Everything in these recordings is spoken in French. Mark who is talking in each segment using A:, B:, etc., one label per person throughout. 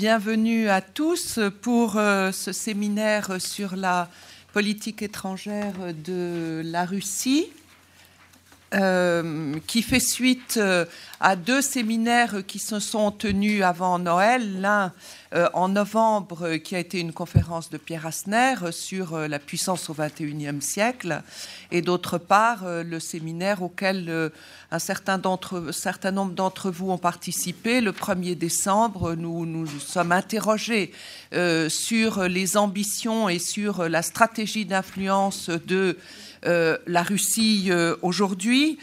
A: bienvenue à tous pour ce séminaire sur la politique étrangère de la Russie. Euh, qui fait suite euh, à deux séminaires qui se sont tenus avant Noël. L'un euh, en novembre, qui a été une conférence de Pierre Asner sur la puissance au XXIe siècle, et d'autre part le séminaire auquel un certain, certain nombre d'entre vous ont participé. Le 1er décembre, nous nous sommes interrogés sur les ambitions et sur la stratégie d'influence de euh, la Russie euh, aujourd'hui.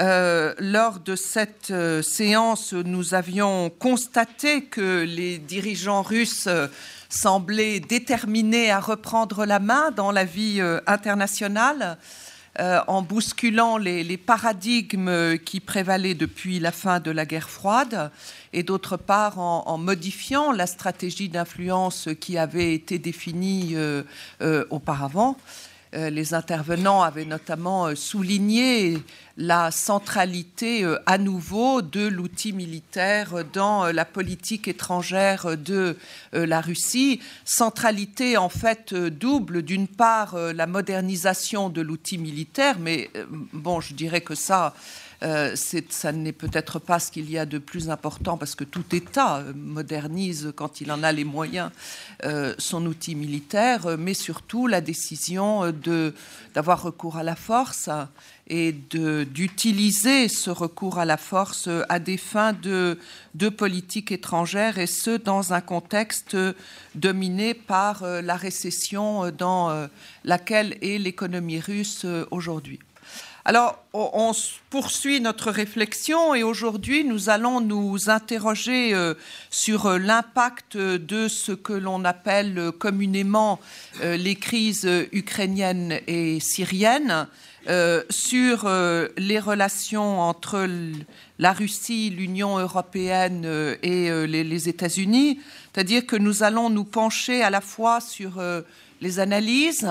A: Euh, lors de cette séance, nous avions constaté que les dirigeants russes semblaient déterminés à reprendre la main dans la vie internationale. en bousculant les, paradigmes qui prévalaient depuis la fin de la guerre froide et d'autre part en, modifiant la stratégie d'influence qui avait été définie auparavant. Euh, les intervenants avaient notamment euh, souligné la centralité euh, à nouveau de l'outil militaire dans la politique étrangère de la Russie. Centralité en fait double, d'une part la modernisation de l'outil militaire, mais bon, je dirais que ça, euh, ça n'est peut-être pas ce qu'il y a de plus important parce que tout État euh, modernise quand il en a les moyens euh, son outil militaire, mais surtout la décision d'avoir recours à la force et d'utiliser ce recours à la force à des fins de, politique étrangère, et ce, dans un contexte dominé par la récession dans laquelle est l'économie russe aujourd'hui. Alors, on poursuit notre réflexion et aujourd'hui, nous allons nous interroger euh, sur euh, l'impact de ce que l'on appelle communément euh, les crises ukrainiennes et syriennes sur les relations entre la Russie, l'Union européenne et les États-Unis. C'est-à-dire que nous allons nous pencher à la fois sur les analyses,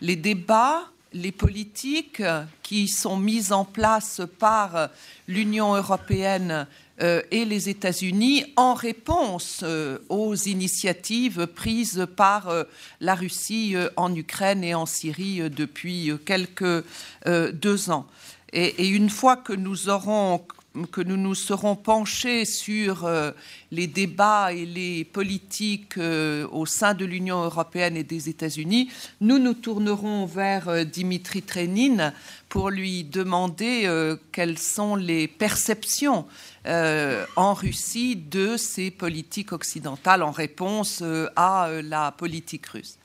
A: les débats, les politiques qui sont mises en place par l'Union européenne euh, et les États-Unis en réponse euh, aux initiatives prises par euh, la Russie en Ukraine et en Syrie depuis quelques deux ans. Et, une fois que nous aurons que nous nous serons penchés sur euh, les débats et les politiques euh, au sein de l'Union européenne et des États-Unis, nous nous tournerons vers euh, Dimitri Trenin pour lui demander quelles sont les perceptions en Russie de ces politiques occidentales en réponse à la politique russe.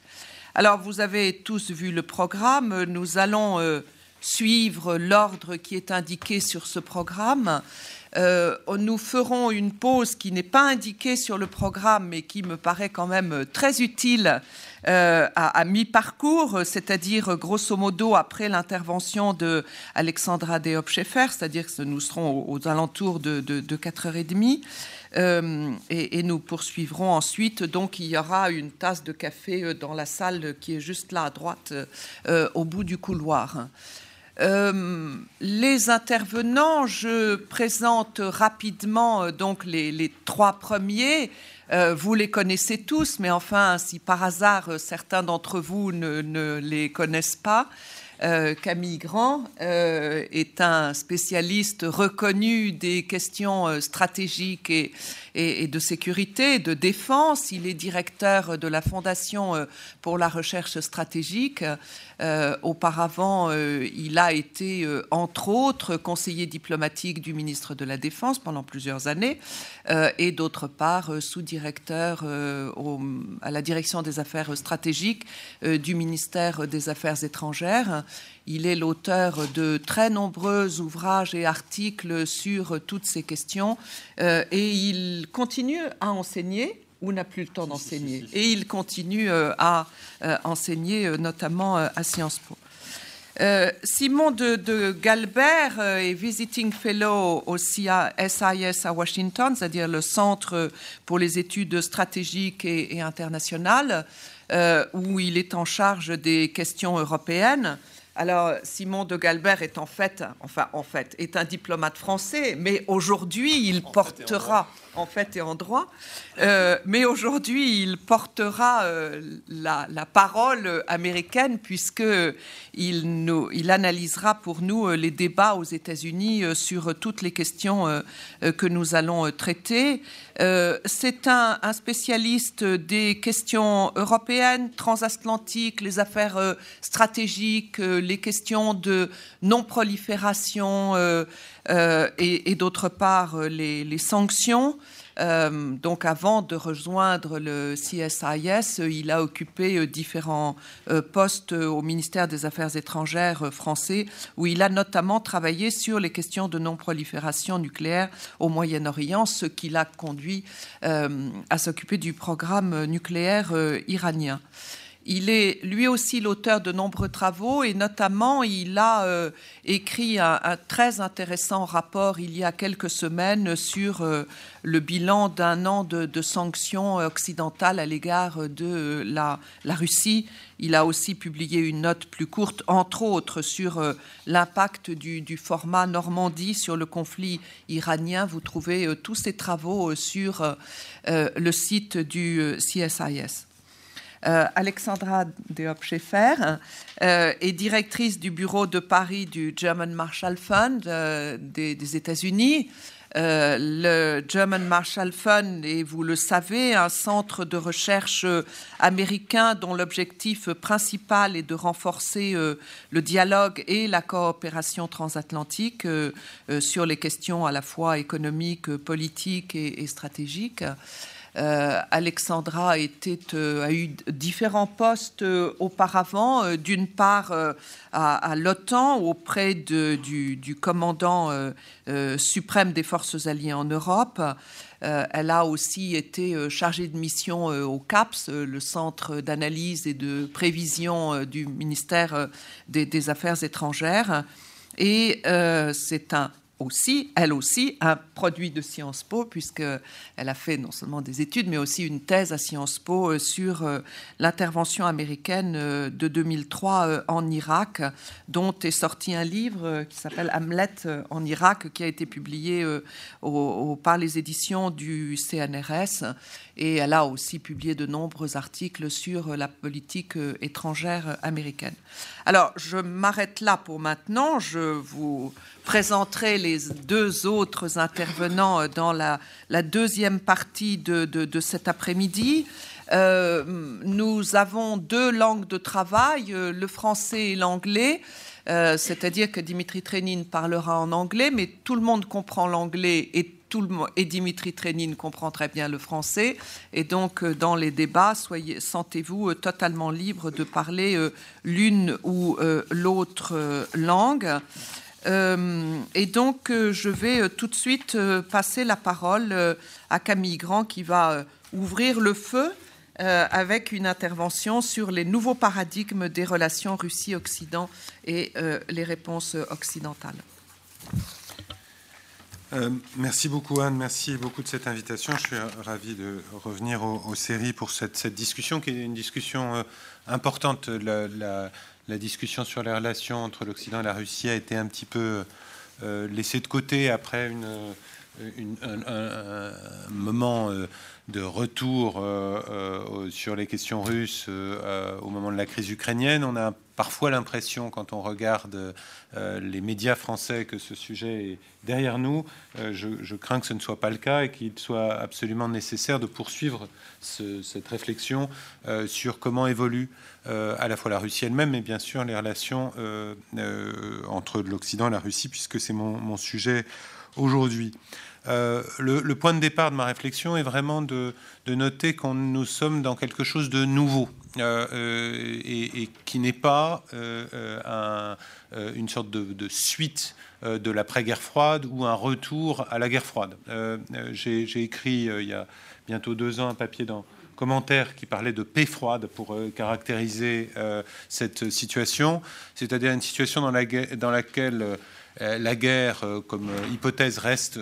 A: Alors, vous avez tous vu le programme. Nous allons suivre l'ordre qui est indiqué sur ce programme. Euh, nous ferons une pause qui n'est pas indiquée sur le programme, mais qui me paraît quand même très utile euh, à, mi-parcours, c'est-à-dire grosso modo après l'intervention de Alexandra Deop-Schaeffer, c'est-à-dire que nous serons aux, alentours de, 4h30. Euh, et, nous poursuivrons ensuite. Donc, il y aura une tasse de café dans la salle qui est juste là à droite, au bout du couloir. Euh, les intervenants, je présente rapidement euh, donc les, trois premiers. Euh, vous les connaissez tous, mais enfin, si par hasard certains d'entre vous ne, les connaissent pas, Camille Grand est un spécialiste reconnu des questions stratégiques et, et, de sécurité, de défense. Il est directeur de la Fondation euh, pour la recherche stratégique. Euh, auparavant, euh, il a été, entre autres, conseiller diplomatique du ministre de la Défense pendant plusieurs années, et d'autre part, sous-directeur à la direction des affaires stratégiques du ministère des Affaires étrangères. Il est l'auteur de très nombreux ouvrages et articles sur toutes ces questions et il continue à enseigner ou n'a plus le temps d'enseigner. Et il continue euh, à euh, enseigner euh, notamment à Sciences Po. Simon de, Galbert est visiting fellow au SIS à Washington, c'est-à-dire le Centre pour les études stratégiques et, et internationales, où il est en charge des questions européennes Alors, Simon de Galbert est en fait, enfin, en fait, est un diplomate français, mais aujourd'hui, il portera, en fait et en droit, euh, mais aujourd'hui, il portera euh, la, parole américaine puisque il, nous, il analysera pour nous euh, les débats aux États-Unis sur toutes les questions que nous allons traiter. C'est un, spécialiste des questions européennes, transatlantiques, les affaires stratégiques les questions de non-prolifération euh, euh, et, d'autre part euh, les, sanctions. Donc avant de rejoindre le CSIS, il a occupé différents postes au ministère des Affaires étrangères français, où il a notamment travaillé sur les questions de non-prolifération nucléaire au Moyen-Orient, ce qui l'a conduit à s'occuper du programme nucléaire iranien. Il est lui aussi l'auteur de nombreux travaux et notamment il a euh, écrit un, très intéressant rapport il y a quelques semaines sur euh, le bilan d'un an de, sanctions occidentales à l'égard de la, Russie. Il a aussi publié une note plus courte, entre autres, sur euh, l'impact du, du, format Normandie sur le conflit iranien. Vous trouvez tous ces travaux sur le site du CSIS. Euh, Alexandra Deop-Scheffer euh, est directrice du bureau de Paris du German Marshall Fund euh, des, États-Unis. le German Marshall Fund est, vous le savez, un centre de recherche américain dont l'objectif principal est de renforcer le dialogue et la coopération transatlantique sur les questions à la fois économiques, politiques et stratégiques. Euh, Alexandra euh, a eu différents postes euh, auparavant, d'une part à, l'OTAN auprès du, commandant suprême des forces alliées en Europe. elle a aussi été chargée de mission au CAPS, le centre d'analyse et de prévision du ministère des Affaires étrangères. Et c'est un aussi, elle aussi, un produit de Sciences Po, puisqu'elle a fait non seulement des études, mais aussi une thèse à Sciences Po euh, sur euh, l'intervention américaine euh, de 2003 en Irak, dont est sorti un livre qui s'appelle Hamlet en Irak, qui a été publié par les éditions du CNRS. Et elle a aussi publié de nombreux articles sur la politique étrangère américaine. Alors, je m'arrête là pour maintenant. Je vous présenterai les deux autres intervenants dans la, deuxième partie de, cet après-midi. Euh, nous avons deux langues de travail, euh, le français et l'anglais. Euh, c'est-à-dire que Dimitri Trenin parlera en anglais, mais tout le monde comprend l'anglais et, et Dimitri Trenin comprend très bien le français. Et donc, dans les débats, sentez-vous totalement libre de parler l'une ou l'autre langue. Euh, et donc, euh, je vais euh, tout de suite passer la parole à Camille Grand qui va ouvrir le feu avec une intervention sur les nouveaux paradigmes des relations Russie-Occident et les réponses occidentales.
B: Merci beaucoup Anne, merci beaucoup de cette invitation. Je suis ravi de revenir aux, séries pour cette, discussion qui est une discussion importante. la, discussion sur les relations entre l'Occident et la Russie a été un petit peu euh, laissée de côté après un, moment euh, de retour euh, sur les questions russes au moment de la crise ukrainienne. On a parfois l'impression, quand on regarde les médias français, que ce sujet est derrière nous. Je, crains que ce ne soit pas le cas et qu'il soit absolument nécessaire de poursuivre cette réflexion sur comment évolue euh, à la fois la Russie elle-même, mais bien sûr les relations euh, euh, entre l'Occident et la Russie, puisque c'est mon, sujet aujourd'hui. Le, point de départ de ma réflexion est vraiment de, noter qu'on nous sommes dans quelque chose de nouveau et, qui n'est pas une sorte de, suite de l'après-guerre froide ou un retour à la guerre froide. J'ai écrit il y a bientôt deux ans un papier dans, commentaire qui parlait de paix froide pour euh, caractériser euh, cette situation, c'est-à-dire une situation dans, la, dans laquelle euh, la guerre comme hypothèse reste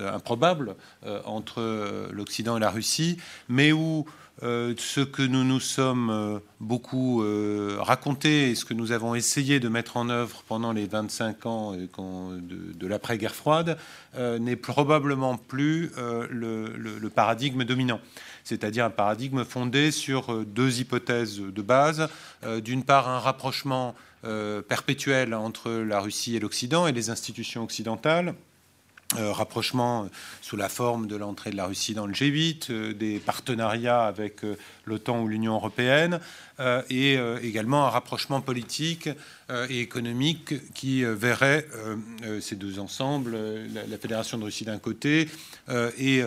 B: improbable entre l'Occident et la Russie, mais où euh, ce que nous nous sommes euh, beaucoup euh, raconté et ce que nous avons essayé de mettre en œuvre pendant les 25 ans de, l'après-guerre froide n'est probablement plus le, paradigme dominant. C'est-à-dire un paradigme fondé sur deux hypothèses de base. D'une part, un rapprochement perpétuel entre la Russie et l'Occident et les institutions occidentales rapprochement sous la forme de l'entrée de la Russie dans le G8, euh, des partenariats avec euh, l'OTAN ou l'Union européenne, et également un rapprochement politique et économique qui verrait ces deux ensembles, la, Fédération de Russie d'un côté et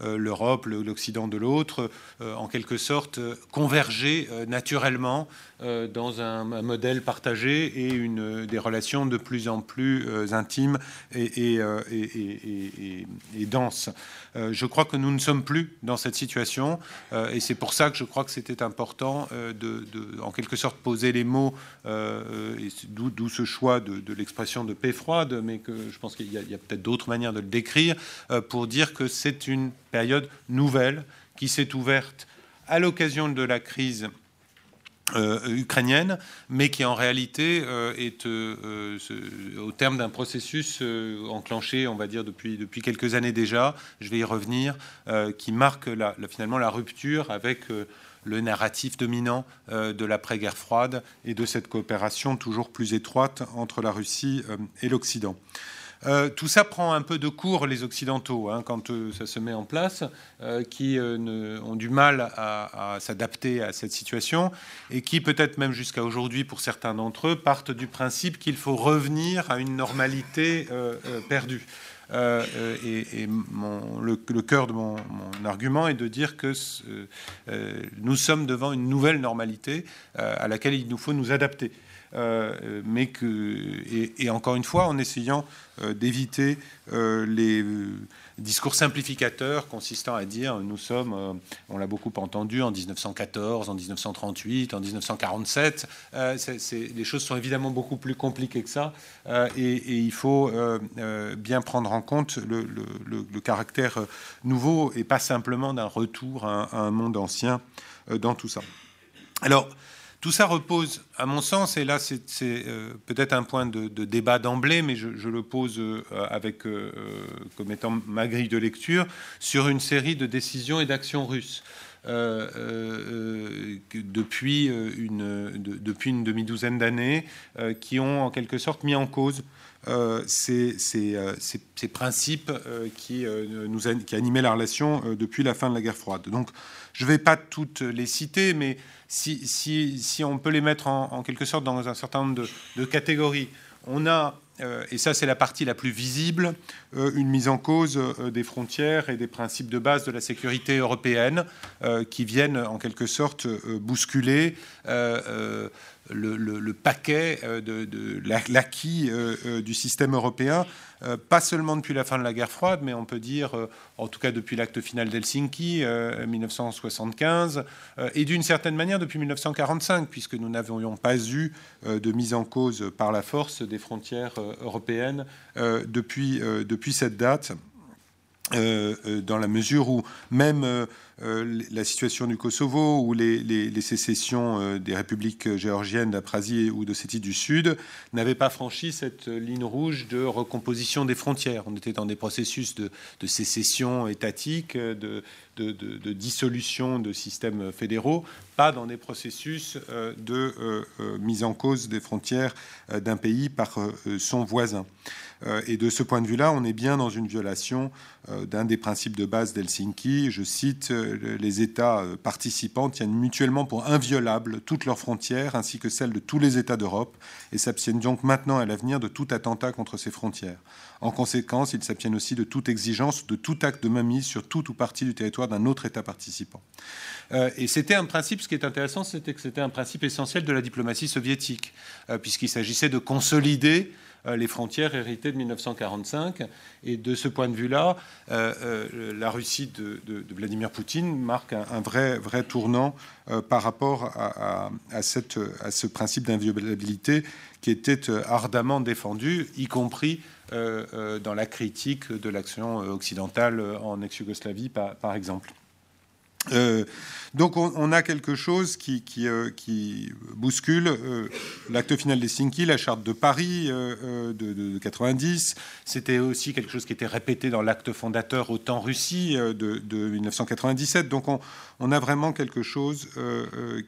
B: l'Europe, l'Occident de l'autre, en quelque sorte converger naturellement dans un, modèle partagé et des relations de plus en plus intimes et, et, et, et denses. Euh, je crois que nous ne sommes plus dans cette situation euh, et c'est pour ça que je crois que c'était important euh, de, en quelque sorte, poser les mots, d'où ce choix de, l'expression de paix froide, mais que je pense qu'il y a peut-être d'autres manières de le décrire, pour dire que c'est une période nouvelle qui s'est ouverte à l'occasion de la crise euh, ukrainienne, mais qui en réalité euh, est euh, au terme d'un processus enclenché, on va dire, depuis, depuis quelques années déjà, je vais y revenir, qui marque finalement la rupture avec le narratif dominant de l'après-guerre froide et de cette coopération toujours plus étroite entre la Russie et l'Occident. Euh, tout ça prend un peu de cours les Occidentaux hein, quand euh, ça se met en place, euh, qui ont du mal à, s'adapter à cette situation et qui peut-être même jusqu'à aujourd'hui pour certains d'entre eux partent du principe qu'il faut revenir à une normalité perdue. et, le, cœur de mon, argument est de dire que nous sommes devant une nouvelle normalité à laquelle il nous faut nous adapter. Euh, mais que, et, encore une fois, en essayant euh, d'éviter euh, les discours simplificateurs consistant à dire nous sommes, on l'a beaucoup entendu en 1914, en 1938, en 1947. les choses sont évidemment beaucoup plus compliquées que ça, et, il faut bien prendre en compte le, caractère nouveau et pas simplement d'un retour à, un monde ancien dans tout ça. Alors, tout ça repose, à mon sens, et là c'est euh, peut-être un point de, débat d'emblée, mais je, le pose euh, avec, euh, comme étant ma grille de lecture, sur une série de décisions et d'actions russes. depuis, une, demi-douzaine d'années, qui ont en quelque sorte mis en cause ces, principes qui animaient la relation depuis la fin de la guerre froide. Donc, je ne vais pas toutes les citer, mais si, on peut les mettre en, quelque sorte dans un certain nombre de, catégories, on a, euh, et ça c'est la partie la plus visible, euh, une mise en cause euh, des frontières et des principes de base de la sécurité européenne qui viennent en quelque sorte bousculer le, paquet euh, de, l'acquis euh, euh, du système européen, pas seulement depuis la fin de la guerre froide, mais on peut dire, en tout cas depuis l'acte final d'Helsinki, 1975, et d'une certaine manière depuis 1945, puisque nous n'avions pas eu de mise en cause par la force des frontières européennes depuis, cette date. dans la mesure où même la situation du Kosovo ou les, sécessions euh, des républiques géorgiennes d'Aprasie ou de Sétie du Sud n'avaient pas franchi cette ligne rouge de recomposition des frontières. On était dans des processus de, sécession étatique, de, de, dissolution de systèmes fédéraux, pas dans des processus euh, de mise en cause des frontières d'un pays par son voisin. Et de ce point de vue-là, on est bien dans une violation d'un des principes de base d'Helsinki. Je cite les États euh, participants tiennent mutuellement pour inviolables toutes leurs frontières ainsi que celles de tous les États d'Europe et s'abstiennent donc maintenant à l'avenir de tout attentat contre ces frontières. En conséquence, ils s'abstiennent aussi de toute exigence, de tout acte de mainmise sur tout ou partie du territoire d'un autre État participant. Euh, et c'était un principe, ce qui est intéressant, c'était que c'était un principe essentiel de la diplomatie soviétique, euh, puisqu'il s'agissait de consolider les frontières héritées de 1945. Et de ce point de vue-là, euh, euh, la Russie de, Vladimir Poutine marque un, vrai, vrai tournant par rapport à, ce principe d'inviolabilité qui était ardemment défendu, y compris dans la critique de l'action occidentale en ex-Yougoslavie, par exemple. Donc on, a quelque chose qui, euh, bouscule euh, l'acte final d'Helsinki, la charte de Paris euh, de, 90. C'était aussi quelque chose qui était répété dans l'acte fondateur OTAN Russie de, 1997. Donc on, a vraiment quelque chose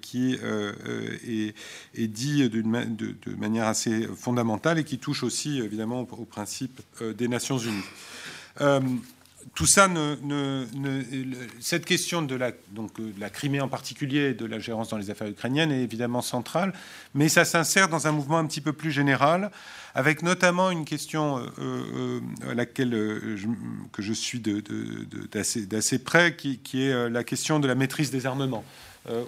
B: qui est, dit de, manière assez fondamentale et qui touche aussi évidemment au, principe des Nations Unies tout ça, cette question de la, donc, euh, de la Crimée en particulier, de la gérance dans les affaires ukrainiennes, est évidemment centrale, mais ça s'insère dans un mouvement un petit peu plus général, avec notamment une question euh, euh, à laquelle je, que je suis d'assez près, qui, est la question de la maîtrise des armements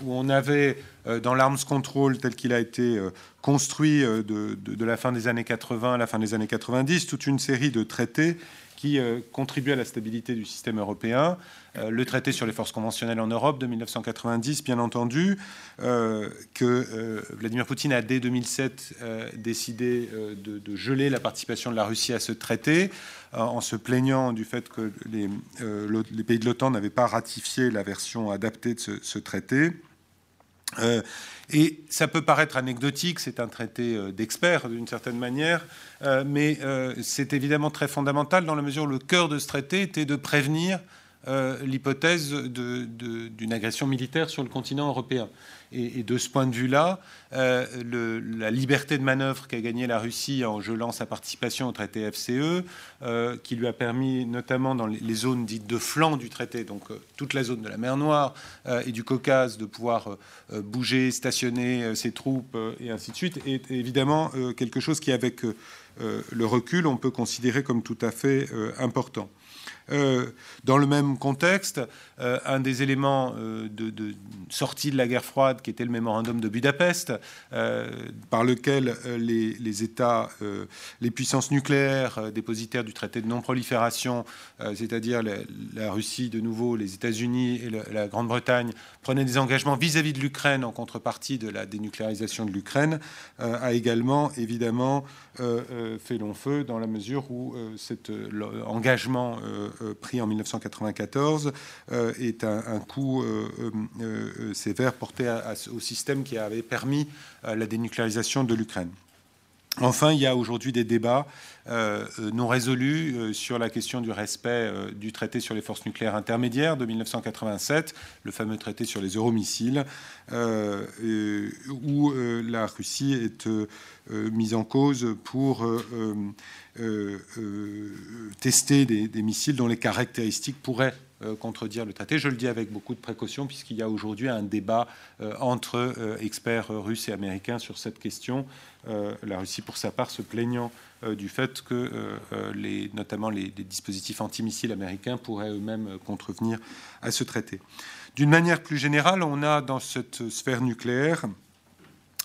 B: où on avait dans l'arms control tel qu'il a été construit de, de, la fin des années 80 à la fin des années 90, toute une série de traités qui euh, contribue à la stabilité du système européen. Euh, le traité sur les forces conventionnelles en Europe de 1990, bien entendu, euh, que Vladimir Poutine a dès 2007 décidé de, geler la participation de la Russie à ce traité, en se plaignant du fait que les, pays de l'OTAN n'avaient pas ratifié la version adaptée de ce traité. Et ça peut paraître anecdotique, c'est un traité euh, d'experts d'une certaine manière, euh, mais euh, c'est évidemment très fondamental dans la mesure où le cœur de ce traité était de prévenir l'hypothèse d'une agression militaire sur le continent européen. Et, de ce point de vue-là, euh, la liberté de manœuvre qu'a gagnée la Russie en gelant sa participation au traité FCE, euh, qui lui a permis, notamment dans les, zones dites de flanc du traité, donc euh, toute la zone de la mer Noire et du Caucase, de pouvoir bouger, stationner ses troupes et ainsi de suite, est évidemment quelque chose qui, avec le recul, on peut considérer comme tout à fait important. Euh, dans le même contexte, euh, un des éléments euh, de, sortie de la guerre froide, qui était le mémorandum de Budapest, par lequel les, États, les puissances nucléaires dépositaires du traité de non-prolifération, c'est-à-dire la, Russie de nouveau, les États-Unis et la Grande-Bretagne, prenaient des engagements vis-à-vis de l'Ukraine en contrepartie de la dénucléarisation de l'Ukraine, a également évidemment fait long feu dans la mesure où cet engagement pris en 1994 euh, est un, coup euh, sévère porté au système qui avait permis la dénucléarisation de l'Ukraine. Enfin, il y a aujourd'hui des débats non résolus sur la question du respect du traité sur les forces nucléaires intermédiaires de 1987, le fameux traité sur les euromissiles, où la Russie est mise en cause pour euh, euh, tester des, missiles dont les caractéristiques pourraient euh, contredire le traité. Je le dis avec beaucoup de précaution puisqu'il y a aujourd'hui un débat entre experts russes et américains sur cette question. La Russie, pour sa part, se plaignant du fait que les, notamment les, dispositifs antimissiles américains pourraient eux-mêmes contrevenir à ce traité. D'une manière plus générale, on a dans cette sphère nucléaire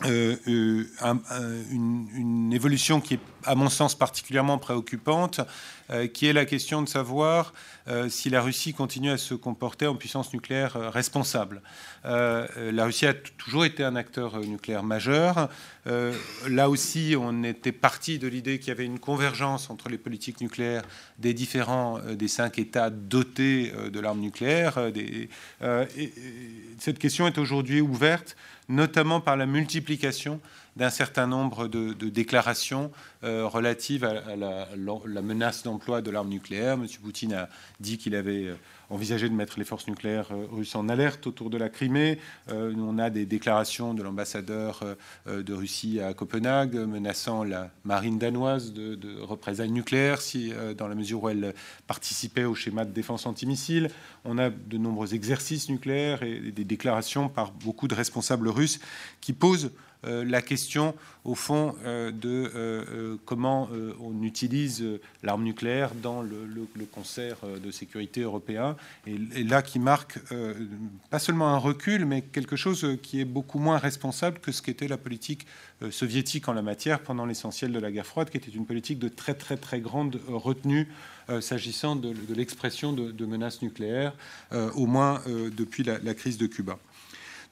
B: euh, euh, une, évolution qui est, à mon sens, particulièrement préoccupante, euh, qui est la question de savoir si la Russie continue à se comporter en puissance nucléaire responsable. la Russie a toujours été un acteur nucléaire majeur. là aussi, on était parti de l'idée qu'il y avait une convergence entre les politiques nucléaires des différents des cinq États dotés de l'arme nucléaire. Cette question est aujourd'hui ouverte notamment par la multiplication d'un certain nombre de, déclarations euh, relatives à, la, menace d'emploi de l'arme nucléaire. M. Poutine a dit qu'il avait euh, envisagé de mettre les forces nucléaires euh, russes en alerte autour de la Crimée. on a des déclarations de l'ambassadeur de Russie à Copenhague menaçant la marine danoise de, de représailles nucléaires si, dans la mesure où elle participait au schéma de défense antimissile. On a de nombreux exercices nucléaires et des déclarations par beaucoup de responsables russes qui posent la question, au fond, euh, de euh, comment on utilise l'arme nucléaire dans le, concert de sécurité européen, et, là qui marque pas seulement un recul, mais quelque chose qui est beaucoup moins responsable que ce qu'était la politique soviétique en la matière pendant l'essentiel de la guerre froide, qui était une politique de très très très grande retenue s'agissant de, l'expression de, menaces nucléaires, au moins depuis la, crise de Cuba.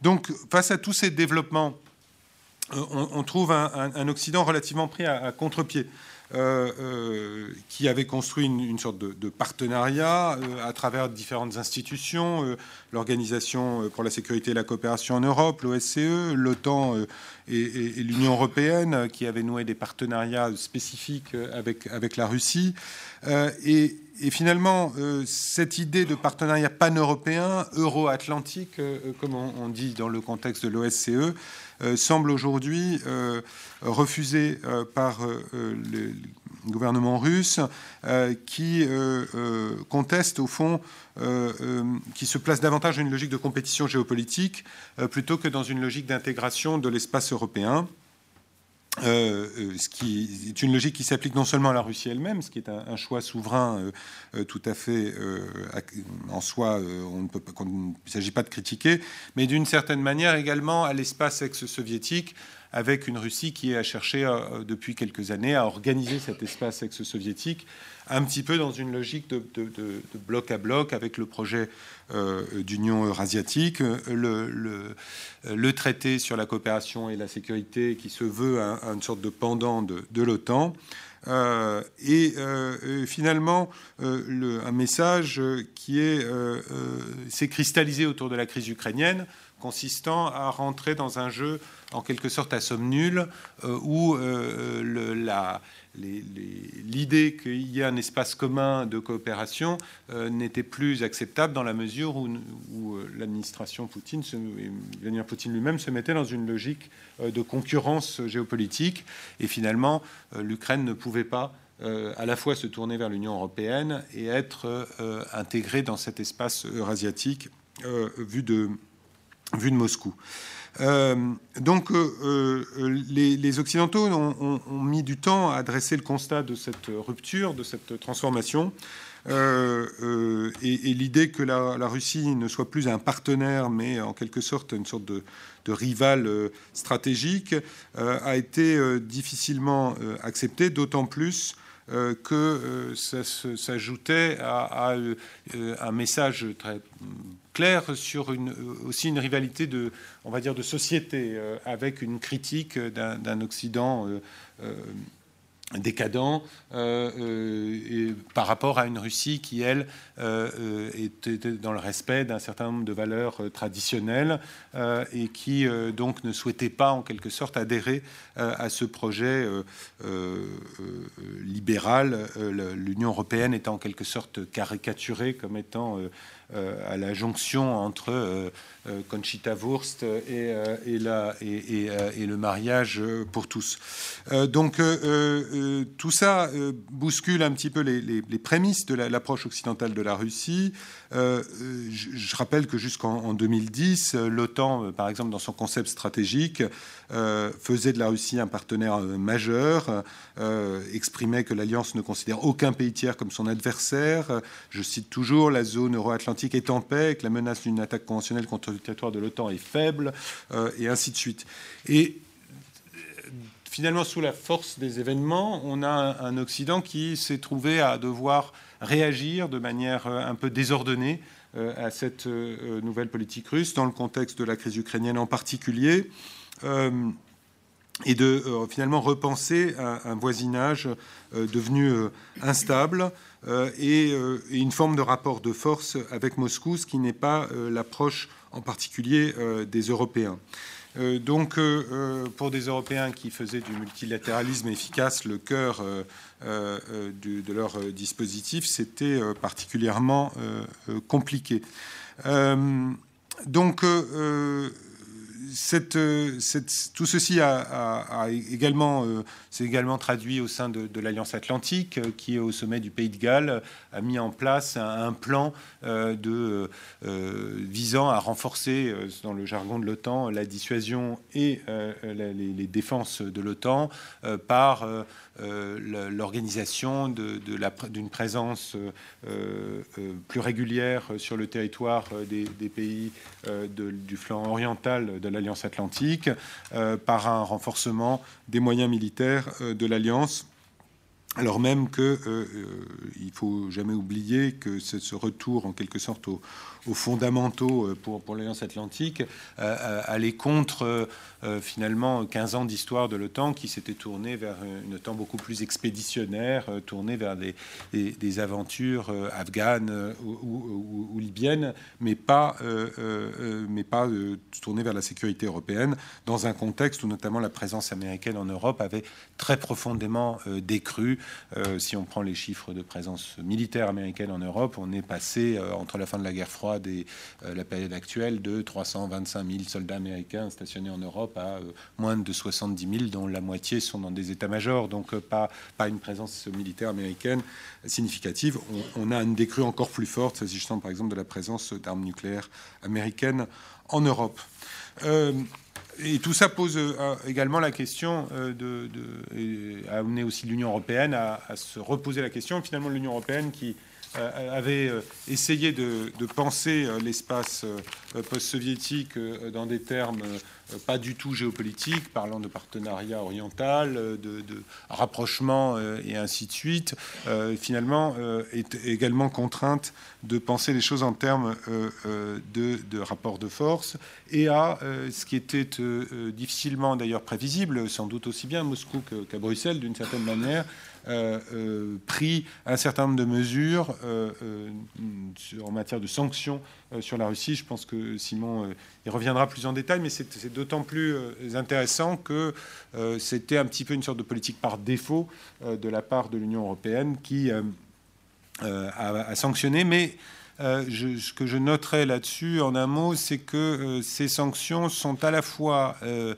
B: Donc, face à tous ces développements, euh, on, trouve un, Occident relativement pris à, contre-pied. qui avait construit une, sorte de, partenariat à travers différentes institutions, l'Organisation pour la sécurité et la coopération en Europe, l'OSCE, l'OTAN et, l'Union européenne, qui avaient noué des partenariats spécifiques avec, avec la Russie. et finalement, euh, cette idée de partenariat pan-européen, euro-atlantique, euh, euh, comme on, dit dans le contexte de l'OSCE, semble aujourd'hui refusée par le gouvernement russe, qui conteste au fond, qui se place davantage dans une logique de compétition géopolitique plutôt que dans une logique d'intégration de l'espace européen. Euh, euh, ce qui est une logique qui s'applique non seulement à la Russie elle-même, ce qui est un, choix souverain euh, tout à fait en soi, on ne peut pas, il ne s'agit pas de critiquer, mais d'une certaine manière également à l'espace ex-soviétique, avec une Russie qui a cherché depuis quelques années à organiser cet espace ex-soviétique un petit peu dans une logique de, bloc à bloc avec le projet euh, d'union eurasiatique, le, traité sur la coopération et la sécurité qui se veut une sorte de pendant de, l'OTAN. Euh, et euh, finalement, un message qui est s'est cristallisé autour de la crise ukrainienne, consistant à rentrer dans un jeu en quelque sorte à somme nulle, où le, la, l'idée qu'il y ait un espace commun de coopération euh, n'était plus acceptable dans la mesure où, euh, l'administration Poutine, Vladimir Poutine lui-même, se mettait dans une logique euh, de concurrence géopolitique. Et finalement, l'Ukraine ne pouvait pas à la fois se tourner vers l'Union européenne et être intégrée dans cet espace eurasiatique vu, de, vu de Moscou. Euh, donc, euh, euh, les, Occidentaux ont, mis du temps à dresser le constat de cette rupture, de cette transformation. et, l'idée que la, Russie ne soit plus un partenaire, mais en quelque sorte une sorte de, rival stratégique, a été difficilement acceptée, d'autant plus que ça s'ajoutait à, un message très clair sur une, euh, aussi une rivalité de, on va dire, de société, euh, avec une critique d'un Occident euh, décadent euh, euh, par rapport à une Russie qui, elle, euh, était dans le respect d'un certain nombre de valeurs traditionnelles et qui, donc, ne souhaitait pas, en quelque sorte, adhérer à ce projet libéral. L'Union européenne est en quelque sorte caricaturée comme étant à la jonction entre Conchita Wurst et, la, et, le mariage pour tous. donc, euh, tout ça euh, bouscule un petit peu les, prémices de l'approche occidentale de la Russie. Euh, je, rappelle que jusqu'en 2010, l'OTAN, par exemple, dans son concept stratégique, faisait de la Russie un partenaire majeur, exprimait que l'Alliance ne considère aucun pays tiers comme son adversaire. Je cite toujours, la zone euro-atlantique est en paix, que la menace d'une attaque conventionnelle contre le territoire de l'OTAN est faible, et ainsi de suite. Et finalement, sous la force des événements, on a un, Occident qui s'est trouvé à devoir réagir de manière euh, un peu désordonnée euh, à cette euh, nouvelle politique russe, dans le contexte de la crise ukrainienne en particulier, et de finalement repenser un, voisinage devenu instable et, une forme de rapport de force avec Moscou, ce qui n'est pas l'approche en particulier des Européens. Euh, donc, euh, euh, pour des Européens qui faisaient du multilatéralisme efficace le cœur de leur dispositif, c'était particulièrement compliqué. donc, tout ceci a, également, s'est également traduit au sein de, l'Alliance Atlantique, qui, au sommet du Pays de Galles, a mis en place un, plan visant à renforcer, dans le jargon de l'OTAN, la dissuasion et les, les, défenses de l'OTAN par euh, l'organisation d'une présence euh, euh, plus régulière sur le territoire des, pays du flanc oriental de l'Alliance atlantique par un renforcement des moyens militaires de l'Alliance. Alors même que il faut jamais oublier que ce retour en quelque sorte au, aux fondamentaux euh, pour, pour l'Alliance Atlantique, euh, euh, aller contre finalement 15 ans d'histoire de l'OTAN qui s'était tourné vers une OTAN beaucoup plus expéditionnaire, tournée vers des, des, aventures afghanes ou, ou, libyennes, mais pas, mais pas tournée vers la sécurité européenne, dans un contexte où notamment la présence américaine en Europe avait très profondément décru. si on prend les chiffres de présence militaire américaine en Europe, on est passé entre la fin de la guerre froide et euh, la période actuelle de 325 000 soldats américains stationnés en Europe à euh, moins de 70 000, dont la moitié sont dans des états-majors, donc euh, pas, pas une présence militaire américaine significative. On, a une décrue encore plus forte, s'agissant par exemple de la présence d'armes nucléaires américaines en Europe. et tout ça pose également la question de, de aussi l'Union européenne à, se reposer la question. Finalement, l'Union européenne qui avait euh, essayé de, penser euh, l'espace post-soviétique dans des termes pas du tout géopolitiques, parlant de partenariat oriental, de, rapprochement et ainsi de suite, finalement est également contrainte de penser les choses en termes de, de rapport de force et à ce qui était difficilement d'ailleurs prévisible, sans doute aussi bien à Moscou qu'à Bruxelles d'une certaine manière, euh, euh, pris un certain nombre de mesures euh, en matière de sanctions sur la Russie. Je pense que Simon y reviendra plus en détail, mais c'est d'autant plus intéressant que c'était un petit peu une sorte de politique par défaut de la part de l'Union européenne qui a, sanctionné, mais ce que je noterai là-dessus en un mot, c'est que ces sanctions sont à la fois euh,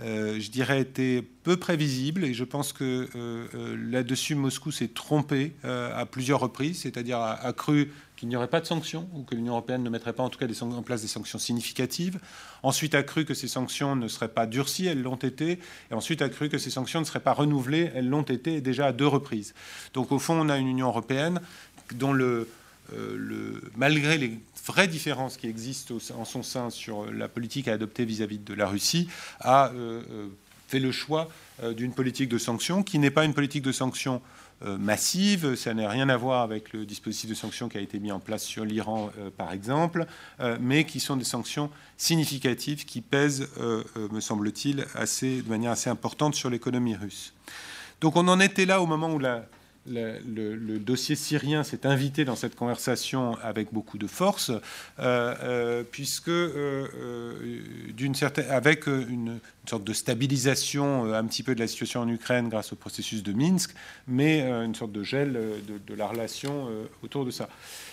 B: je dirais, été peu prévisible. Et je pense que euh, euh, là-dessus, Moscou s'est trompé à plusieurs reprises, c'est-à-dire a, cru qu'il n'y aurait pas de sanctions, ou que l'Union européenne ne mettrait pas en tout cas des, en place des sanctions significatives. Ensuite a cru que ces sanctions ne seraient pas durcies, elles l'ont été. Et ensuite a cru que ces sanctions ne seraient pas renouvelées, elles l'ont été déjà à deux reprises. Donc au fond, on a une Union européenne dont le, le, malgré les vraies différences qui existent en son sein sur la politique à adopter vis-à-vis de la Russie, a euh, euh, fait le choix euh, d'une politique de sanctions qui n'est pas une politique de sanctions massive. Ça n'a rien à voir avec le dispositif de sanctions qui a été mis en place sur l'Iran, par exemple, mais qui sont des sanctions significatives qui pèsent, me semble-t-il, assez, de manière assez importante sur l'économie russe. Donc on en était là au moment où la, le, dossier syrien s'est invité dans cette conversation avec beaucoup de force, euh, euh, puisque euh, d'une certaine, avec une, sorte de stabilisation un petit peu de la situation en Ukraine grâce au processus de Minsk, mais une sorte de gel de, de la relation autour de ça.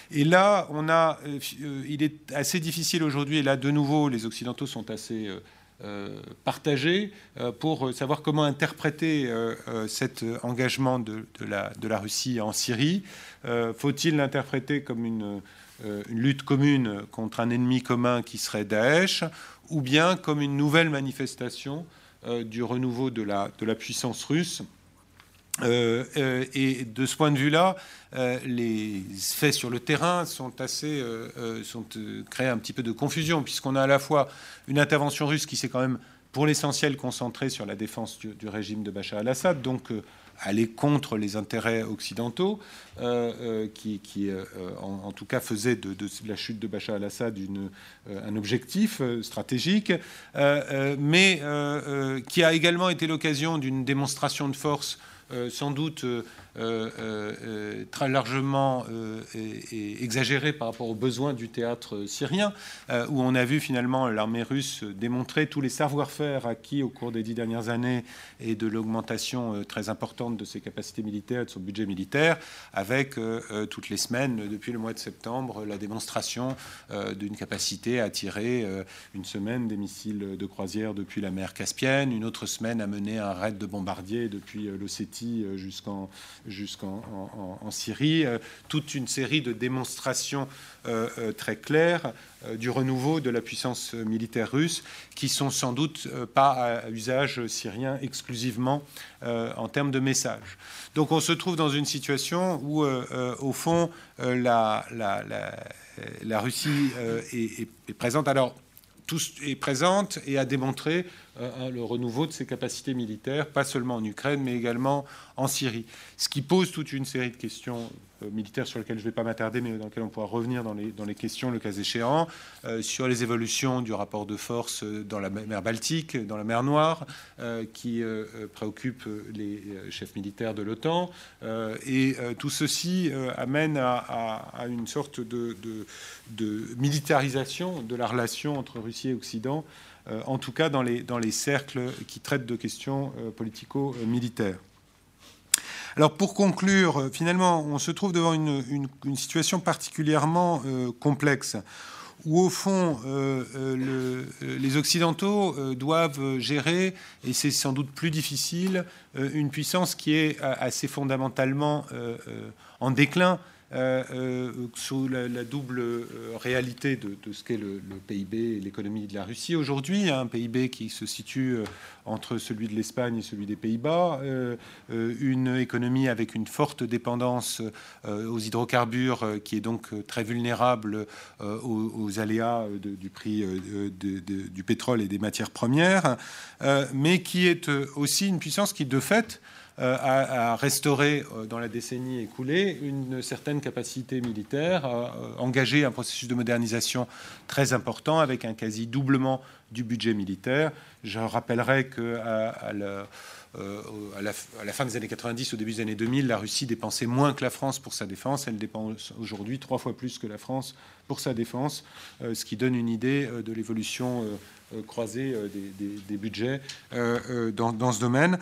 B: Et là, on a, il est assez difficile aujourd'hui, et là de nouveau, les Occidentaux sont assez partagé euh, pour savoir comment interpréter euh, cet engagement de, la, Russie en Syrie. Faut-il l'interpréter comme une, lutte commune contre un ennemi commun qui serait Daesh, ou bien comme une nouvelle manifestation du renouveau de la puissance russe euh, euh, et de ce point de vue-là, euh, les faits sur le terrain sont assez, sont créés un petit peu de confusion, puisqu'on a à la fois une intervention russe qui s'est quand même, pour l'essentiel, concentrée sur la défense du, régime de Bachar al-Assad, donc aller contre les intérêts occidentaux, qui, en, tout cas faisait de, la chute de Bachar al-Assad un objectif stratégique, mais qui a également été l'occasion d'une démonstration de force sans doute euh, euh, euh, très largement euh, exagéré par rapport aux besoins du théâtre syrien, où on a vu finalement l'armée russe démontrer tous les savoir-faire acquis au cours des dix dernières années et de l'augmentation très importante de ses capacités militaires de son budget militaire, avec toutes les semaines, depuis le mois de septembre, la démonstration d'une capacité à tirer une semaine des missiles de croisière depuis la mer Caspienne, une autre semaine à mener un raid de bombardiers depuis l'Ossétie jusqu'en jusqu'en en, Syrie, euh, toute une série de démonstrations euh, euh, très claires du renouveau de la puissance militaire russe, qui sont sans doute pas à usage syrien exclusivement en termes de messages. Donc on se trouve dans une situation où, au fond, la, Russie est, est, présente. Alors, est présente et a démontré le renouveau de ses capacités militaires, pas seulement en Ukraine, mais également en Syrie. Ce qui pose toute une série de questions euh, militaires sur lesquelles je ne vais pas m'attarder, mais dans lesquelles on pourra revenir dans les, dans les questions le cas échéant, euh, sur les évolutions du rapport de force euh, dans la mer Baltique, dans la mer Noire, qui préoccupe les chefs militaires de l'OTAN. et tout ceci amène à, une sorte de, de, militarisation de la relation entre Russie et Occident, en tout cas dans les, dans les cercles qui traitent de questions politico-militaires. Alors pour conclure, euh, finalement, on se trouve devant une, situation particulièrement euh, complexe où au fond euh, les Occidentaux doivent gérer, et c'est sans doute plus difficile, une puissance qui est assez fondamentalement en déclin sous la, double euh, réalité de, ce qu'est le, PIB et l'économie de la Russie. Aujourd'hui, un PIB qui se situe entre celui de l'Espagne et celui des Pays-Bas, une économie avec une forte dépendance aux hydrocarbures qui est donc très vulnérable aux, aléas du prix du pétrole et des matières premières, mais qui est aussi une puissance qui de fait euh, a, restauré euh, dans la décennie écoulée une certaine capacité militaire, a engagé un processus de modernisation très important avec un quasi doublement du budget militaire. Je rappellerai que à, la, euh, à, la, fin des années 90, au début des années 2000, la Russie dépensait moins que la France pour sa défense. Elle dépense aujourd'hui trois fois plus que la France pour sa défense, ce qui donne une idée de l'évolution euh, croiser euh, des, budgets euh, dans, ce domaine.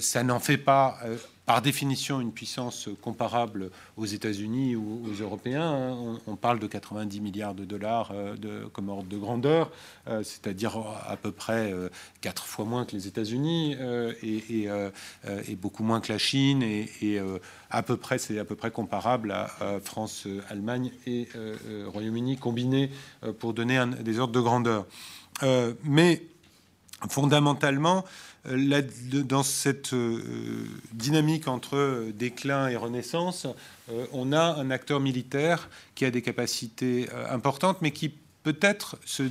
B: ça n'en fait pas par définition une puissance comparable aux États-Unis ou aux Européens. Hein. On, parle de 90 milliards de dollars de, comme ordre de grandeur, c'est-à-dire à peu près quatre fois moins que les États-Unis et, beaucoup moins que la Chine et, à peu près c'est à peu près comparable à, France, Allemagne et Royaume-Uni combinés pour donner des ordres de grandeur. Euh, mais fondamentalement, euh, dans cette euh, dynamique entre déclin et renaissance, on a un acteur militaire qui a des capacités importantes, mais qui peut-être se,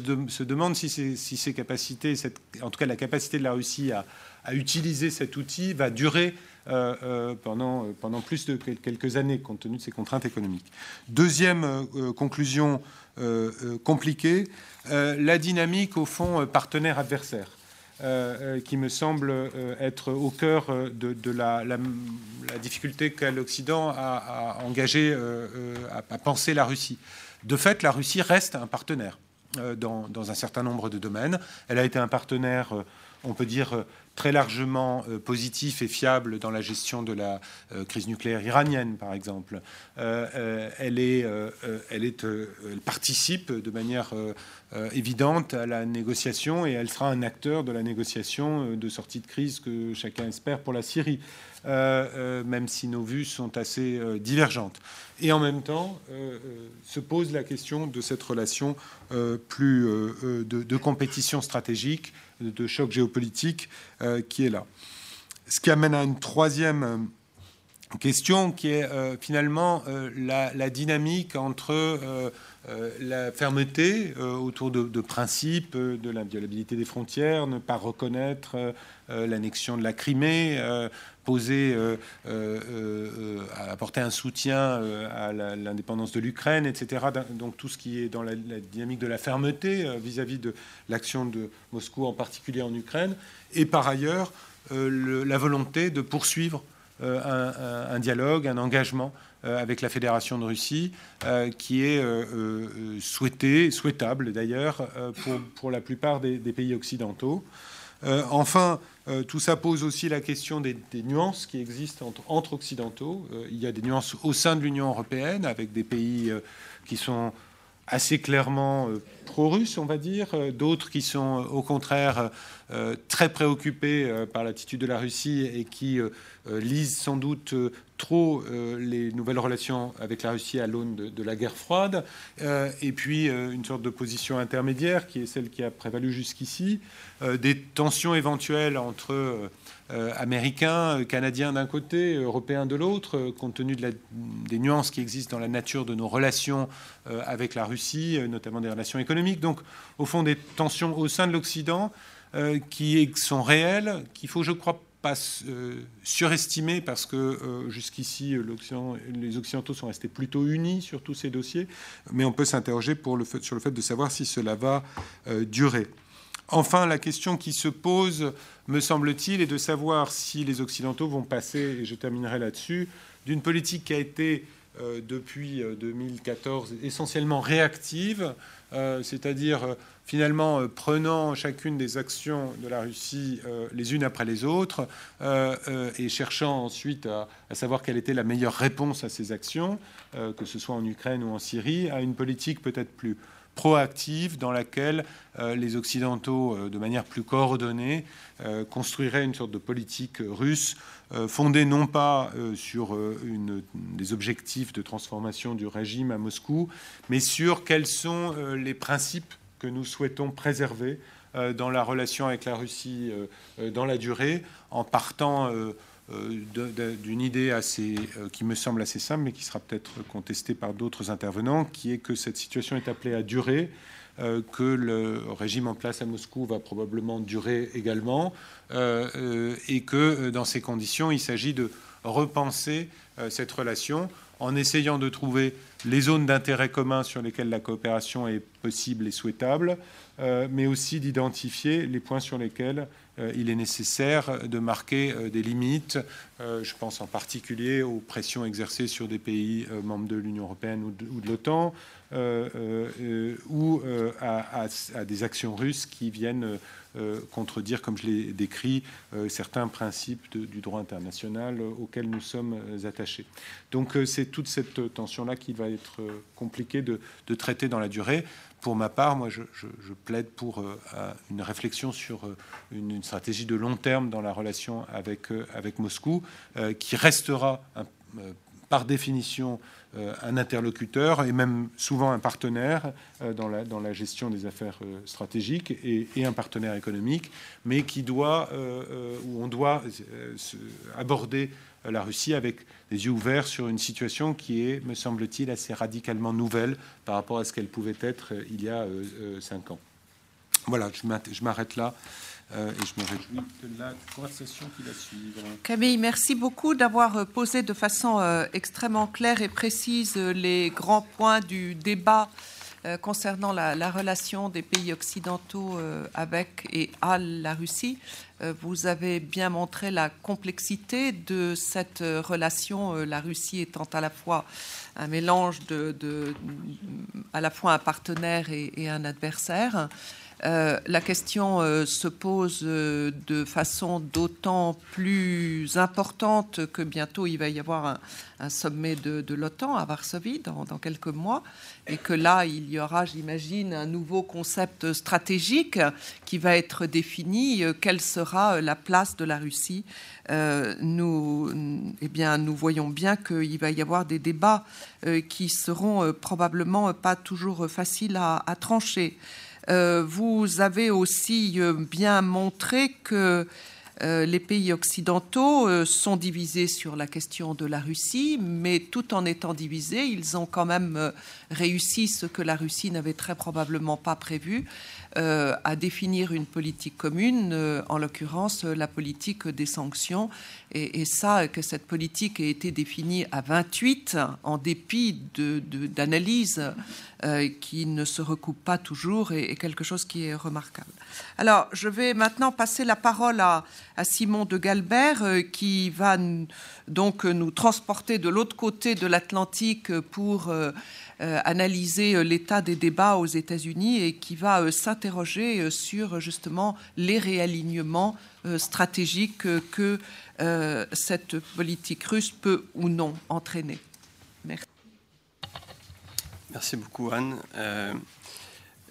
B: demande si ces, capacités, en tout cas la capacité de la Russie à, utiliser cet outil, va durer pendant, plus de quelques années, compte tenu de ses contraintes économiques. Deuxième conclusion compliqué, euh, la dynamique au fond partenaire-adversaire. qui me semble être au cœur de, la, difficulté qu'a l'Occident à, engager, à, penser la Russie. De fait, la Russie reste un partenaire dans, un certain nombre de domaines. Elle a été un partenaire, on peut dire, très largement euh, positif et fiable dans la gestion de la euh, crise nucléaire iranienne, par exemple. Euh, elle, est, elle, est, participe de manière évidente à la négociation et elle sera un acteur de la négociation de sortie de crise que chacun espère pour la Syrie. même si nos vues sont assez divergentes. Et en même temps, se pose la question de cette relation plus de, compétition stratégique de choc géopolitique euh, qui est là. Ce qui amène à une troisième euh, question qui est euh, finalement la, dynamique entre la fermeté autour de, principes, de l'inviolabilité des frontières, ne pas reconnaître l'annexion de la Crimée, poser, apporter un soutien à l'indépendance de l'Ukraine, etc. Donc tout ce qui est dans la, dynamique de la fermeté vis-à-vis -vis de l'action de Moscou, en particulier en Ukraine, et par ailleurs euh, la volonté de poursuivre euh, un, dialogue, un engagement euh, avec la Fédération de Russie, qui est souhaité, souhaitable d'ailleurs, pour, la plupart des, pays occidentaux. enfin, tout ça pose aussi la question des, nuances qui existent entre occidentaux. il y a des nuances au sein de l'Union européenne, avec des pays qui sont assez clairement euh, pro-russes, on va dire, euh, d'autres qui sont euh, au contraire très préoccupés par l'attitude de la Russie et qui lisent sans doute trop les nouvelles relations avec la Russie à l'aune de, la guerre froide, et puis une sorte de position intermédiaire qui est celle qui a prévalu jusqu'ici, des tensions éventuelles entre Américains, Canadiens d'un côté, Européens de l'autre, compte tenu de des nuances qui existent dans la nature de nos relations avec la Russie, notamment des relations économiques. Donc, au fond, des tensions au sein de l'Occident euh, qui sont réelles, qu'il faut, je crois, pas euh, surestimer parce que euh, jusqu'ici les Occidentaux sont restés plutôt unis sur tous ces dossiers, mais on peut s'interroger sur le fait de savoir si cela va durer. Enfin, la question qui se pose, me semble-t-il, est de savoir si les Occidentaux vont passer, et je terminerai là-dessus, d'une politique qui a été depuis 2014 essentiellement réactive, c'est-à-dire finalement euh, prenant chacune des actions de la Russie euh, les unes après les autres euh, et cherchant ensuite à, savoir quelle était la meilleure réponse à ces actions, que ce soit en Ukraine ou en Syrie, à une politique peut-être plus proactive dans laquelle les Occidentaux, de manière plus coordonnée, construiraient une sorte de politique russe fondée non pas sur une, des objectifs de transformation du régime à Moscou, mais sur quels sont les principes que nous souhaitons préserver euh, dans la relation avec la Russie euh, euh, dans la durée, en partant d'une idée assez, qui me semble assez simple, mais qui sera peut-être contestée par d'autres intervenants, qui est que cette situation est appelée à durer, que le régime en place à Moscou va probablement durer également, et que dans ces conditions, il s'agit de repenser cette relation en essayant de trouver les zones d'intérêt commun sur lesquelles la coopération est possible et souhaitable, euh, mais aussi d'identifier les points sur lesquels euh, il est nécessaire de marquer euh, des limites. je pense en particulier aux pressions exercées sur des pays membres de l'Union européenne ou de, l'OTAN, ou à, des actions russes qui viennent euh, contredire, comme je l'ai décrit, euh, certains principes du droit international auxquels nous sommes euh, attachés. Donc c'est toute cette tension-là qui va être compliquée de, traiter dans la durée. Pour ma part, moi, je, plaide pour une réflexion sur une, stratégie de long terme dans la relation avec, avec Moscou, qui restera par définition euh, un interlocuteur et même souvent un partenaire euh, dans, la, dans la gestion des affaires euh, stratégiques et, un partenaire économique, mais qui doit, où on doit aborder la Russie avec des yeux ouverts sur une situation qui est, me semble-t-il, assez radicalement nouvelle par rapport à ce qu'elle pouvait être il y a cinq ans. Voilà, je m'arrête là. Euh, et je me réjouis de la conversation qui va suivre.
A: Camille, merci beaucoup d'avoir euh, posé de façon euh, extrêmement claire et précise les grands points du débat concernant la, relation des pays occidentaux avec et à la Russie. Vous avez bien montré la complexité de cette relation, la Russie étant à la fois un mélange de, à la fois un partenaire et, et un adversaire. Euh, la question euh, se pose euh, de façon d'autant plus importante que bientôt il va y avoir un, sommet de, l'OTAN à Varsovie dans, quelques mois et que là il y aura, j'imagine, un nouveau concept stratégique qui va être défini. quelle sera la place de la Russie nous, eh bien, nous voyons bien qu'il va y avoir des débats qui seront probablement pas toujours faciles à trancher. Euh, vous avez aussi euh, bien montré que euh, les pays occidentaux sont divisés sur la question de la Russie, mais tout en étant divisés, ils ont quand même réussi ce que la Russie n'avait très probablement pas prévu, euh, à définir une politique commune, euh, en l'occurrence la politique des sanctions. Et, ça, que cette politique ait été définie à 28, en dépit d'analyses euh, qui ne se recoupent pas toujours, est, quelque chose qui est remarquable. Alors, je vais maintenant passer la parole à, à Simon de Galbert, qui va donc nous transporter de l'autre côté de l'Atlantique pour euh, analyser euh, l'état des débats aux États-Unis et qui va euh, s'interroger sur justement les réalignements stratégiques que cette politique russe peut ou non entraîner.
C: Merci. Merci beaucoup Anne.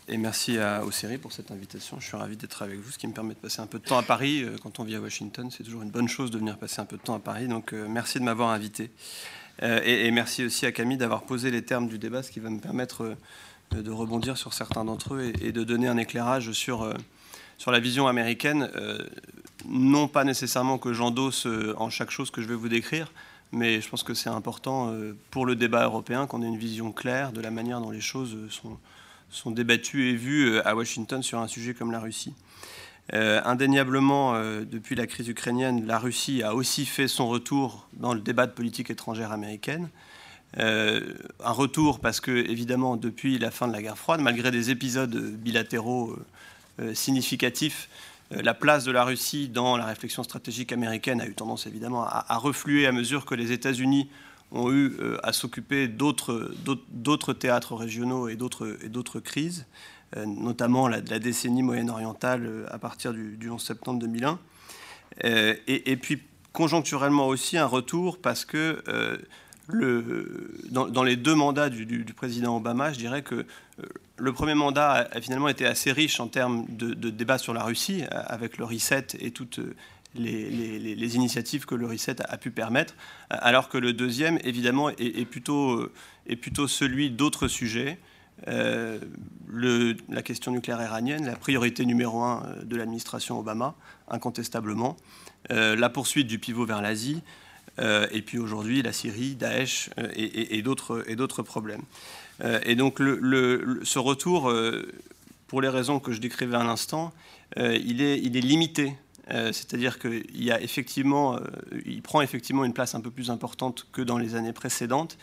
C: et merci à, aux séries pour cette invitation. Je suis ravi d'être avec vous, ce qui me permet de passer un peu de temps à Paris. Quand on vit à Washington, c'est toujours une bonne chose de venir passer un peu de temps à Paris. Donc merci de m'avoir invité. Et, et, merci aussi à Camille d'avoir posé les termes du débat, ce qui va me permettre de rebondir sur certains d'entre eux et, de donner un éclairage sur, sur la vision américaine. non pas nécessairement que j'endosse en chaque chose que je vais vous décrire, mais je pense que c'est important pour le débat européen qu'on ait une vision claire de la manière dont les choses sont, sont débattues et vues à Washington sur un sujet comme la Russie. Euh, indéniablement, euh, depuis la crise ukrainienne, la Russie a aussi fait son retour dans le débat de politique étrangère américaine. Euh, un retour parce que, évidemment, depuis la fin de la guerre froide, malgré des épisodes bilatéraux significatifs, la place de la Russie dans la réflexion stratégique américaine a eu tendance, évidemment, à, à refluer à mesure que les États-Unis ont eu à s'occuper d'autres théâtres régionaux et d'autres crises. Euh, notamment la, la décennie moyenne-orientale euh, à partir du, 11 septembre 2001. Euh, et, puis conjoncturellement aussi un retour parce que dans, les deux mandats du, président Obama, je dirais que le premier mandat a, finalement été assez riche en termes de, de débat sur la Russie, avec le reset et toutes les, initiatives que le reset a, pu permettre, alors que le deuxième, évidemment, est plutôt celui d'autres sujets. Euh, la question nucléaire iranienne, la priorité numéro un euh, de l'administration Obama, incontestablement, euh, la poursuite du pivot vers l'Asie, et puis aujourd'hui la Syrie, Daesh et, d'autres problèmes. et donc ce retour, pour les raisons que je décrivais à l'instant, il, est, limité. C'est-à-dire qu'il prend effectivement une place un peu plus importante que dans les années précédentes,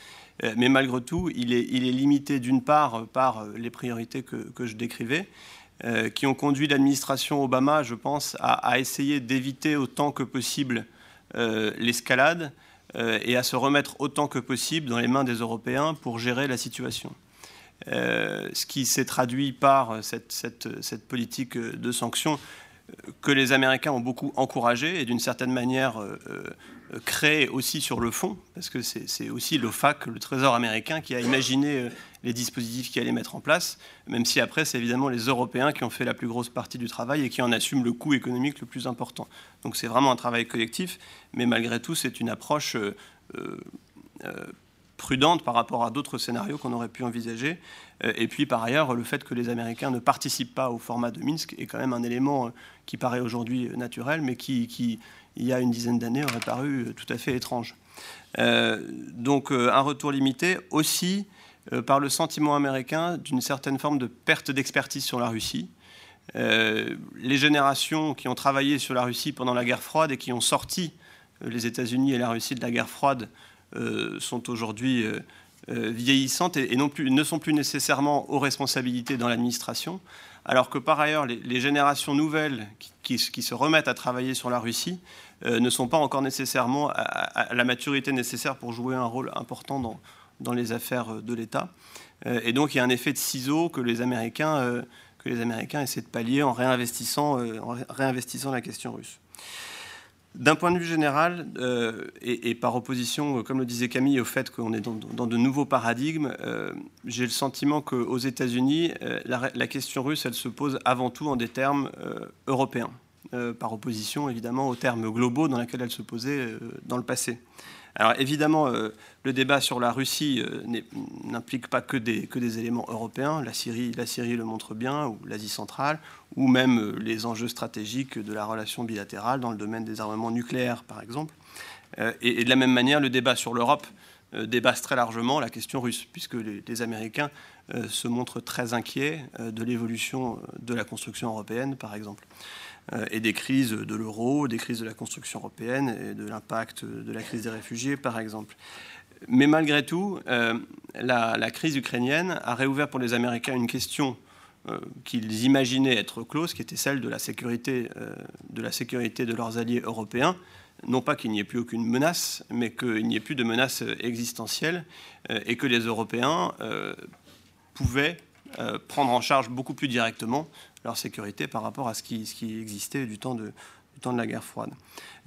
C: mais malgré tout, il est, limité d'une part par les priorités que, je décrivais, euh, qui ont conduit l'administration Obama, je pense, à, essayer d'éviter autant que possible euh, l'escalade et à se remettre autant que possible dans les mains des Européens pour gérer la situation. ce qui s'est traduit par cette, politique de sanctions que les Américains ont beaucoup encouragée et d'une certaine manière euh, créé aussi sur le fond, parce que c'est aussi l'OFAC, le Trésor américain, qui a imaginé euh, les dispositifs qu'il allait mettre en place, même si après, c'est évidemment les Européens qui ont fait la plus grosse partie du travail et qui en assument le coût économique le plus important. Donc c'est vraiment un travail collectif, mais malgré tout, c'est une approche euh, prudente par rapport à d'autres scénarios qu'on aurait pu envisager. Et puis par ailleurs, le fait que les Américains ne participent pas au format de Minsk est quand même un élément qui paraît aujourd'hui naturel, mais qui, qui, il y a une dizaine d'années, aurait paru tout à fait étrange. Euh, donc euh, un retour limité aussi euh, par le sentiment américain d'une certaine forme de perte d'expertise sur la Russie. les générations qui ont travaillé sur la Russie pendant la guerre froide et qui ont sorti les États-Unis et la Russie de la guerre froide sont aujourd'hui vieillissantes et, ne sont plus nécessairement aux responsabilités dans l'administration, alors que par ailleurs les, générations nouvelles qui, se remettent à travailler sur la Russie euh, ne sont pas encore nécessairement à, la maturité nécessaire pour jouer un rôle important dans, les affaires de l'État. Euh, et donc il y a un effet de ciseau que les Américains, euh, que les Américains essaient de pallier en réinvestissant, réinvestissant la question russe. D'un point de vue général, et, par opposition, comme le disait Camille, au fait qu'on est dans, de nouveaux paradigmes, j'ai le sentiment qu'aux États-Unis, la, la, question russe, elle se pose avant tout en des termes européens. Euh, par opposition évidemment aux termes globaux dans lesquels elle se posait euh, dans le passé. Alors évidemment, euh, le débat sur la Russie n'implique pas que des, éléments européens. La Syrie, la Syrie le montre bien, ou l'Asie centrale, ou même les enjeux stratégiques de la relation bilatérale dans le domaine des armements nucléaires, par exemple. Et, de la même manière, le débat sur l'Europe dépasse très largement la question russe, puisque les Américains se montrent très inquiets de l'évolution de la construction européenne, par exemple. Euh, et des crises de l'euro, des crises de la construction européenne et de l'impact de la crise des réfugiés, par exemple. Mais malgré tout, euh, la, crise ukrainienne a réouvert pour les Américains une question euh, qu'ils imaginaient être close, qui était celle de la sécurité, de, la sécurité de leurs alliés européens. Non pas qu'il n'y ait plus aucune menace, mais qu'il n'y ait plus de menace existentielle et que les Européens pouvaient prendre en charge beaucoup plus directement leur sécurité par rapport à ce qui, existait du temps de, la guerre froide.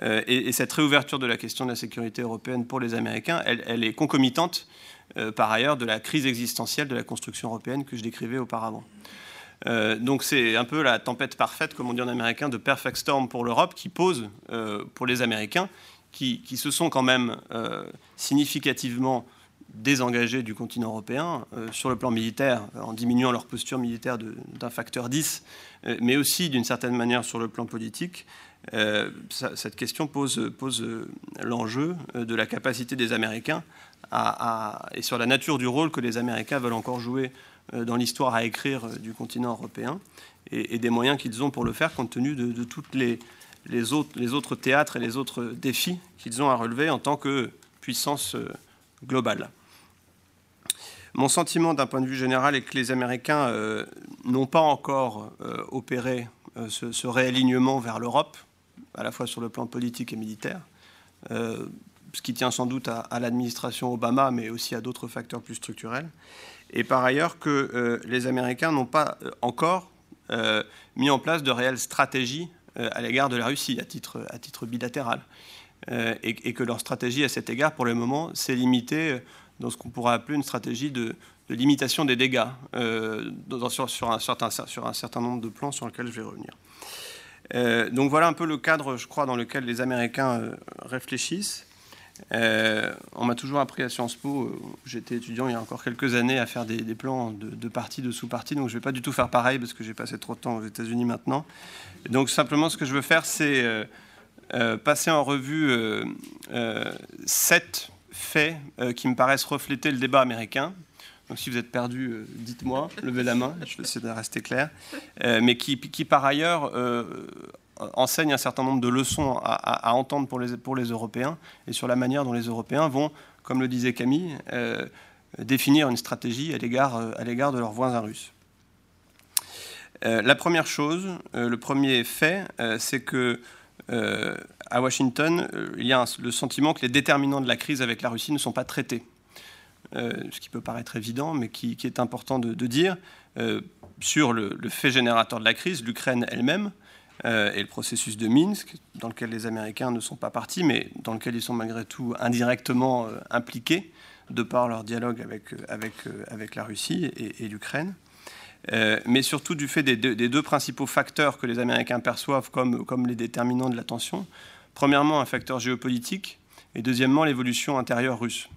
C: Euh, et, cette réouverture de la question de la sécurité européenne pour les Américains, elle, est concomitante euh, par ailleurs de la crise existentielle de la construction européenne que je décrivais auparavant. donc c'est un peu la tempête parfaite, comme on dit en américain, de perfect storm pour l'Europe, qui pose pour les Américains, qui, se sont quand même significativement désengagés du continent européen sur le plan militaire, en diminuant leur posture militaire d'un facteur 10, mais aussi d'une certaine manière sur le plan politique. Euh, cette question pose, pose euh, l'enjeu euh, de la capacité des Américains à, et sur la nature du rôle que les Américains veulent encore jouer dans l'histoire à écrire du continent européen et, des moyens qu'ils ont pour le faire compte tenu de, de tous les, les, autres, les autres théâtres et les autres défis qu'ils ont à relever en tant que puissance globale. Mon sentiment d'un point de vue général est que les Américains n'ont pas encore opéré ce, ce, réalignement vers l'Europe à la fois sur le plan politique et militaire, euh, ce qui tient sans doute à, l'administration Obama, mais aussi à d'autres facteurs plus structurels. Et par ailleurs que euh, les Américains n'ont pas euh, encore mis en place de réelles stratégies à l'égard de la Russie à titre, à titre bilatéral. Et, que leur stratégie à cet égard, pour le moment, s'est limitée dans ce qu'on pourrait appeler une stratégie de, limitation des dégâts sur, sur, un certain, nombre de plans sur lesquels je vais revenir. Euh, donc voilà un peu le cadre, je crois, dans lequel les Américains euh, réfléchissent. Euh, on m'a toujours appris à Sciences Po, j'étais étudiant il y a encore quelques années, à faire des, plans de, de parties, de sous-parties, donc je ne vais pas du tout faire pareil parce que j'ai passé trop de temps aux États-Unis maintenant. donc simplement ce que je veux faire, c'est passer en revue sept faits qui me paraissent refléter le débat américain, donc si vous êtes perdu, euh, dites-moi, levez la main, je vais essayer de rester clair. Euh, mais qui, par ailleurs euh, enseigne un certain nombre de leçons à, entendre pour les, pour les Européens et sur la manière dont les Européens vont, comme le disait Camille, définir une stratégie à l'égard de leurs voisins russes. la première chose, le premier fait, c'est que à Washington, il y a le sentiment que les déterminants de la crise avec la Russie ne sont pas traités. Euh, ce qui peut paraître évident, mais qui, est important de, dire, euh, sur le, fait générateur de la crise, l'Ukraine elle-même, euh, et le processus de Minsk, dans lequel les Américains ne sont pas partis, mais dans lequel ils sont malgré tout indirectement impliqués, de par leur dialogue avec, la Russie et, l'Ukraine. mais surtout du fait des deux, principaux facteurs que les Américains perçoivent comme les déterminants de la tension. Premièrement, un facteur géopolitique, et deuxièmement, l'évolution intérieure russe.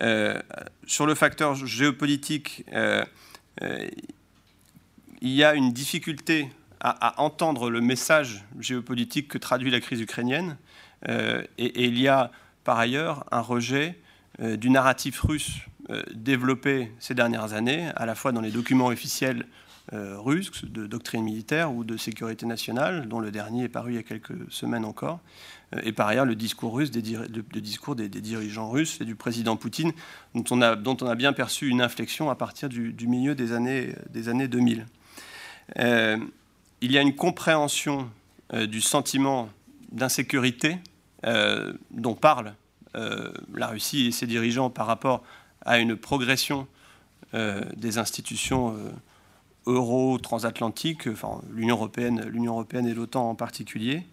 C: Euh, sur le facteur géopolitique, euh, euh, il y a une difficulté à, entendre le message géopolitique que traduit la crise ukrainienne, et, il y a par ailleurs un rejet du narratif russe développé ces dernières années, à la fois dans les documents officiels russes de doctrine militaire ou de sécurité nationale, dont le dernier est paru il y a quelques semaines encore, et par ailleurs le discours russe, des, le discours des, dirigeants russes et du président Poutine, dont on a, bien perçu une inflexion à partir du, milieu des années, des années 2000. Euh, il y a une compréhension euh, du sentiment d'insécurité euh, dont parle la Russie et ses dirigeants par rapport à une progression des institutions euro transatlantiques, enfin, l'Union européenne, européenne et l'OTAN en particulier,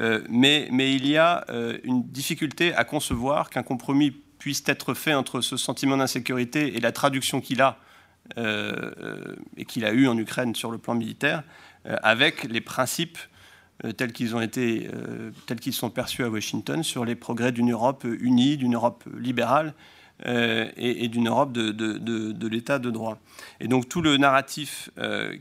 C: euh, mais, il y a euh, une difficulté à concevoir qu'un compromis puisse être fait entre ce sentiment d'insécurité et la traduction qu'il a euh, en Ukraine sur le plan militaire, avec les principes tels qu'ils ont été, tels qu'ils sont perçus à Washington sur les progrès d'une Europe unie, d'une Europe libérale et, d'une Europe de, l'État de droit. Et donc tout le narratif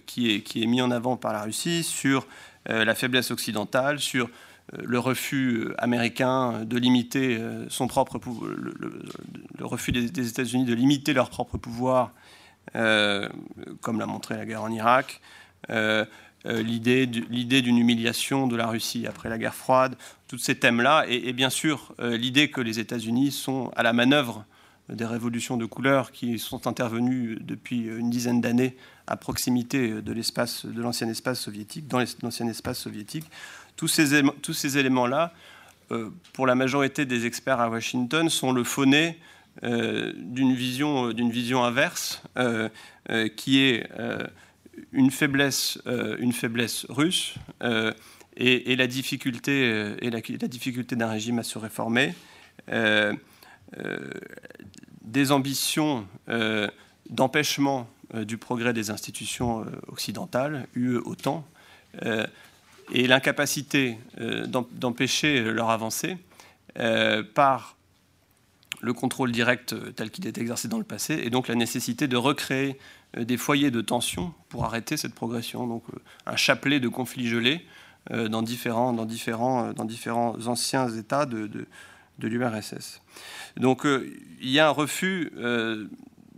C: qui, est, qui est mis en avant par la Russie sur euh, la faiblesse occidentale, sur euh, le refus américain de limiter euh, son propre le, le, refus des, États-Unis de limiter leur propre pouvoir, comme l'a montré la guerre en Irak, l'idée d'une humiliation de la Russie après la guerre froide, tous ces thèmes-là, et, bien sûr l'idée que les États-Unis sont à la manœuvre des révolutions de couleur qui sont intervenues depuis une dizaine d'années à proximité de l'espace, de l'ancien espace soviétique, dans l'ancien espace soviétique. Tous ces, tous ces éléments-là, euh, pour la majorité des experts à Washington, sont le fauné euh, d'une vision, d'une vision inverse, euh, qui est une faiblesse, une faiblesse russe et, la difficulté, et la difficulté d'un régime à se réformer. Des ambitions d'empêchement du progrès des institutions occidentales, UE OTAN, et l'incapacité d'empêcher leur avancée par le contrôle direct tel qu'il est exercé dans le passé, et donc la nécessité de recréer des foyers de tension pour arrêter cette progression. Donc un chapelet de conflits gelés dans, différents, dans, anciens États de, de l'URSS. Donc euh, il y a un refus euh,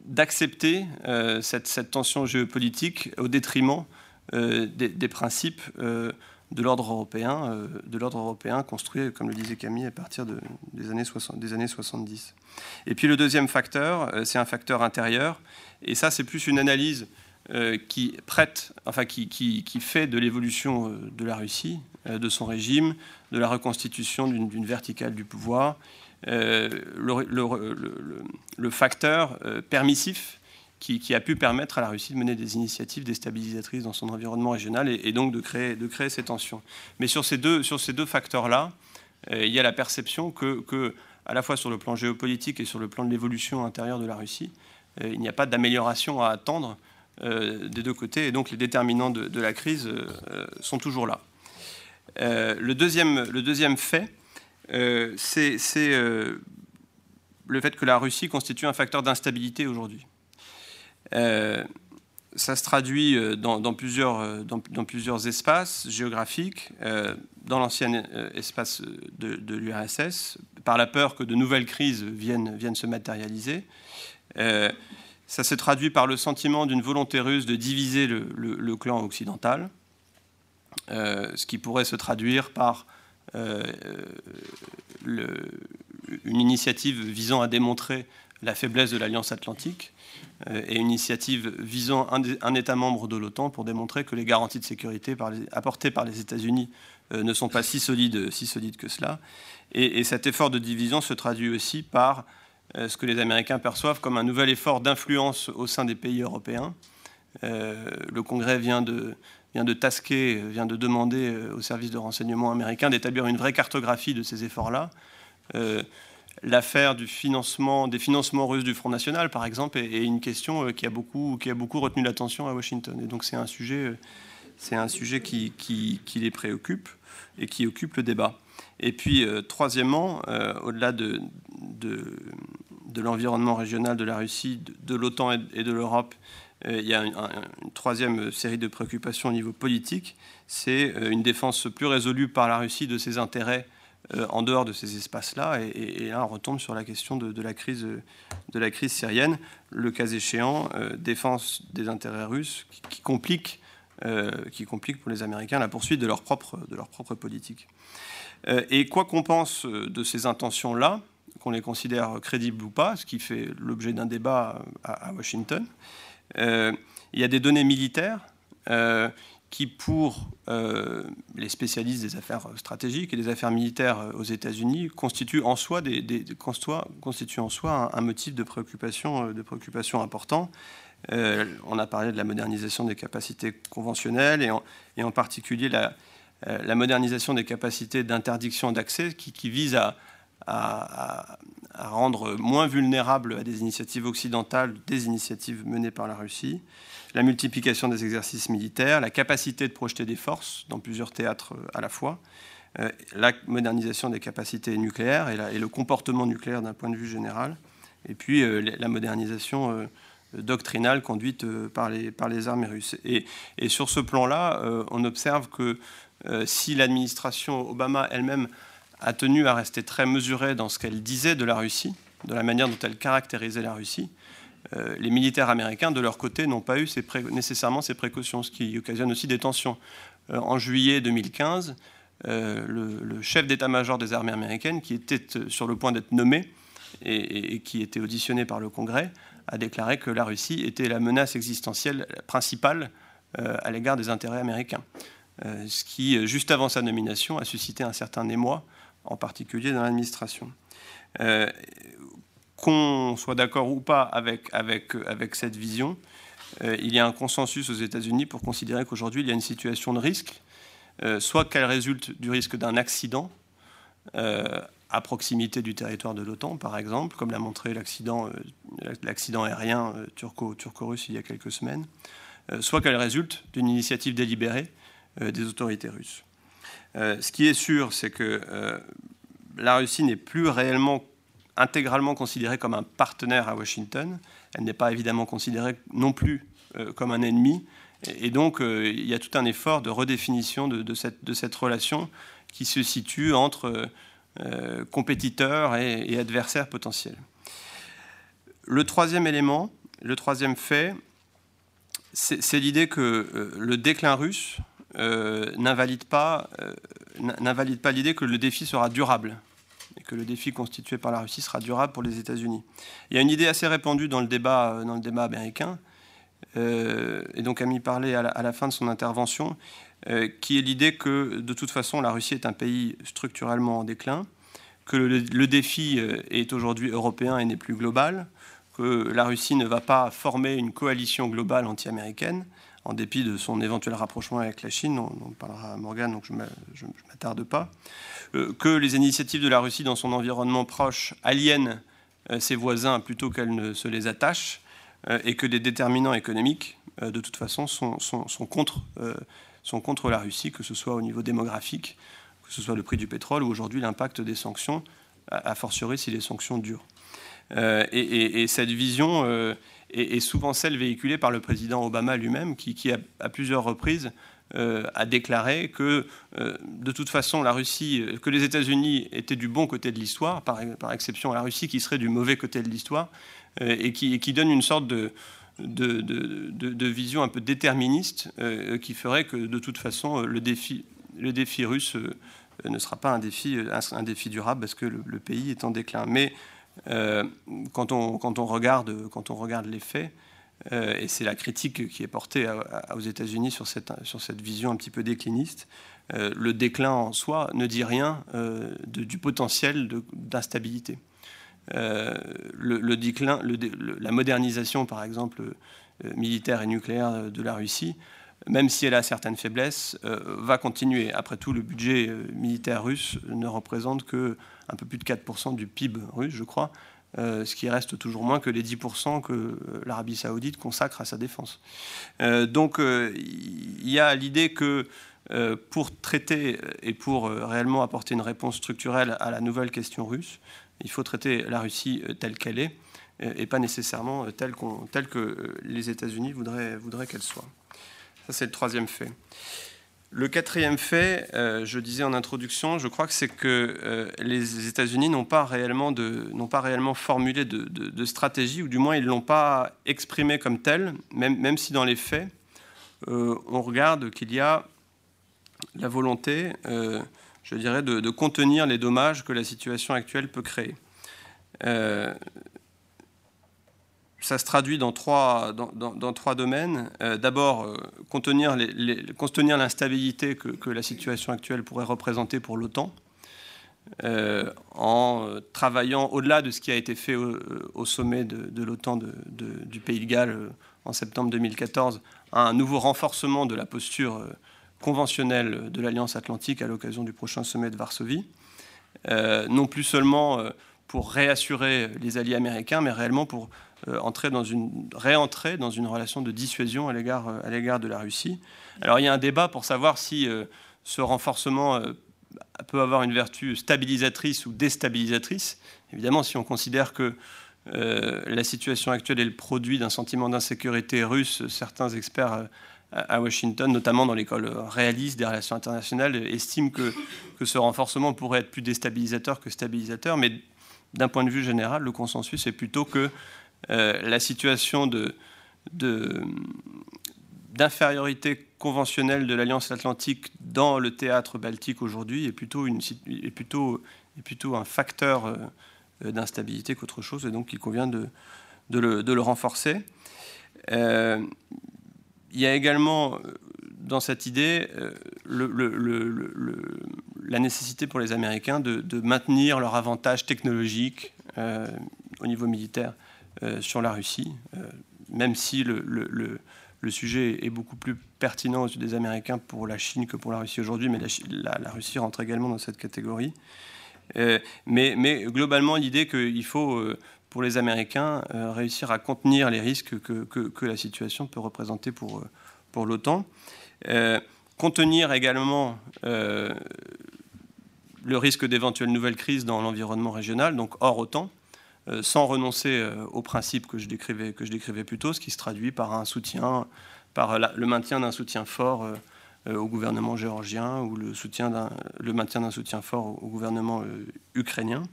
C: d'accepter euh, cette, tension géopolitique au détriment des, principes de l'ordre européen, de l'ordre européen construit, comme le disait Camille, à partir des, années 60, des années 70. Et puis le deuxième facteur, c'est un facteur intérieur, et ça c'est plus une analyse qui prête, enfin qui fait de l'évolution de la Russie, de son régime, de la reconstitution d'une verticale du pouvoir, euh, le, facteur euh, permissif qui, a pu permettre à la Russie de mener des initiatives déstabilisatrices dans son environnement régional et, donc de créer, ces tensions. Mais sur ces deux, facteurs-là, euh, il y a la perception que, à la fois sur le plan géopolitique et sur le plan de l'évolution intérieure de la Russie, il n'y a pas d'amélioration à attendre des deux côtés, et donc les déterminants de la crise sont toujours là. Euh, le, deuxième, fait, euh, c'est euh, le fait que la Russie constitue un facteur d'instabilité aujourd'hui. ça se traduit dans, plusieurs, espaces géographiques, dans l'ancien espace de, l'URSS, par la peur que de nouvelles crises viennent se matérialiser. ça se traduit par le sentiment d'une volonté russe de diviser le clan occidental. Euh, ce qui pourrait se traduire par euh, une initiative visant à démontrer la faiblesse de l'Alliance atlantique euh, et une initiative visant un, État membre de l'OTAN pour démontrer que les garanties de sécurité apportées par les États-Unis ne sont pas si solides, si solides que cela. Et, cet effort de division se traduit aussi par ce que les Américains perçoivent comme un nouvel effort d'influence au sein des pays européens. le Congrès vient de vient de tasquer, vient de demander euh, au service de renseignement américain d'établir une vraie cartographie de ces efforts-là. Euh, l'affaire du financement, des financements russes du Front National, par exemple, est, une question euh, qui a beaucoup, qui a beaucoup retenu l'attention à Washington. Et donc c'est un sujet, c'est un sujet qui, qui, les préoccupe et qui occupe le débat. Et puis, troisièmement, au-delà de, de, de l'environnement régional de la Russie, de, l'OTAN et de l'Europe, il y a une, troisième série de préoccupations au niveau politique, c'est euh, une défense plus résolue par la Russie de ses intérêts euh, en dehors de ces espaces-là. Et, là, on retombe sur la question de, la, crise, syrienne, le cas échéant, défense des intérêts russes qui, complique, pour les Américains la poursuite de leur propre, politique. et quoi qu'on pense de ces intentions-là, qu'on les considère crédibles ou pas, ce qui fait l'objet d'un débat à Washington, euh, il y a des données militaires euh, qui, pour euh, les spécialistes des affaires stratégiques et des affaires militaires aux États-Unis, constituent en soi, des, en soi un, motif de préoccupation, de préoccupation important. on a parlé de la modernisation des capacités conventionnelles et en, et en particulier la, la, modernisation des capacités d'interdiction d'accès qui, qui, vise à, à, rendre moins vulnérables à des initiatives occidentales, des initiatives menées par la Russie, la multiplication des exercices militaires, la capacité de projeter des forces dans plusieurs théâtres euh, à la fois, euh, la modernisation des capacités nucléaires et, le comportement nucléaire d'un point de vue général, et puis euh, la modernisation doctrinale conduite par les, par les armées russes. Et, et sur ce plan-là, on observe que si l'administration Obama elle-même a tenu à rester très mesurée dans ce qu'elle disait de la Russie, de la manière dont elle caractérisait la Russie. Euh, les militaires américains, de leur côté, n'ont pas eu nécessairement ces précautions, ce qui occasionne aussi des tensions. Euh, en juillet 2015, euh, le, chef d'état-major des armées américaines, qui était sur le point d'être nommé et, qui était auditionné par le Congrès, a déclaré que la Russie était la menace existentielle principale à l'égard des intérêts américains. ce qui, juste avant sa nomination, a suscité un certain émoi en particulier dans l'administration. Euh, qu'on soit d'accord ou pas avec, cette vision, euh, il y a un consensus aux États-Unis pour considérer qu'aujourd'hui, il y a une situation de risque, euh, soit qu'elle résulte du risque d'un accident à proximité du territoire de l'OTAN, par exemple, comme l'a montré l'accident aérien turco-russe il y a quelques semaines, soit qu'elle résulte d'une initiative délibérée des autorités russes. Ce qui est sûr, c'est que la Russie n'est plus réellement intégralement considérée comme un partenaire à Washington. Elle n'est pas évidemment considérée non plus euh, comme un ennemi. Et, donc, euh, il y a tout un effort de redéfinition de, cette, relation qui se situe entre euh, compétiteurs et, adversaires potentiels. Le troisième élément, le troisième fait, c'est l'idée que le déclin russe n'invalide pas, l'idée que le défi sera durable et que le défi constitué par la Russie sera durable pour les États-Unis. Il y a une idée assez répandue dans le débat, euh, dans le débat américain, euh, et donc Ami parlait à la, à la, fin de son intervention, euh, qui est l'idée que de toute façon la Russie est un pays structurellement en déclin, que le, défi est aujourd'hui européen et n'est plus global, que la Russie ne va pas former une coalition globale anti-américaine, en dépit de son éventuel rapprochement avec la Chine, on, on parlera à Morgan, donc je ne m'attarde pas. Euh, que les initiatives de la Russie dans son environnement proche aliènent euh, ses voisins plutôt qu'elles ne se les attachent, euh, et que les déterminants économiques, de toute façon, sont, contre, la Russie, que ce soit au niveau démographique, que ce soit le prix du pétrole ou aujourd'hui l'impact des sanctions, a fortiori si les sanctions durent. et, cette vision est, souvent celle véhiculée par le président Obama lui-même, qui, qui à, plusieurs reprises euh, a déclaré que euh, de toute façon la Russie, que les États-Unis étaient du bon côté de l'histoire, par, exception à la Russie qui serait du mauvais côté de l'histoire, euh, et, qui, donne une sorte de, vision un peu déterministe qui ferait que de toute façon le défi, le défi russe ne sera pas un défi, un, défi durable parce que le, pays est en déclin. Mais quand, on, quand, on regarde, quand on regarde les faits, euh, et c'est la critique qui est portée aux États-Unis sur cette, sur cette vision un petit peu décliniste. Euh, le déclin en soi ne dit rien euh, du potentiel d'instabilité. Le, déclin, la modernisation, par exemple, militaire et nucléaire de la Russie, même si elle a certaines faiblesses, va continuer. Après tout, le budget militaire russe ne représente que un peu plus de 4% du PIB russe, je crois. Euh, ce qui reste toujours moins que les 10% que euh, l'Arabie saoudite consacre à sa défense. Euh, donc il y a l'idée que pour traiter et pour réellement apporter une réponse structurelle à la nouvelle question russe, il faut traiter la Russie telle qu'elle est et pas nécessairement telle, que les États-Unis voudraient, voudraient qu'elle soit. Ça, c'est le troisième fait. Le quatrième fait, euh, je disais en introduction, je crois que c'est que euh, les États-Unis n'ont pas réellement formulé de, stratégie, ou du moins ils ne l'ont pas exprimé comme tel, même, même si dans les faits, euh, on regarde qu'il y a la volonté, je dirais, de, contenir les dommages que la situation actuelle peut créer ça se traduit dans trois, dans, trois domaines. Euh, d'abord, euh, contenir, l'instabilité que, la situation actuelle pourrait représenter pour l'OTAN, euh, en travaillant au-delà de ce qui a été fait au, sommet de, l'OTAN du Pays de Galles en septembre 2014, à un nouveau renforcement de la posture conventionnelle de l'Alliance atlantique à l'occasion du prochain sommet de Varsovie. non plus seulement pour réassurer les alliés américains, mais réellement pour entrer dans une, réentrer dans une relation de dissuasion à l'égard, euh, à l'égard de la Russie. Alors il y a un débat pour savoir si euh, ce renforcement peut avoir une vertu stabilisatrice ou déstabilisatrice. Évidemment, si on considère que la situation actuelle est le produit d'un sentiment d'insécurité russe, certains experts à Washington, notamment dans l'école réaliste des relations internationales, estiment que, que ce renforcement pourrait être plus déstabilisateur que stabilisateur. Mais d'un point de vue général, le consensus est plutôt que euh, la situation d'infériorité conventionnelle de l'Alliance atlantique dans le théâtre baltique aujourd'hui est plutôt, un facteur euh, d'instabilité qu'autre chose, et donc il convient de, le, renforcer. Euh, il y a également dans cette idée la nécessité pour les Américains de, maintenir leur avantage technologique au niveau militaire euh, sur la Russie, euh, même si le, sujet est beaucoup plus pertinent aux yeux des Américains pour la Chine que pour la Russie aujourd'hui, mais la, Russie rentre également dans cette catégorie. mais, mais, globalement, l'idée qu'il faut, pour les Américains, réussir à contenir les risques que, que, la situation peut représenter pour, pour l'OTAN. contenir également le risque d'éventuelles nouvelles crises dans l'environnement régional, donc hors OTAN. Euh, sans renoncer euh, aux principes que je, décrivais, que plus tôt, ce qui se traduit par le maintien d'un soutien fort euh, au gouvernement géorgien ou le, maintien d'un soutien fort au, gouvernement ukrainien.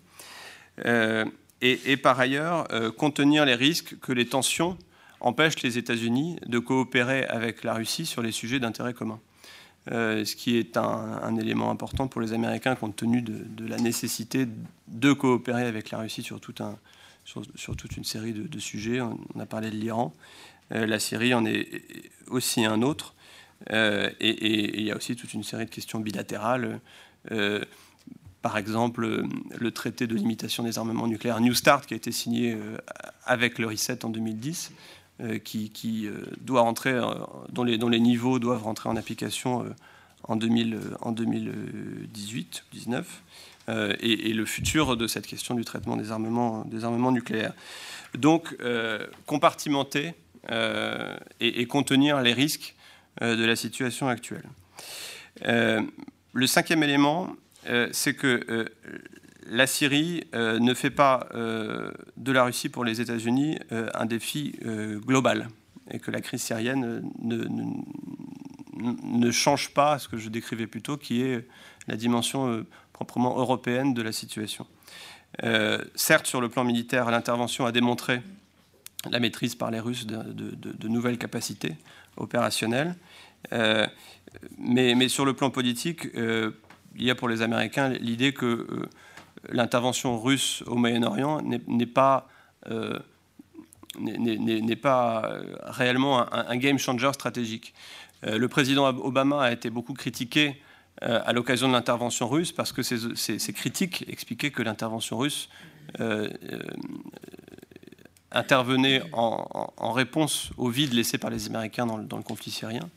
C: Et, par ailleurs, contenir les risques que les tensions empêchent les États-Unis de coopérer avec la Russie sur les sujets d'intérêt commun. Ce qui est un, élément important pour les Américains compte tenu de la nécessité de coopérer avec la Russie sur, toute une série de, sujets. On a parlé de l'Iran. Euh, la Syrie en est aussi un autre. Euh, et, il y a aussi toute une série de questions bilatérales. Euh, par exemple, le traité de limitation des armements nucléaires New Start, qui a été signé avec le RICET en 2010, qui, doit rentrer, dont les, dont les niveaux doivent rentrer en application en, 2000, en 2018-19. Euh, et, le futur de cette question du traitement des armements, nucléaires. Donc, euh, compartimenter euh, et, contenir les risques de la situation actuelle. le cinquième élément, c'est que la Syrie ne fait pas de la Russie pour les États-Unis un défi global et que la crise syrienne ne, ne, change pas ce que je décrivais plus tôt, qui est la dimension proprement européenne de la situation. Euh, certes, sur le plan militaire, l'intervention a démontré la maîtrise par les Russes de, nouvelles capacités opérationnelles, euh, mais, sur le plan politique, euh, il y a pour les Américains l'idée que l'intervention russe au Moyen-Orient n'est pas réellement un, game changer stratégique. le président Obama a été beaucoup critiqué euh, à l'occasion de l'intervention russe, parce que ces, critiques expliquaient que l'intervention russe euh, euh, intervenait en, réponse au vide laissé par les Américains dans le, conflit syrien.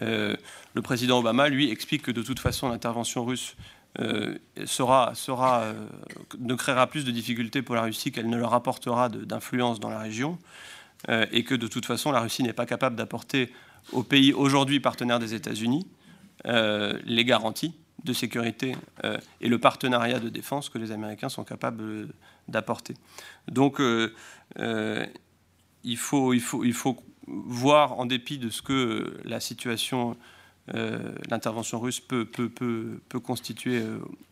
C: le président Obama, lui, explique que de toute façon, l'intervention russe sera, sera, ne créera plus de difficultés pour la Russie qu'elle ne leur apportera d'influence dans la région, et que de toute façon, la Russie n'est pas capable d'apporter aux pays aujourd'hui partenaires des États-Unis euh, les garanties de sécurité euh, et le partenariat de défense que les Américains sont capables d'apporter. Donc euh, il faut voir, en dépit de ce que la situation, l'intervention russe peut, peut, peut, peut constituer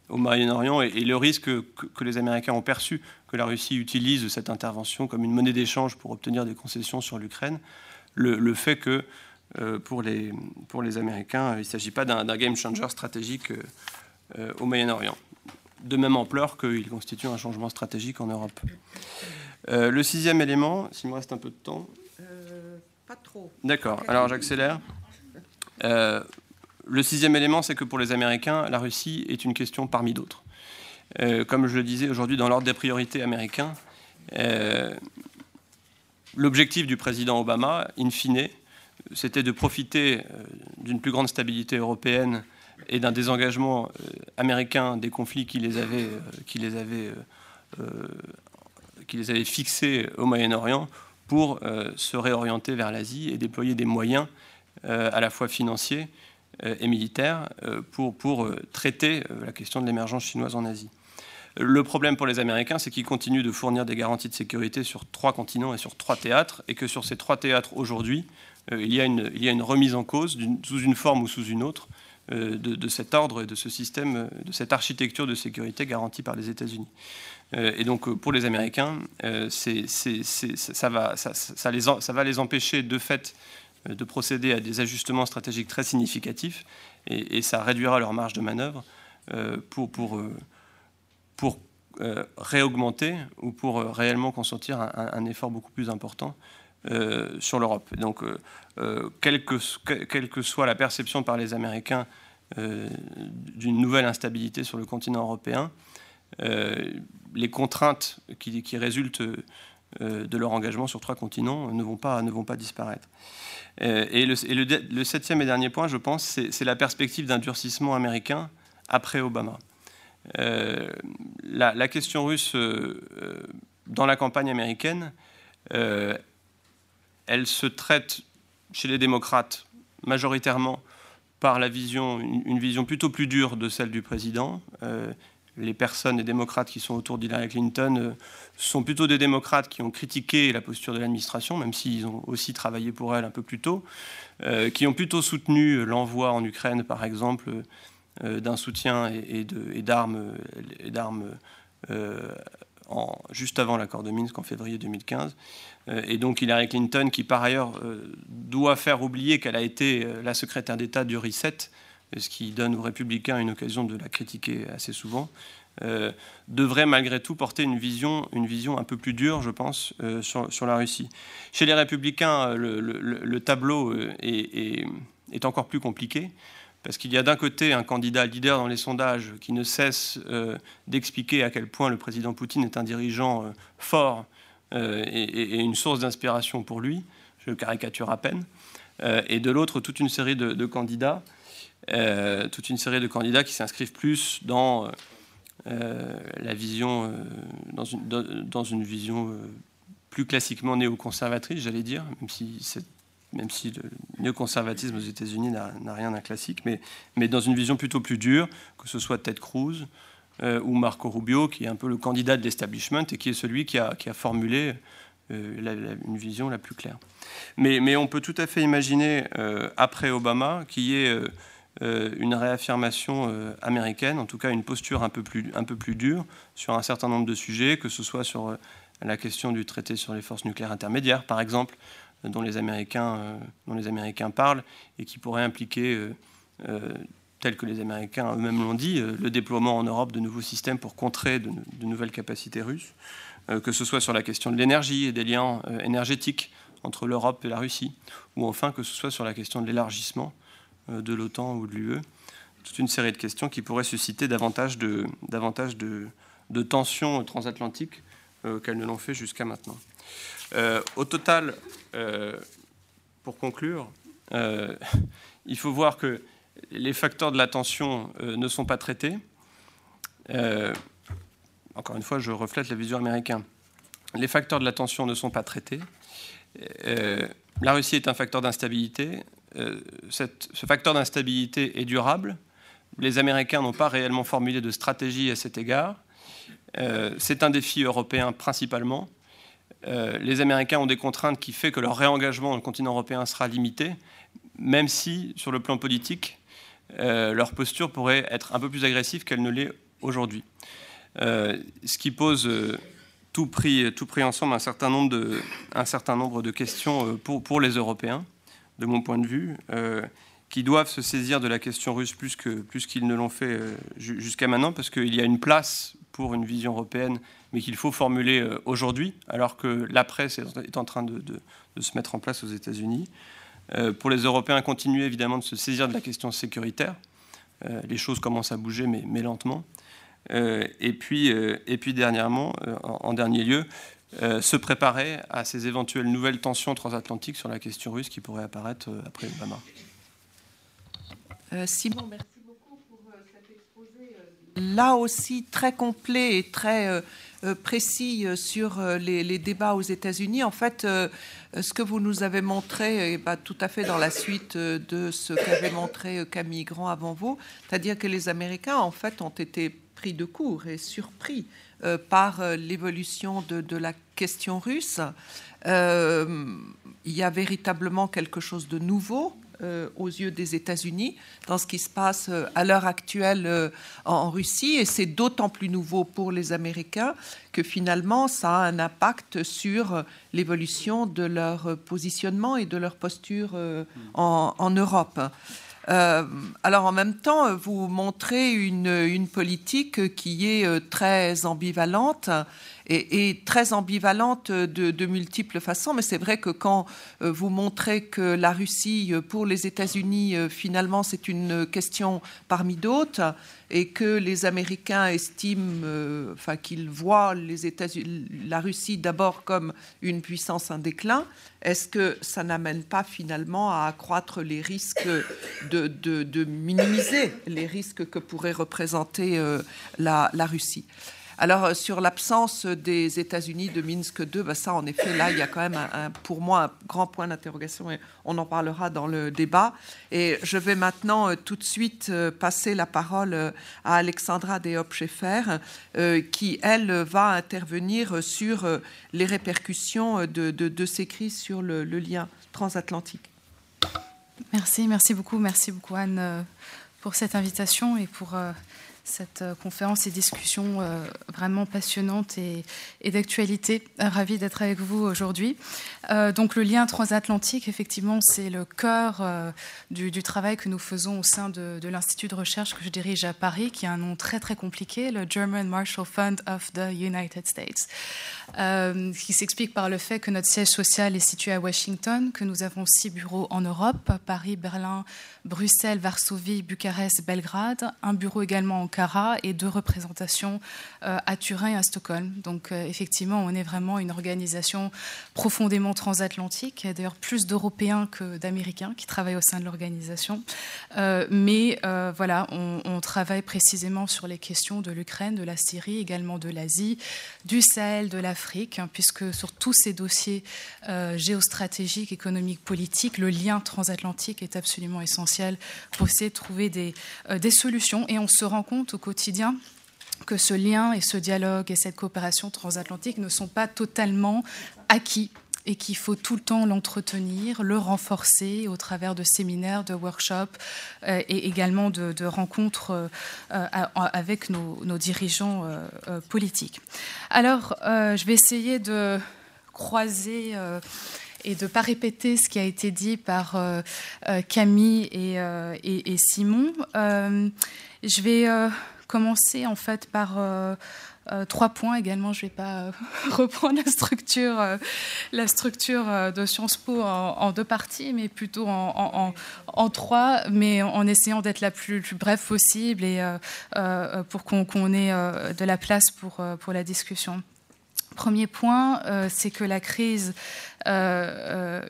C: au Moyen-Orient et, le risque que, les Américains ont perçu que la Russie utilise cette intervention comme une monnaie d'échange pour obtenir des concessions sur l'Ukraine, le, le, fait que euh, pour, les, pour les Américains. Il ne s'agit pas d'un game changer stratégique euh, au Moyen-Orient, de même ampleur qu'il constitue un changement stratégique en Europe. Euh, le sixième élément, s'il me reste un peu de temps.
A: pas trop.
C: D'accord, alors j'accélère. Le sixième élément, c'est que pour les Américains, la Russie est une question parmi d'autres. comme je le disais aujourd'hui, dans l'ordre des priorités américains, l'objectif du président Obama, in fine, c'était de profiter euh, d'une plus grande stabilité européenne et d'un désengagement euh, américain des conflits euh, qui les avaient fixés au Moyen-Orient pour se réorienter vers l'Asie et déployer des moyens à la fois financiers et militaires pour, pour traiter la question de l'émergence chinoise en Asie. Le problème pour les Américains, c'est qu'ils continuent de fournir des garanties de sécurité sur trois continents et sur trois théâtres, et que sur ces trois théâtres aujourd'hui, euh, il, y a une, il y a une remise en cause, sous une forme ou sous une autre, euh, de, cet ordre et de ce système, euh, de cette architecture de sécurité garantie par les États-Unis. et donc pour les Américains, ça va les empêcher de fait de procéder à des ajustements stratégiques très significatifs et, ça réduira leur marge de manœuvre pour, pour, pour réaugmenter ou pour réellement consentir un effort beaucoup plus important euh, sur l'Europe. Donc, euh, euh, quelle, que, soit la perception par les Américains d'une nouvelle instabilité sur le continent européen, les contraintes qui résultent de leur engagement sur trois continents ne vont pas, ne vont pas disparaître. Et, le, et le, septième et dernier point, je pense, c'est la perspective d'un durcissement américain après Obama. la, question russe dans la campagne américaine, elle se traite chez les démocrates majoritairement par la vision, une, vision plutôt plus dure de celle du président. Euh, les personnes, les démocrates qui sont autour d'Hillary Clinton, euh, sont plutôt des démocrates qui ont critiqué la posture de l'administration, même s'ils ont aussi travaillé pour elle un peu plus tôt, euh, qui ont plutôt soutenu l'envoi en Ukraine, par exemple, d'un soutien et, d'armes juste avant l'accord de Minsk en février 2015. Euh, et donc Hillary Clinton, qui par ailleurs euh, doit faire oublier qu'elle a été euh, la secrétaire d'État du reset, ce qui donne aux républicains une occasion de la critiquer assez souvent, devrait malgré tout porter une vision, une vision un peu plus dure, je pense, sur, la Russie. Chez les républicains, le, tableau est, encore plus compliqué. Parce qu'il y a d'un côté un candidat leader dans les sondages qui ne cesse d'expliquer à quel point le président Poutine est un dirigeant fort euh, et, une source d'inspiration pour lui, je caricature à peine, euh, et de l'autre toute une série de, candidats, euh, toute une série de candidats qui s'inscrivent plus dans la vision, dans une, dans, une vision plus classiquement néoconservatrice, j'allais dire, même si même si le néoconservatisme aux États-Unis n'a rien d'un classique, mais, mais, dans une vision plutôt plus dure, que ce soit Ted Cruz, euh, ou Marco Rubio, qui est un peu le candidat de l'establishment et qui est celui qui a, formulé euh, une vision la plus claire. Mais, on peut tout à fait imaginer, euh, après Obama, qu'il y ait une réaffirmation américaine, en tout cas une posture un peu, plus, dure sur un certain nombre de sujets, que ce soit sur la question du traité sur les forces nucléaires intermédiaires, par exemple, dont les Américains, parlent, et qui pourrait impliquer tel que les Américains eux-mêmes l'ont dit, euh, le déploiement en Europe de nouveaux systèmes pour contrer de, nouvelles capacités russes, euh, que ce soit sur la question de l'énergie et des liens euh, énergétiques entre l'Europe et la Russie, ou enfin que ce soit sur la question de l'élargissement de l'OTAN ou de l'UE. Toute une série de questions qui pourraient susciter davantage de, tensions transatlantiques qu'elles ne l'ont fait jusqu'à maintenant. au total, pour conclure, il faut voir que les facteurs de l'attention euh, ne sont pas traités. Euh, encore une fois, je reflète la vision américaine. Les facteurs de l'attention ne sont pas traités. Euh, la Russie est un facteur d'instabilité. Ce facteur d'instabilité est durable. Les Américains n'ont pas réellement formulé de stratégie à cet égard. C'est un défi européen principalement. les Américains ont des contraintes qui font que leur réengagement dans le continent européen sera limité, même si, sur le plan politique, euh, leur posture pourrait être un peu plus agressive qu'elle ne l'est aujourd'hui. Euh, ce qui pose euh, tout, pris, tout pris ensemble un certain nombre de, questions pour les Européens, de mon point de vue, qui doivent se saisir de la question russe plus qu'ils ne l'ont fait jusqu'à maintenant, parce qu'il y a une place pour une vision européenne, mais qu'il faut formuler aujourd'hui, alors que la presse est en train de, se mettre en place aux États-Unis. Euh, pour les Européens, continuer évidemment de se saisir de la question sécuritaire. Euh, les choses commencent à bouger, mais, lentement. Euh, et puis, dernièrement, en, dernier lieu, se préparer à ces éventuelles nouvelles tensions transatlantiques sur la question russe qui pourraient apparaître après Obama.
A: Simon, merci beaucoup pour cet exposé. Là aussi, très complet et très euh, précis euh, sur euh, les, débats aux États-Unis. En fait, ce que vous nous avez montré est tout à fait dans la suite de ce qu'avait montré Camille Grand avant vous, c'est-à-dire que les Américains, en fait, ont été pris de court et surpris par l'évolution de, la question russe. il y a véritablement quelque chose de nouveau euh, aux yeux des États-Unis dans ce qui se passe euh, à l'heure actuelle euh, en, Russie. Et c'est d'autant plus nouveau pour les Américains que finalement, ça a un impact sur l'évolution de leur positionnement et de leur posture en, Europe. Alors en même temps, vous montrez une, politique qui est très ambivalente et, très ambivalente de, multiples façons. Mais c'est vrai que quand euh, vous montrez que la Russie, euh, pour les États-Unis, euh, finalement, c'est une question parmi d'autres, et que les Américains estiment, enfin, qu'ils voient la Russie d'abord comme une puissance en déclin, est-ce que ça n'amène pas finalement à accroître les risques de, minimiser les risques que pourrait représenter la, Russie? Alors, euh, sur l'absence des États-Unis de Minsk II, bah, ça, en effet, là, il y a quand même, pour moi, un grand point d'interrogation et on en parlera dans le débat. Et je vais maintenant euh, tout de suite euh, passer la parole à Alexandra Deop-Scheffer, qui, elle, va intervenir sur les répercussions de, ces crises sur le, le, lien transatlantique.
D: Merci, merci beaucoup. Merci beaucoup, Anne, pour cette invitation et pour cette euh, conférence et discussion euh, vraiment passionnante et, d'actualité. Euh, Ravi d'être avec vous aujourd'hui. donc le lien transatlantique, effectivement, c'est le cœur du, travail que nous faisons au sein de, l'Institut de recherche que je dirige à Paris, qui a un nom très très compliqué, le German Marshall Fund of the United States, qui s'explique par le fait que notre siège social est situé à Washington, que nous avons six bureaux en Europe, Paris, Berlin, Bruxelles, Varsovie, Bucarest, Belgrade, un bureau également en et deux représentations euh, à Turin et à Stockholm. Donc euh, effectivement, on est vraiment une organisation profondément transatlantique. Il y a d'ailleurs plus d'Européens que d'Américains qui travaillent au sein de l'organisation. Euh, mais voilà, on, travaille précisément sur les questions de l'Ukraine, de la Syrie, également de l'Asie, du Sahel, de hein, puisque sur tous ces dossiers géostratégiques, économiques, politiques, le lien transatlantique est absolument essentiel pour essayer de trouver des, des solutions. Et on se rend compte au quotidien que ce lien et ce dialogue et cette coopération transatlantique ne sont pas totalement acquis et qu'il faut tout le temps l'entretenir, le renforcer au travers de séminaires, de workshops euh, et également de, rencontres euh, avec nos, dirigeants euh, politiques. Alors, je vais essayer de croiser et de ne pas répéter ce qui a été dit par Camille et, Simon. Je vais euh, commencer en fait par euh, euh, trois points également. Je ne vais pas reprendre la structure, la structure de Sciences Po en, deux parties, mais plutôt en, trois, mais en essayant d'être la plus, brève possible et pour qu'on ait de la place pour la discussion. Premier point, c'est que la crise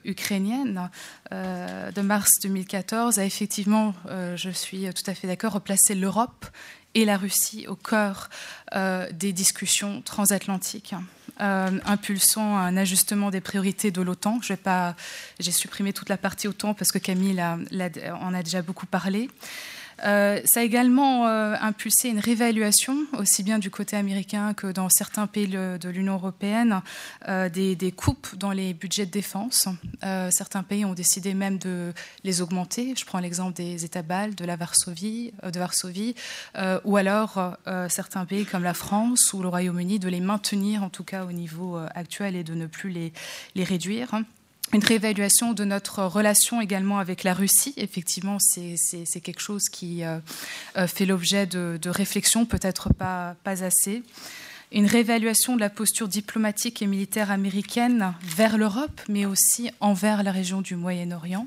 D: ukrainienne de mars 2014 a effectivement, je suis tout à fait d'accord, replacé l'Europe et la Russie au cœur des discussions transatlantiques. impulsant un ajustement des priorités de l'OTAN. J'ai supprimé toute la partie OTAN parce que Camille en a déjà beaucoup parlé. Euh, ça a également euh, impulsé une réévaluation, aussi bien du côté américain que dans certains pays de l'Union européenne, euh, des, coupes dans les budgets de défense. certains pays ont décidé même de les augmenter. Je prends l'exemple des États baltes, de la Varsovie, de Varsovie ou alors certains pays comme la France ou le Royaume-Uni de les maintenir en tout cas au niveau actuel et de ne plus les, les réduire une réévaluation de notre relation également avec la Russie. Effectivement, c'est quelque chose qui euh, euh, fait l'objet de, réflexions, peut-être pas assez une réévaluation de la posture diplomatique et militaire américaine vers l'Europe, mais aussi envers la région du Moyen-Orient,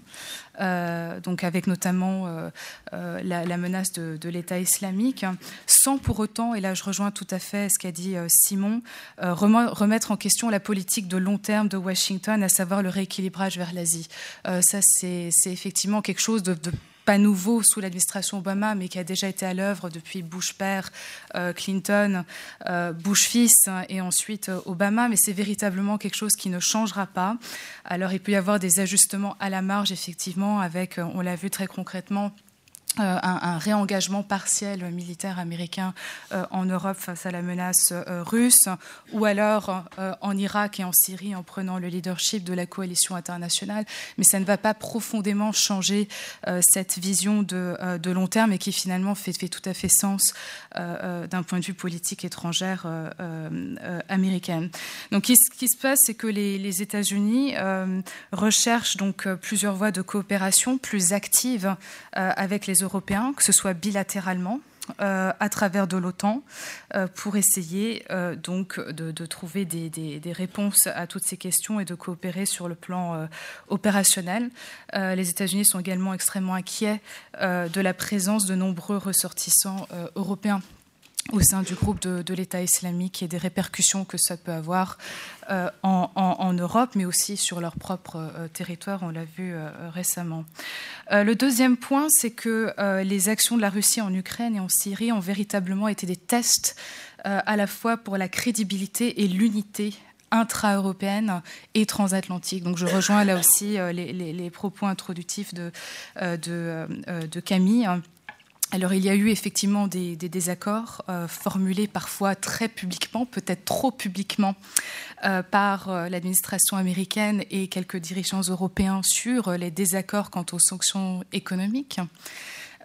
D: euh, donc avec notamment euh, euh, la, menace de, l'État islamique, sans pour autant, et là je rejoins tout à fait ce qu'a dit Simon, remettre en question la politique de long terme de Washington, à savoir le rééquilibrage vers l'Asie. ça, c'est effectivement quelque chose de, de pas nouveau sous l'administration Obama, mais qui a déjà été à l'œuvre depuis Bush père, euh, Clinton, euh, Bush fils et ensuite euh, Obama. Mais c'est véritablement quelque chose qui ne changera pas. Alors il peut y avoir des ajustements à la marge, effectivement, avec, on l'a vu très concrètement, euh, un, réengagement partiel militaire américain euh, en Europe face à la menace euh, russe, ou alors en Irak et en Syrie en prenant le leadership de la coalition internationale. Mais ça ne va pas profondément changer cette vision de, long terme et qui finalement fait, tout à fait sens d'un point de vue politique étrangère américaine. Donc, ce qui se passe, c'est que les, les États-Unis recherchent donc plusieurs voies de coopération plus actives avec les Européens, que ce soit bilatéralement, euh, à travers de l'OTAN euh, pour essayer euh, donc de, trouver des, réponses à toutes ces questions et de coopérer sur le plan opérationnel. les États-Unis sont également extrêmement inquiets de la présence de nombreux ressortissants européens au sein du groupe de, l'État islamique et des répercussions que ça peut avoir euh, en, Europe, mais aussi sur leur propre euh, territoire, on l'a vu euh, récemment. le deuxième point, c'est que les actions de la Russie en Ukraine et en Syrie ont véritablement été des tests à la fois pour la crédibilité et l'unité intra-européenne et transatlantique. Donc je rejoins là aussi les, propos introductifs de, de Camille. Alors il y a eu effectivement des, désaccords euh, formulés parfois très publiquement, peut-être trop publiquement, euh, par euh, l'administration américaine et quelques dirigeants européens sur les désaccords quant aux sanctions économiques,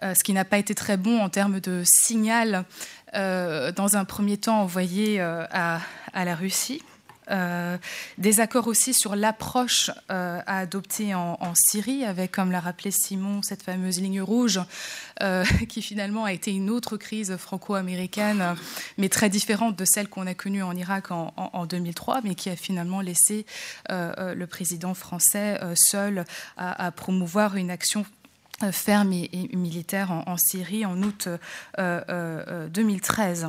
D: ce qui n'a pas été très bon en termes de signal dans un premier temps envoyé à la Russie. Euh, des accords aussi sur l'approche euh, à adopter en, Syrie, avec, comme l'a rappelé Simon, cette fameuse ligne rouge, euh, qui finalement a été une autre crise franco-américaine, mais très différente de celle qu'on a connue en Irak en, 2003, mais qui a finalement laissé le président français seul à, promouvoir une action ferme et, militaire en, en, Syrie en août 2013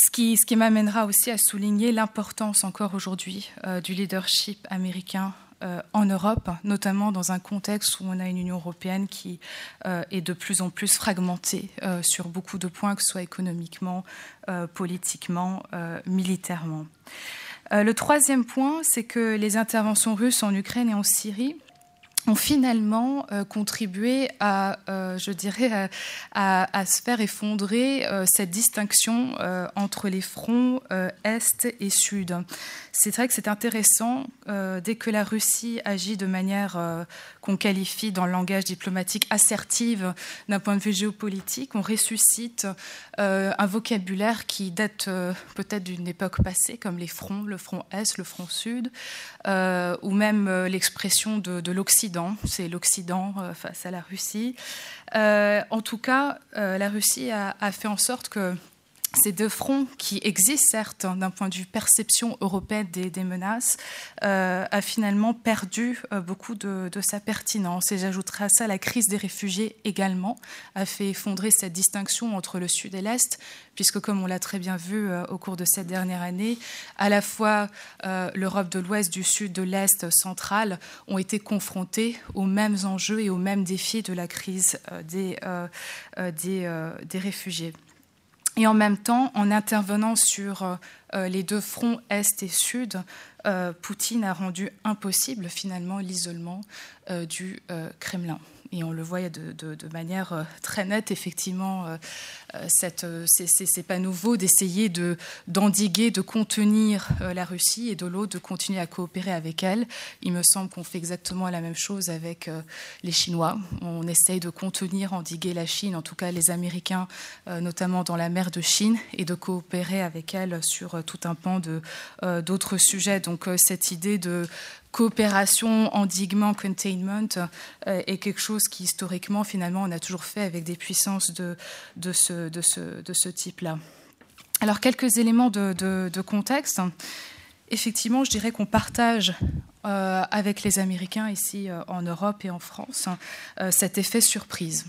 D: ce qui, m'amènera aussi à souligner l'importance encore aujourd'hui euh, du leadership américain euh, en Europe, notamment dans un contexte où on a une Union européenne qui euh, est de plus en plus fragmentée sur beaucoup de points, que ce soit économiquement, politiquement, militairement. le troisième point, c'est que les interventions russes en Ukraine et en Syrie ont finalement euh, contribué à, euh, je dirais, à, se faire effondrer euh, cette distinction entre les fronts Est et Sud. C'est vrai que c'est intéressant, dès que la Russie agit de manière qu'on qualifie dans le langage diplomatique assertive d'un point de vue géopolitique, on ressuscite un vocabulaire qui date peut-être d'une époque passée, comme les fronts, le front Est, le front Sud, ou même l'expression de, de l'Occident c'est l'Occident euh, face à la Russie. Euh, en tout cas, euh, la Russie a, fait en sorte que ces deux fronts qui existent certes hein, d'un point de vue perception européenne des, menaces euh, a finalement perdu euh, beaucoup de, sa pertinence. Et j'ajouterai à ça la crise des réfugiés également a fait effondrer cette distinction entre le sud et l'est puisque comme on l'a très bien vu euh, au cours de cette dernière année à la fois l'Europe de l'ouest du sud de l'est central ont été confrontés aux mêmes enjeux et aux mêmes défis de la crise des réfugiés et en même temps, en intervenant sur euh, euh, les deux fronts Est et Sud, euh, Poutine a rendu impossible finalement l'isolement du Kremlin. Et on le voit de, de, manière très nette, effectivement, euh, euh, c'est pas nouveau d'essayer de, d'endiguer, de contenir la Russie et de l'autre de continuer à coopérer avec elle. Il me semble qu'on fait exactement la même chose avec les Chinois. On essaye de contenir, endiguer la Chine, en tout cas les Américains, notamment dans la mer de Chine, et de coopérer avec elle sur tout un pan de, d'autres sujets. Donc cette idée de coopération, endiguement, containment euh, est quelque chose qui historiquement, finalement, on a toujours fait avec des puissances de, de ce, de ce, type-là. Alors, quelques éléments de, contexte. Effectivement, je dirais qu'on partage euh, avec les Américains ici euh, en Europe et en France cet effet surprise.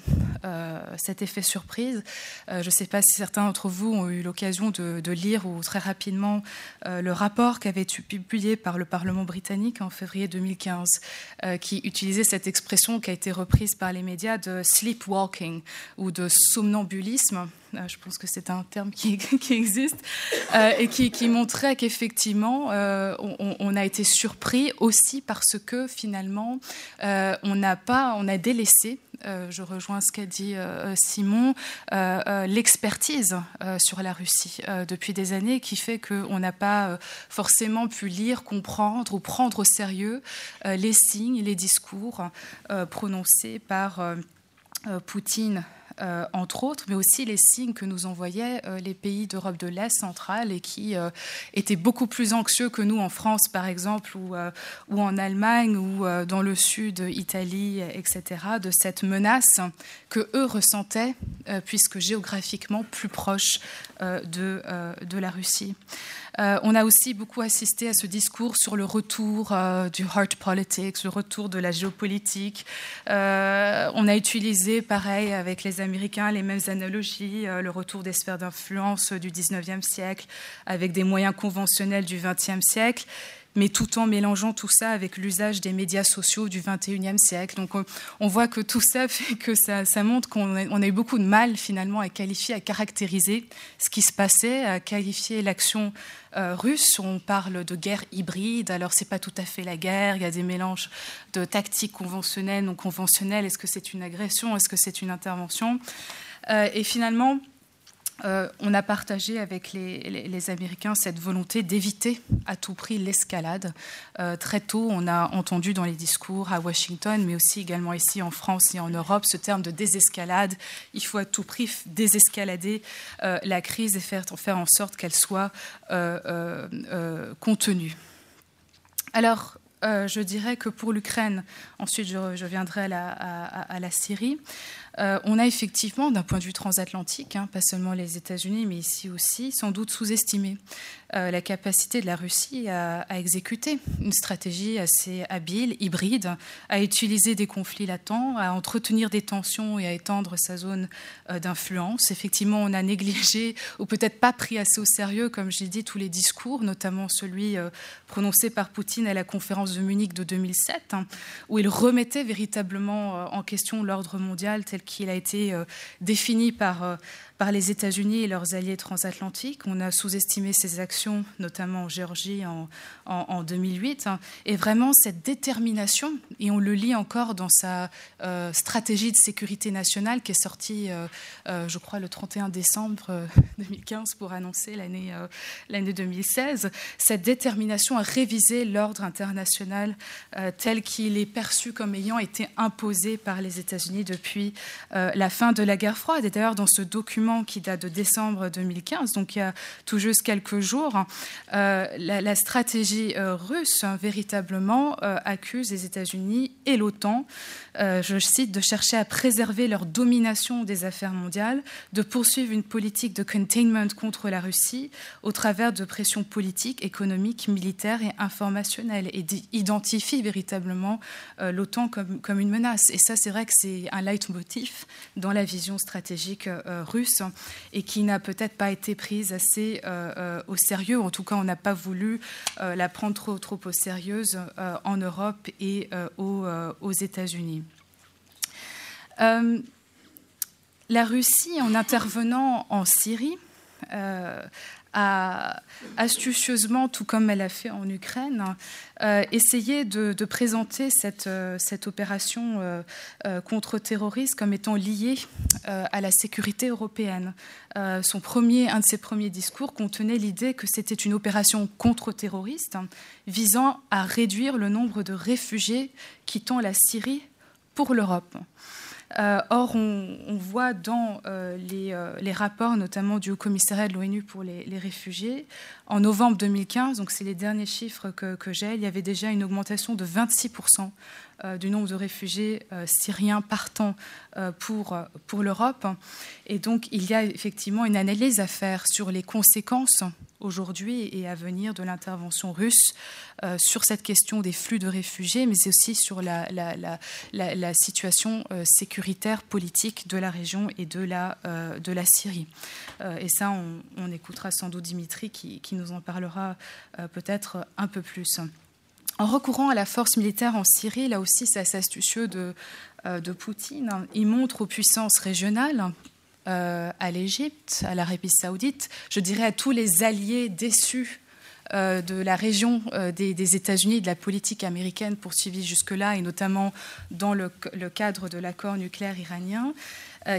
D: cet effet surprise, je ne sais pas si certains d'entre vous ont eu l'occasion de, lire ou très rapidement le rapport qui avait été publié par le Parlement britannique en février 2015, qui utilisait cette expression qui a été reprise par les médias de sleepwalking ou de somnambulisme euh, je pense que c'est un terme qui, existe, euh, et qui, montrait qu'effectivement, euh, on, a été surpris aussi parce que finalement, on n'a pas, on a délaissé. je rejoins ce qu'a dit Simon, l'expertise sur la Russie depuis des années, qui fait qu'on n'a pas forcément pu lire, comprendre ou prendre au sérieux les signes, les discours prononcés par Poutine euh, entre autres, mais aussi les signes que nous envoyaient euh, les pays d'Europe de l'Est centrale et qui euh, étaient beaucoup plus anxieux que nous en France, par exemple, ou, en Allemagne, ou dans le sud, Italie, etc., de cette menace que eux ressentaient puisque géographiquement plus proche de la Russie. On a aussi beaucoup assisté à ce discours sur le retour du hard politics, le retour de la géopolitique. on a utilisé, pareil, avec les Américains, les mêmes analogies, le retour des sphères d'influence du 19e siècle avec des moyens conventionnels du 20e siècle mais tout en mélangeant tout ça avec l'usage des médias sociaux du 21e siècle. Donc on, voit que tout ça fait que ça, montre qu'on a, eu beaucoup de mal finalement à qualifier, à caractériser ce qui se passait, à qualifier l'action euh, russe. On parle de guerre hybride, alors c'est pas tout à fait la guerre, il y a des mélanges de tactiques conventionnelles, non conventionnelles. Est-ce que c'est une agression? Est-ce que c'est une intervention? Euh, Et finalement, euh, on a partagé avec les, Américains cette volonté d'éviter à tout prix l'escalade. Euh, très tôt, on a entendu dans les discours à Washington, mais aussi également ici en France et en Europe, ce terme de désescalade. Il faut à tout prix désescalader euh, la crise et faire, faire en sorte qu'elle soit contenue. Alors, je dirais que pour l'Ukraine, ensuite je, viendrai à la Syrie, euh, on a effectivement, d'un point de vue transatlantique, hein, pas seulement les États-Unis, mais ici aussi, sans doute sous-estimé euh, la capacité de la Russie à, exécuter une stratégie assez habile, hybride, à utiliser des conflits latents, à entretenir des tensions et à étendre sa zone euh, d'influence. Effectivement, on a négligé ou peut-être pas pris assez au sérieux, comme j'ai dit, tous les discours, notamment celui euh, prononcé par Poutine à la conférence de Munich de 2007, hein, où il remettait véritablement en question l'ordre mondial tel qu'il a été défini par par les États-Unis et leurs alliés transatlantiques. On a sous-estimé ces actions, notamment en Géorgie en, 2008. Et vraiment, cette détermination, et on le lit encore dans sa euh, stratégie de sécurité nationale qui est sortie, euh, euh, je crois, le 31 décembre 2015 pour annoncer l'année 2016, cette détermination à réviser l'ordre international tel qu'il est perçu comme ayant été imposé par les États-Unis depuis la fin de la guerre froide. Et d'ailleurs, dans ce document, qui date de décembre 2015, donc il y a tout juste quelques jours, euh, la, stratégie euh, russe hein, véritablement euh, accuse les États-Unis et l'OTAN, je cite, de chercher à préserver leur domination des affaires mondiales, de poursuivre une politique de containment contre la Russie au travers de pressions politiques, économiques, militaires et informationnelles, et identifie véritablement l'OTAN comme, comme une menace. Et ça, c'est vrai que c'est un leitmotiv dans la vision stratégique russe et qui n'a peut-être pas été prise assez euh, euh, au sérieux. En tout cas, on n'a pas voulu euh, la prendre trop, au sérieux en Europe et aux, aux États-Unis. la Russie, en intervenant en Syrie, a astucieusement, tout comme elle a fait en Ukraine, euh, essayé de, présenter cette, euh, opération euh, contre-terroriste comme étant liée à la sécurité européenne. son premier, un de ses premiers discours contenait l'idée que c'était une opération contre-terroriste visant à réduire le nombre de réfugiés quittant la Syrie pour l'Europe. Euh, or, on, voit dans euh, euh, les, rapports, notamment du Haut Commissariat de l'ONU pour les, réfugiés, en novembre 2015, donc c'est les derniers chiffres que, j'ai, il y avait déjà une augmentation de 26% euh, du nombre de réfugiés syriens partant pour l'Europe. Et donc, il y a effectivement une analyse à faire sur les conséquences aujourd'hui et à venir de l'intervention russe sur cette question des flux de réfugiés, mais aussi sur la, situation sécuritaire, politique de la région et de la, de la Syrie. et ça, on, écoutera sans doute Dimitri qui, qui nous en parlera peut-être un peu plus. En recourant à la force militaire en Syrie, là aussi c'est assez astucieux de, euh, de, Poutine, il montre aux puissances régionales, euh, à l'Égypte, à l'Arabie saoudite, je dirais à tous les alliés déçus euh, de la région des, des États-Unis, de la politique américaine poursuivie jusque-là, et notamment dans le, cadre de l'accord nucléaire iranien, euh,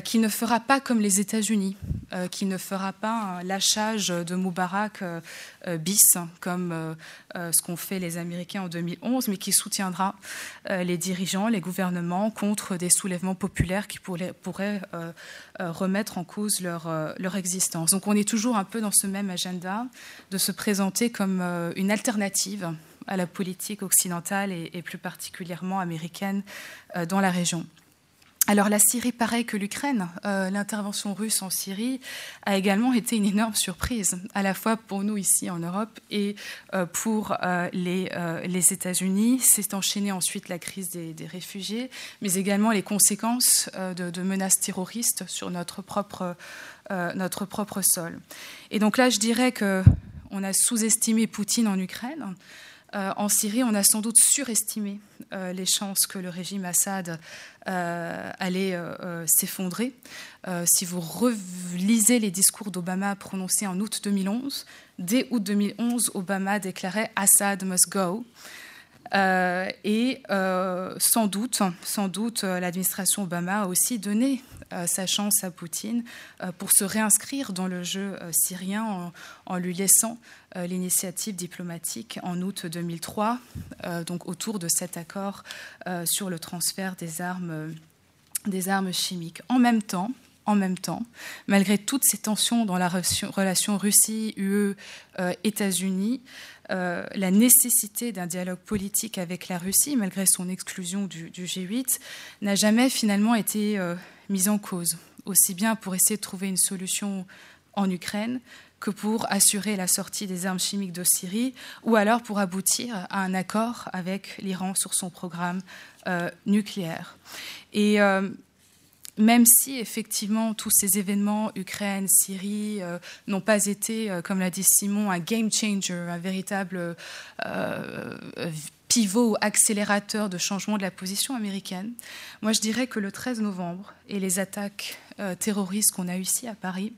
D: qui ne fera pas comme les États-Unis, euh, qui ne fera pas un lâchage de Moubarak euh, bis, comme ce qu'ont fait les Américains en 2011, mais qui soutiendra les dirigeants, les gouvernements contre des soulèvements populaires qui pourraient, remettre en cause leur, leur existence. Donc on est toujours un peu dans ce même agenda de se présenter comme une alternative à la politique occidentale et plus particulièrement américaine dans la région. Alors la Syrie, pareil que l'Ukraine, euh, l'intervention russe en Syrie a également été une énorme surprise, à la fois pour nous ici en Europe et euh, pour euh, les, États-Unis. C'est enchaîné ensuite la crise des, réfugiés, mais également les conséquences de, de, menaces terroristes sur notre propre, notre propre sol. Et donc là, je dirais qu'on a sous-estimé Poutine en Ukraine. Euh, en Syrie, on a sans doute surestimé euh, les chances que le régime Assad euh, allait s'effondrer. si vous relisez les discours d'Obama prononcés en août 2011, dès août 2011, Obama déclarait Assad must go. et sans doute, sans doute, l'administration Obama a aussi donné sa chance à Poutine pour se réinscrire dans le jeu syrien en lui laissant euh, l'initiative diplomatique en août 2003, euh, donc autour de cet accord euh, sur le transfert des armes, des armes chimiques. En même temps, en même temps, malgré toutes ces tensions dans la relation Russie-UE-États-Unis, la nécessité d'un dialogue politique avec la Russie, malgré son exclusion du, G8, n'a jamais finalement été mise en cause, aussi bien pour essayer de trouver une solution en Ukraine que pour assurer la sortie des armes chimiques de Syrie, ou alors pour aboutir à un accord avec l'Iran sur son programme euh, nucléaire. Et euh, même si effectivement tous ces événements, Ukraine, Syrie, euh, n'ont pas été, comme l'a dit Simon, un game changer, un véritable pivot ou accélérateur de changement de la position américaine, moi je dirais que le 13 novembre et les attaques terroristes qu'on a eues ici à Paris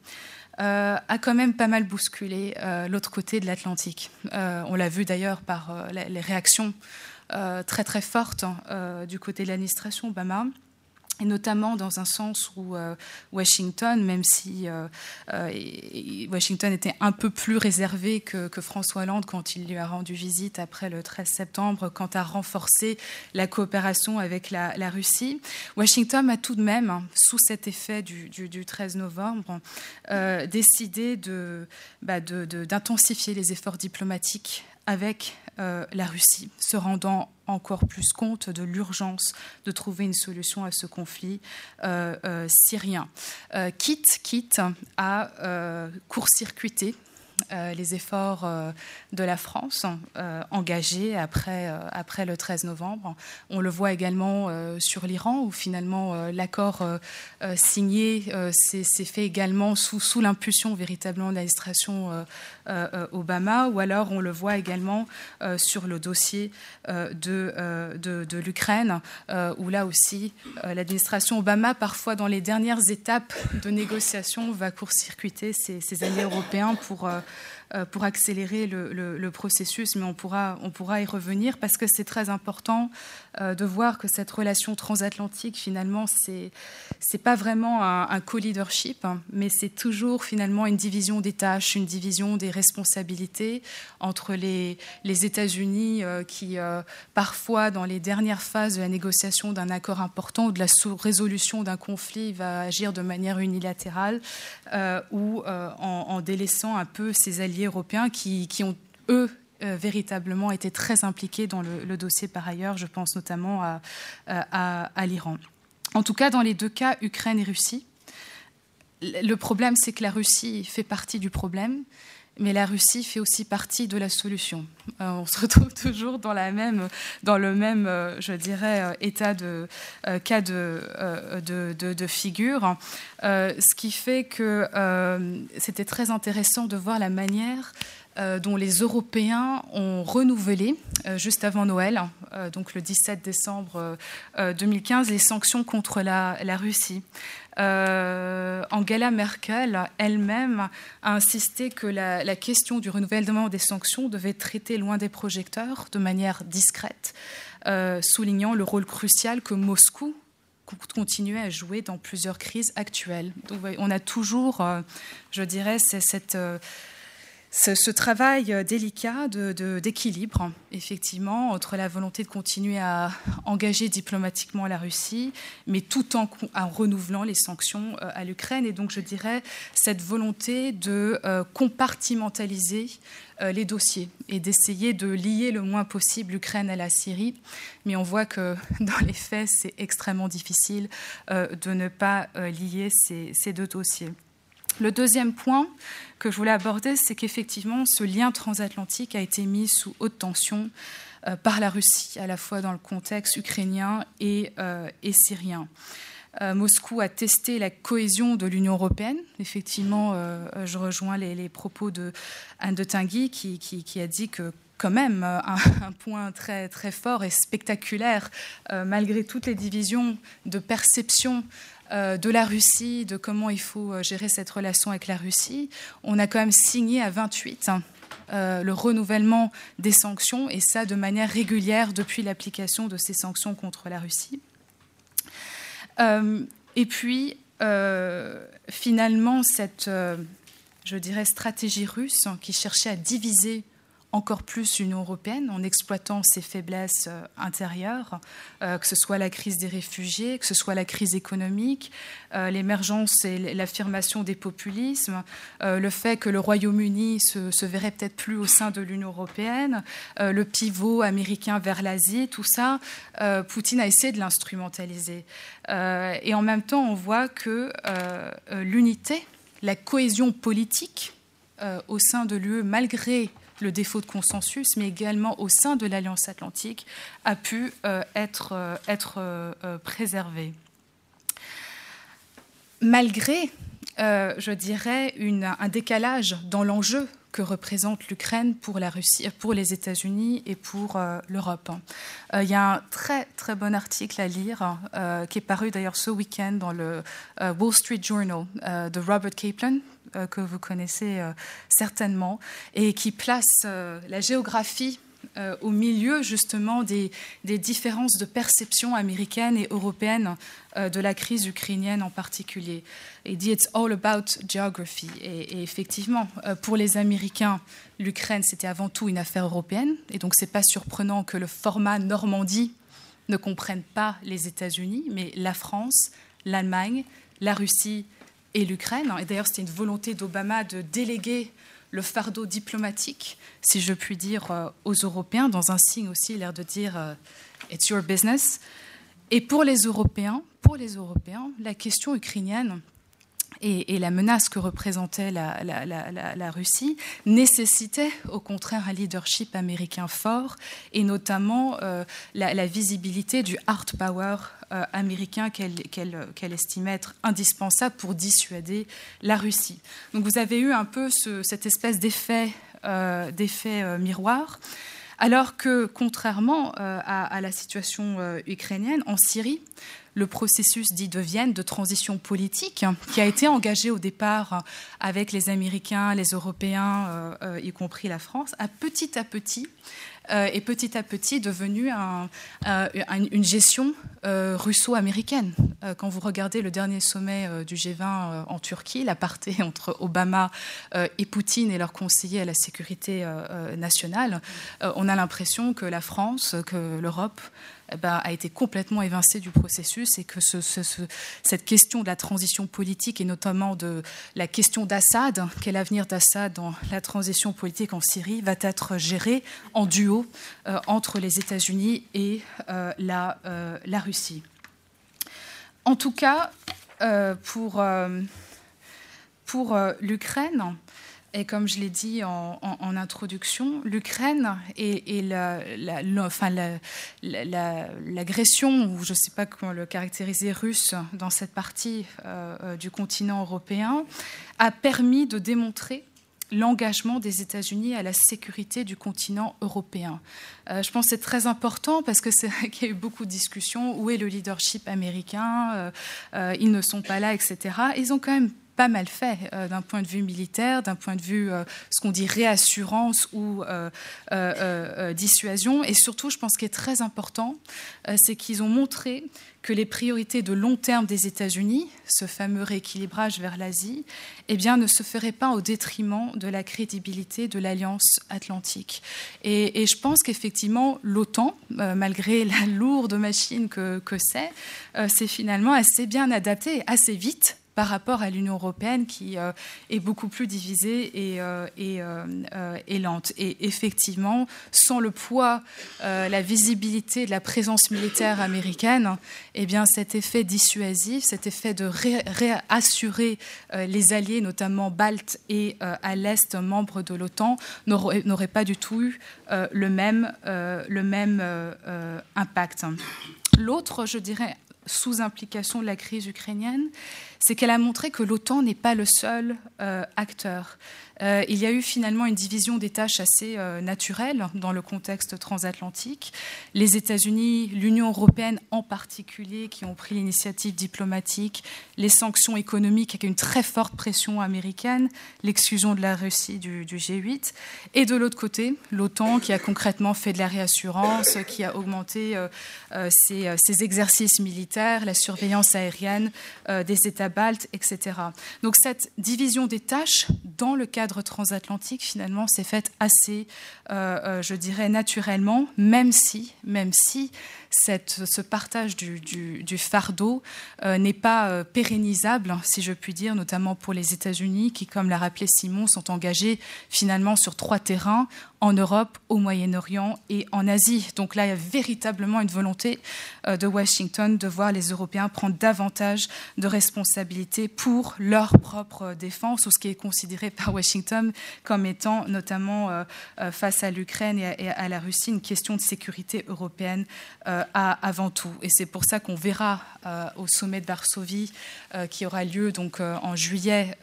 D: euh, a quand même pas mal bousculé euh, l'autre côté de l'Atlantique. Euh, on l'a vu d'ailleurs par les réactions très très fortes hein, du côté de l'administration Obama et notamment dans un sens où euh, Washington, même si euh, euh, Washington était un peu plus réservé que, François Hollande quand il lui a rendu visite après le 13 septembre, quant à renforcer la coopération avec la, Russie, Washington a tout de même, sous cet effet du, 13 novembre, décidé bah, d'intensifier de, les efforts diplomatiques avec euh, la Russie, se rendant encore plus compte de l'urgence de trouver une solution à ce conflit euh, euh, syrien. quitte, quitte à court-circuiter les efforts euh, de la France euh, engagés après, après le 13 novembre. On le voit également sur l'Iran, où finalement l'accord signé s'est fait également sous, sous l'impulsion véritablement de l'administration Obama, ou alors on le voit également sur le dossier de, de, l'Ukraine, où là aussi l'administration Obama, parfois dans les dernières étapes de négociation, va court-circuiter ses, ses, alliés européens pour euh, pour accélérer le, processus, mais on pourra, y revenir parce que c'est très important euh, de voir que cette relation transatlantique, finalement, c'est c'est pas vraiment un, co-leadership, hein, mais c'est toujours finalement une division des tâches, une division des responsabilités entre les, États-Unis euh, qui, parfois, dans les dernières phases de la négociation d'un accord important ou de la résolution d'un conflit, va agir de manière unilatérale ou en, en délaissant un peu ses alliés européens qui, ont, eux, euh, véritablement été très impliqués dans le, dossier par ailleurs. Je pense notamment à, l'Iran. En tout cas, dans les deux cas, Ukraine et Russie, le problème, c'est que la Russie fait partie du problème, mais la Russie fait aussi partie de la solution. Euh, on se retrouve toujours dans, la même, dans le même, euh, je dirais, état de cas de, de, de, figure, ce qui fait que c'était très intéressant de voir la manière euh, dont les Européens ont renouvelé euh, juste avant Noël, euh, donc le 17 décembre 2015, les sanctions contre la, Russie. Angela Merkel elle-même a insisté que la, question du renouvellement des sanctions devait traitée loin des projecteurs, de manière discrète, soulignant le rôle crucial que Moscou continuait à jouer dans plusieurs crises actuelles. Donc, on a toujours, je dirais, cette ce, travail euh, délicat d'équilibre, effectivement, entre la volonté de continuer à engager diplomatiquement la Russie, mais tout en, renouvelant les sanctions euh, à l'Ukraine. Et donc, je dirais, cette volonté de euh, compartimentaliser les dossiers et d'essayer de lier le moins possible l'Ukraine à la Syrie. Mais on voit que dans les faits, c'est extrêmement difficile de ne pas lier ces deux dossiers. Le deuxième point que je voulais aborder, c'est qu'effectivement, ce lien transatlantique a été mis sous haute tension euh, par la Russie, à la fois dans le contexte ukrainien et, euh, syrien. Euh, Moscou a testé la cohésion de l'Union européenne. Effectivement, je rejoins les, propos de Anne de Tinguy qui, a dit que quand même un, point très, très fort et spectaculaire, malgré toutes les divisions de perception de la Russie, de comment il faut euh, gérer cette relation avec la Russie. On a quand même signé à 28 hein, euh, le renouvellement des sanctions, et ça de manière régulière depuis l'application de ces sanctions contre la Russie. et puis, finalement, cette, je dirais, stratégie russe qui cherchait à diviser encore plus l'Union européenne en exploitant ses faiblesses euh, intérieures, euh, que ce soit la crise des réfugiés, que ce soit la crise économique, euh, l'émergence et l'affirmation des populismes, le fait que le Royaume-Uni se, se, verrait peut-être plus au sein de l'Union européenne, le pivot américain vers l'Asie, tout ça, Poutine a essayé de l'instrumentaliser. et en même temps, on voit que l'unité, la cohésion politique au sein de l'UE, malgré le défaut de consensus, mais également au sein de l'Alliance atlantique, a pu euh, être, euh, être euh, préservé. Malgré, je dirais, un décalage dans l'enjeu que représente l'Ukraine pour la Russie, pour les États-Unis et pour l'Europe. il y a un très très bon article à lire qui est paru d'ailleurs ce week-end dans le Wall Street Journal de Robert Kaplan, que vous connaissez euh, certainement, et qui place euh, la géographie au milieu justement des, différences de perception américaine et européenne de la crise ukrainienne en particulier. Il dit It's all about geography. Et, effectivement, pour les Américains, l'Ukraine, c'était avant tout une affaire européenne. Et donc, ce n'est pas surprenant que le format Normandie ne comprenne pas les États-Unis, mais la France, l'Allemagne, la Russie et l'Ukraine. Et d'ailleurs, c'était une volonté d'Obama de déléguer le fardeau diplomatique, si je puis dire, euh, aux Européens, dans un signe aussi, l'air de dire euh, It's your business. Et pour les Européens, pour les Européens, la question ukrainienne et, la menace que représentait la, Russie nécessitait au contraire un leadership américain fort et notamment euh, la, visibilité du hard power américain qu'elle estimait être indispensable pour dissuader la Russie. Donc vous avez eu un peu cette espèce d'effet euh, miroir. Alors que, contrairement à, la situation ukrainienne, en Syrie, le processus dit de Vienne de transition politique qui a été engagé au départ avec les Américains, les Européens, euh, euh, y compris la France, a petit à petit euh, et petit à petit devenu une gestion russo-américaine. quand vous regardez le dernier sommet du G20 en Turquie, l'aparté entre Obama et Poutine et leurs conseillers à la sécurité nationale, on a l'impression que la France, que l'Europe eh ben, a été complètement évincé du processus et que cette question de la transition politique et notamment de la question d'Assad, quel avenir d'Assad dans la transition politique en Syrie, va être gérée en duo euh, entre les États-Unis et euh, la, euh, la, Russie. En tout cas, pour l'Ukraine, et comme je l'ai dit en, introduction, l'Ukraine et, l'agression, ou je ne sais pas comment le caractériser, russe dans cette partie euh, euh, du continent européen, a permis de démontrer l'engagement des États-Unis à la sécurité du continent européen. Euh, je pense que c'est très important parce que c'est qu'il y a eu beaucoup de discussions. Où est le leadership américain? Ils ne sont pas là, etc. Ils ont quand même pas mal fait euh, d'un point de vue militaire, d'un point de vue euh, ce qu'on dit réassurance ou euh, dissuasion. Et surtout, je pense ce qui est très important, c'est qu'ils ont montré que les priorités de long terme des États-Unis, ce fameux rééquilibrage vers l'Asie, eh bien, ne se feraient pas au détriment de la crédibilité de l'Alliance atlantique. Et, je pense qu'effectivement, l'OTAN, malgré la lourde machine que, que c'est, c'est finalement assez bien adapté, assez vite par rapport à l'Union européenne qui euh, est beaucoup plus divisée et, euh, euh, et, lente. Et effectivement, sans le poids, la visibilité de la présence militaire américaine, eh bien, cet effet dissuasif, cet effet de réassurer les alliés, notamment baltes et à l'Est, membres de l'OTAN, n'aurait pas du tout eu le même, le même impact. L'autre, je dirais, sous-implication de la crise ukrainienne, c'est qu'elle a montré que l'OTAN n'est pas le seul euh, acteur. Euh, il y a eu finalement une division des tâches assez euh, naturelle dans le contexte transatlantique. Les États-Unis, l'Union européenne en particulier, qui ont pris l'initiative diplomatique, les sanctions économiques avec une très forte pression américaine, l'exclusion de la Russie du, G8, et de l'autre côté, l'OTAN qui a concrètement fait de la réassurance, qui a augmenté ses, ses, exercices militaires, la surveillance aérienne des États baltes, etc. Donc cette division des tâches dans le cadre transatlantique, finalement, s'est faite assez, euh, euh, je dirais, naturellement, même si, même si ce partage du, fardeau euh, n'est pas pérennisable, si je puis dire, notamment pour les États-Unis, qui, comme l'a rappelé Simon, sont engagés finalement sur trois terrains en Europe, au Moyen-Orient et en Asie. Donc là, il y a véritablement une volonté de Washington de voir les Européens prendre davantage de responsabilités pour leur propre défense, ou ce qui est considéré par Washington comme étant notamment euh, euh, face à l'Ukraine et, à la Russie une question de sécurité européenne euh, avant tout. Et c'est pour ça qu'on verra au sommet de Varsovie qui aura lieu donc en juillet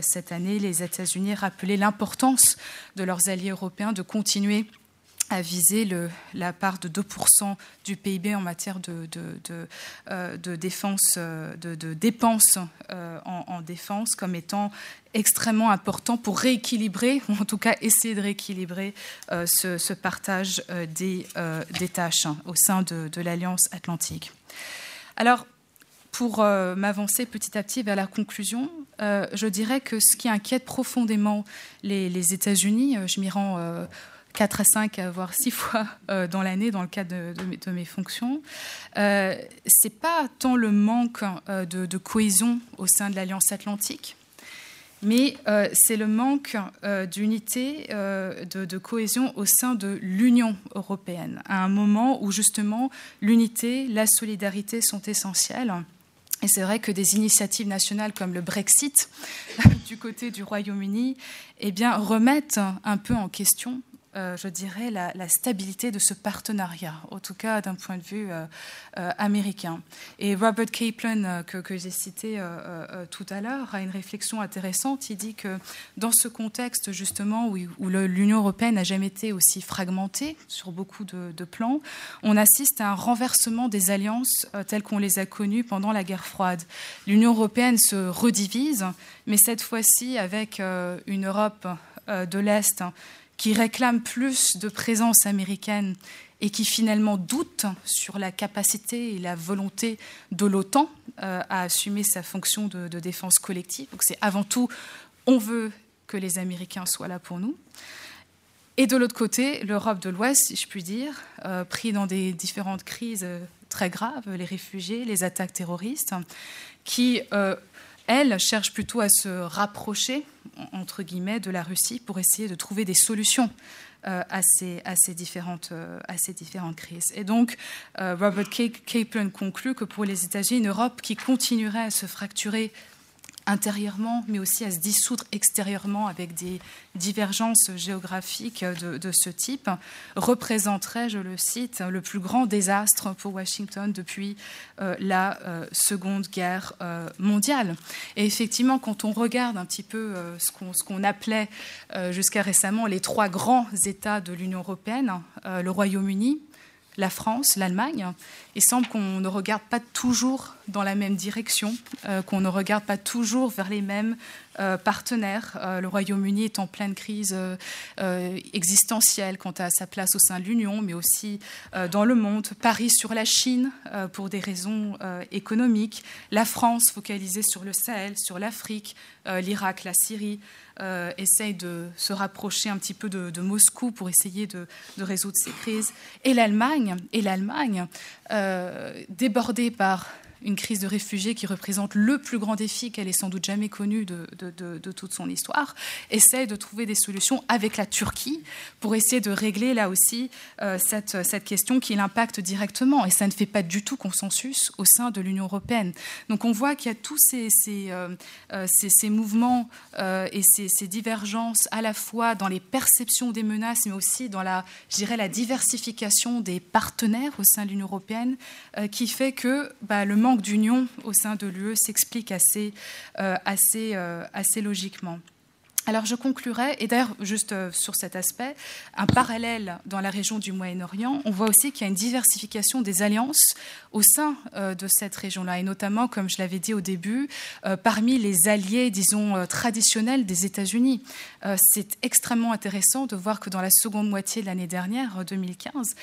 D: cette année, les États-Unis rappeler l'importance de leurs alliés européens de continuer à viser le, la part de 2% du PIB en matière de, euh, défense, euh, de, dépenses euh, en, défense comme étant extrêmement important pour rééquilibrer, ou en tout cas essayer de rééquilibrer ce, partage des, des, tâches hein, au sein de, l'Alliance atlantique. Alors, pour m'avancer petit à petit vers la conclusion, je dirais que ce qui inquiète profondément les, les États-Unis, je m'y rends 4 à 5, voire 6 fois euh, dans l'année dans le cadre de, mes, fonctions. Euh, Ce n'est pas tant le manque euh, de, cohésion au sein de l'Alliance atlantique, mais c'est le manque d'unité, de, de, cohésion au sein de l'Union européenne, à un moment où justement l'unité, la solidarité sont essentielles. Et c'est vrai que des initiatives nationales comme le Brexit du côté du Royaume-Uni eh remettent un peu en question euh, je dirais, la, stabilité de ce partenariat, en tout cas d'un point de vue euh, euh, américain. Et Robert Kaplan, que, j'ai cité tout à l'heure, a une réflexion intéressante. Il dit que dans ce contexte, justement, où, l'Union européenne n'a jamais été aussi fragmentée sur beaucoup de, de, plans, on assiste à un renversement des alliances telles qu'on les a connues pendant la guerre froide. L'Union européenne se redivise, mais cette fois-ci avec une Europe de l'Est qui réclame plus de présence américaine et qui finalement doute sur la capacité et la volonté de l'OTAN euh, à assumer sa fonction de, défense collective. Donc c'est avant tout, on veut que les Américains soient là pour nous. Et de l'autre côté, l'Europe de l'Ouest, si je puis dire, euh, pris dans des différentes crises euh, très graves, les réfugiés, les attaques terroristes, qui elle cherche plutôt à se rapprocher, entre guillemets, de la Russie pour essayer de trouver des solutions euh, à, ces, différentes, euh, à, ces, différentes, crises. Et donc, euh, Robert Kaplan conclut que pour les États-Unis, une Europe qui continuerait à se fracturer intérieurement, mais aussi à se dissoudre extérieurement avec des divergences géographiques de, ce type, représenterait, je le cite, le plus grand désastre pour Washington depuis euh, la euh, Seconde Guerre euh, mondiale. Et effectivement, quand on regarde un petit peu ce qu'on appelait jusqu'à récemment les trois grands États de l'Union européenne, le Royaume-Uni, la France, l'Allemagne. Il semble qu'on ne regarde pas toujours dans la même direction, euh, qu'on ne regarde pas toujours vers les mêmes euh, partenaires. Euh, le Royaume-Uni est en pleine crise existentielle quant à sa place au sein de l'Union, mais aussi dans le monde. Paris sur la Chine pour des raisons économiques. La France focalisée sur le Sahel, sur l'Afrique, l'Irak, la Syrie. essaye de se rapprocher un petit peu de, Moscou pour essayer de, de, résoudre ces crises. Et l'Allemagne, et l'Allemagne débordée par une crise de réfugiés qui représente le plus grand défi qu'elle ait sans doute jamais connu de, toute son histoire, essaie de trouver des solutions avec la Turquie pour essayer de régler là aussi euh, cette, question qui l'impacte directement. Et ça ne fait pas du tout consensus au sein de l'Union européenne. Donc on voit qu'il y a tous ces, euh, euh, mouvements et ces, ces, divergences à la fois dans les perceptions des menaces, mais aussi dans la, la diversification des partenaires au sein de l'Union européenne, qui fait que bah, le manque d'union au sein de l'UE s'explique assez, euh, euh, assez logiquement. Alors je conclurai, et d'ailleurs juste euh, sur cet aspect, un parallèle dans la région du Moyen-Orient, on voit aussi qu'il y a une diversification des alliances au sein euh, de cette région-là, et notamment, comme je l'avais dit au début, euh, parmi les alliés, disons, traditionnels des États-Unis. C'est extrêmement intéressant de voir que dans la seconde moitié de l'année dernière, 2015,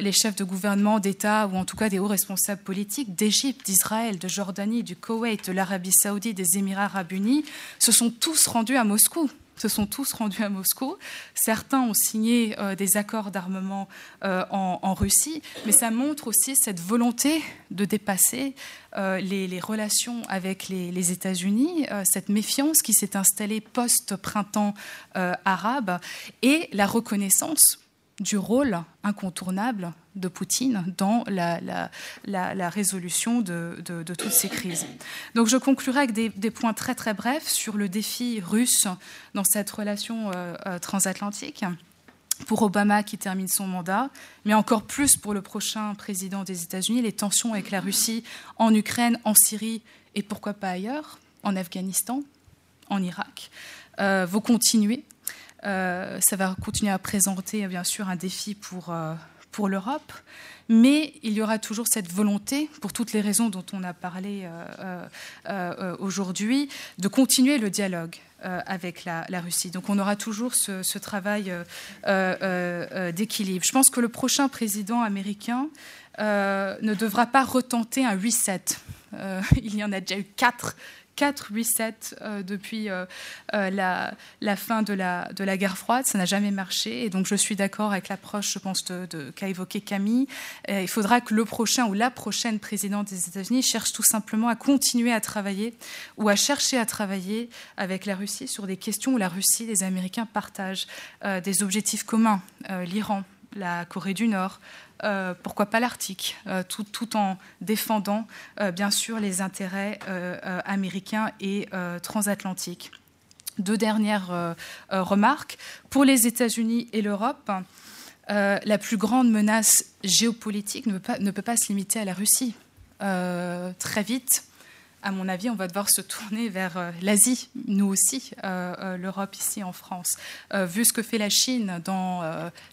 D: les chefs de gouvernement d'État, ou en tout cas des hauts responsables politiques d'Égypte, d'Israël, de Jordanie, du Koweït, de l'Arabie saoudite, des Émirats arabes unis, se sont tous rendus à Moscou Moscou se sont tous rendus à Moscou. Certains ont signé euh, des accords d'armement euh, en, Russie, mais ça montre aussi cette volonté de dépasser euh, les, relations avec les, les États-Unis, cette méfiance qui s'est installée post-printemps arabe et la reconnaissance du rôle incontournable de Poutine dans la, résolution de, toutes ces crises. Donc je conclurai avec des, points très très brefs sur le défi russe dans cette relation euh, euh, transatlantique pour Obama qui termine son mandat, mais encore plus pour le prochain président des États-Unis, les tensions avec la Russie en Ukraine, en Syrie et pourquoi pas ailleurs, en Afghanistan, en Irak, euh, vont continuer euh, ça va continuer à présenter bien sûr un défi pour, euh, pour l'Europe, mais il y aura toujours cette volonté, pour toutes les raisons dont on a parlé euh, aujourd'hui, de continuer le dialogue. avec la, Russie. Donc on aura toujours ce, ce travail d'équilibre. Je pense que le prochain président américain ne devra pas retenter un reset. il y en a déjà eu quatre 4 resets euh, depuis euh, euh, la, fin de la, de la guerre froide. Ça n'a jamais marché. Et donc, je suis d'accord avec l'approche, je pense, qu'a évoqué Camille. il faudra que le prochain ou la prochaine présidente des États-Unis cherche tout simplement à continuer à travailler ou à chercher à travailler avec la Russie sur des questions où la Russie, les Américains partagent des objectifs communs. L'Iran, la Corée du Nord, pourquoi pas l'Arctique, euh, tout, tout, en défendant euh, bien sûr les intérêts américains et transatlantiques. Deux dernières remarques. Pour les États-Unis et l'Europe, la plus grande menace géopolitique ne peut pas, ne peut pas se limiter à la Russie. très vite, à mon avis, on va devoir se tourner vers euh, l'Asie, nous aussi, euh, euh, l'Europe ici en France. vu ce que fait la Chine dans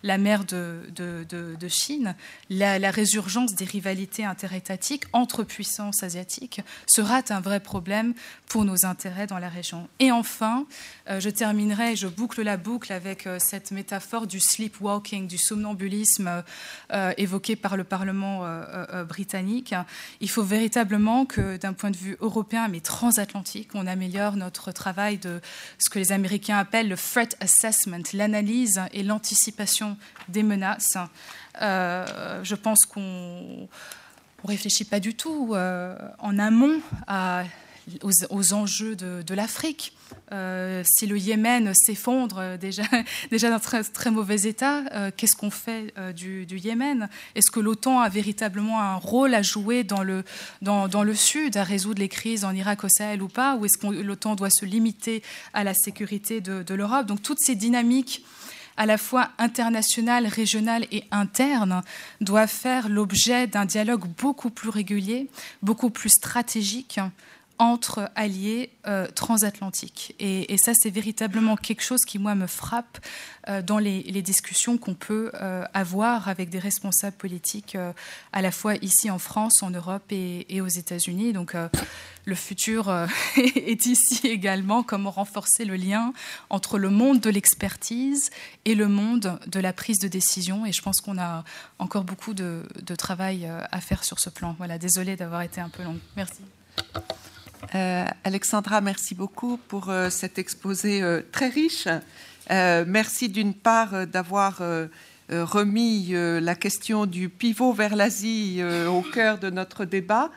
D: la mer de, Chine, la, résurgence des rivalités interétatiques entre puissances asiatiques sera un vrai problème pour nos intérêts dans la région. Et enfin, je terminerai, je boucle la boucle avec cette métaphore du sleepwalking, du somnambulisme évoqué par le Parlement britannique. Il faut véritablement que, d'un point de vue européen mais transatlantique. On améliore notre travail de ce que les Américains appellent le threat assessment, l'analyse et l'anticipation des menaces. Euh, je pense qu'on ne réfléchit pas du tout euh, en amont aux, enjeux de, l'Afrique. Euh, si le Yémen s'effondre euh, déjà, déjà dans très, très mauvais état, euh, qu'est-ce qu'on fait du, Yémen? Est-ce que l'OTAN a véritablement un rôle à jouer dans le, dans, le Sud, à résoudre les crises en Irak, au Sahel ou pas? Ou est-ce que l'OTAN doit se limiter à la sécurité de, de l'Europe? Donc toutes ces dynamiques à la fois internationales, régionales et internes, doivent faire l'objet d'un dialogue beaucoup plus régulier, beaucoup plus stratégique entre alliés euh, transatlantiques. Et, ça, c'est véritablement quelque chose qui, moi, me frappe euh, dans les, discussions qu'on peut euh, avoir avec des responsables politiques, à la fois ici en France, en Europe et, aux États-Unis. Donc, le futur est ici également, comment renforcer le lien entre le monde de l'expertise et le monde de la prise de décision. Et je pense qu'on a encore beaucoup de, de travail à faire sur ce plan. Voilà, désolée d'avoir été un peu longue. Merci.
A: Euh, Alexandra, merci beaucoup pour euh, cet exposé euh, très riche. merci d'une part d'avoir remis la question du pivot vers l'Asie au cœur de notre débat.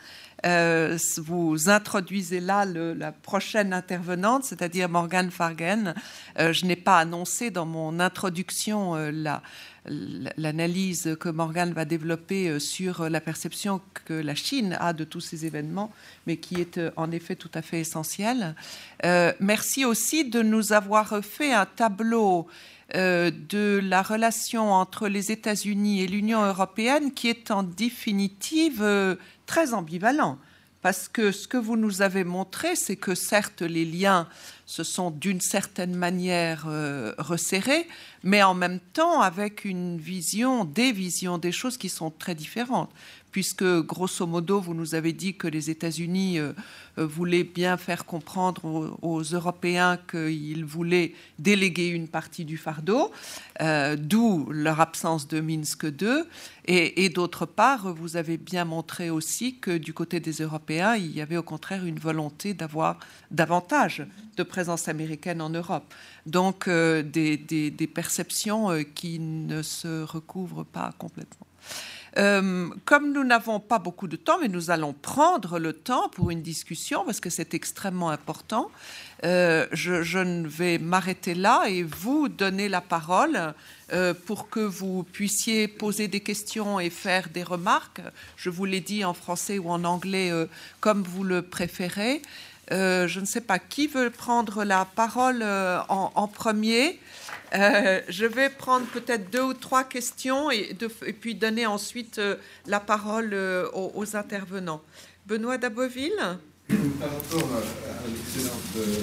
A: vous introduisez là la prochaine intervenante, c'est-à-dire Morgane Fargen. je n'ai pas annoncé dans mon introduction la, l'analyse que Morgan va développer euh, sur la perception que la Chine a de tous ces événements, mais qui est euh, en effet tout à fait essentielle. Euh, merci aussi de nous avoir fait un tableau de la relation entre les États-Unis et l'Union européenne qui est en définitive très ambivalent. Parce que ce que vous nous avez montré, c'est que certes les liens se sont d'une certaine manière resserrés, mais en même temps avec une vision, des visions, des choses qui sont très différentes puisque grosso modo, vous nous avez dit que les États-Unis euh, euh, voulaient bien faire comprendre aux, Européens qu'ils voulaient déléguer une partie du fardeau, euh, d'où leur absence de Minsk II. Et, d'autre part, vous avez bien montré aussi que du côté des Européens, il y avait au contraire une volonté d'avoir davantage de présence américaine en Europe. Donc des perceptions qui ne se recouvrent pas complètement. Euh, comme nous n'avons pas beaucoup de temps, mais nous allons prendre le temps pour une discussion parce que c'est extrêmement important, euh, je, ne vais m'arrêter là et vous donner la parole euh, pour que vous puissiez poser des questions et faire des remarques. Je vous l'ai dit en français ou en anglais comme vous le préférez. je ne sais pas qui veut prendre la parole en, premier. Euh, je vais prendre peut-être deux ou trois questions et, puis donner ensuite euh, la parole euh, aux, intervenants. Benoît Daboville
E: Par rapport à, l'excellente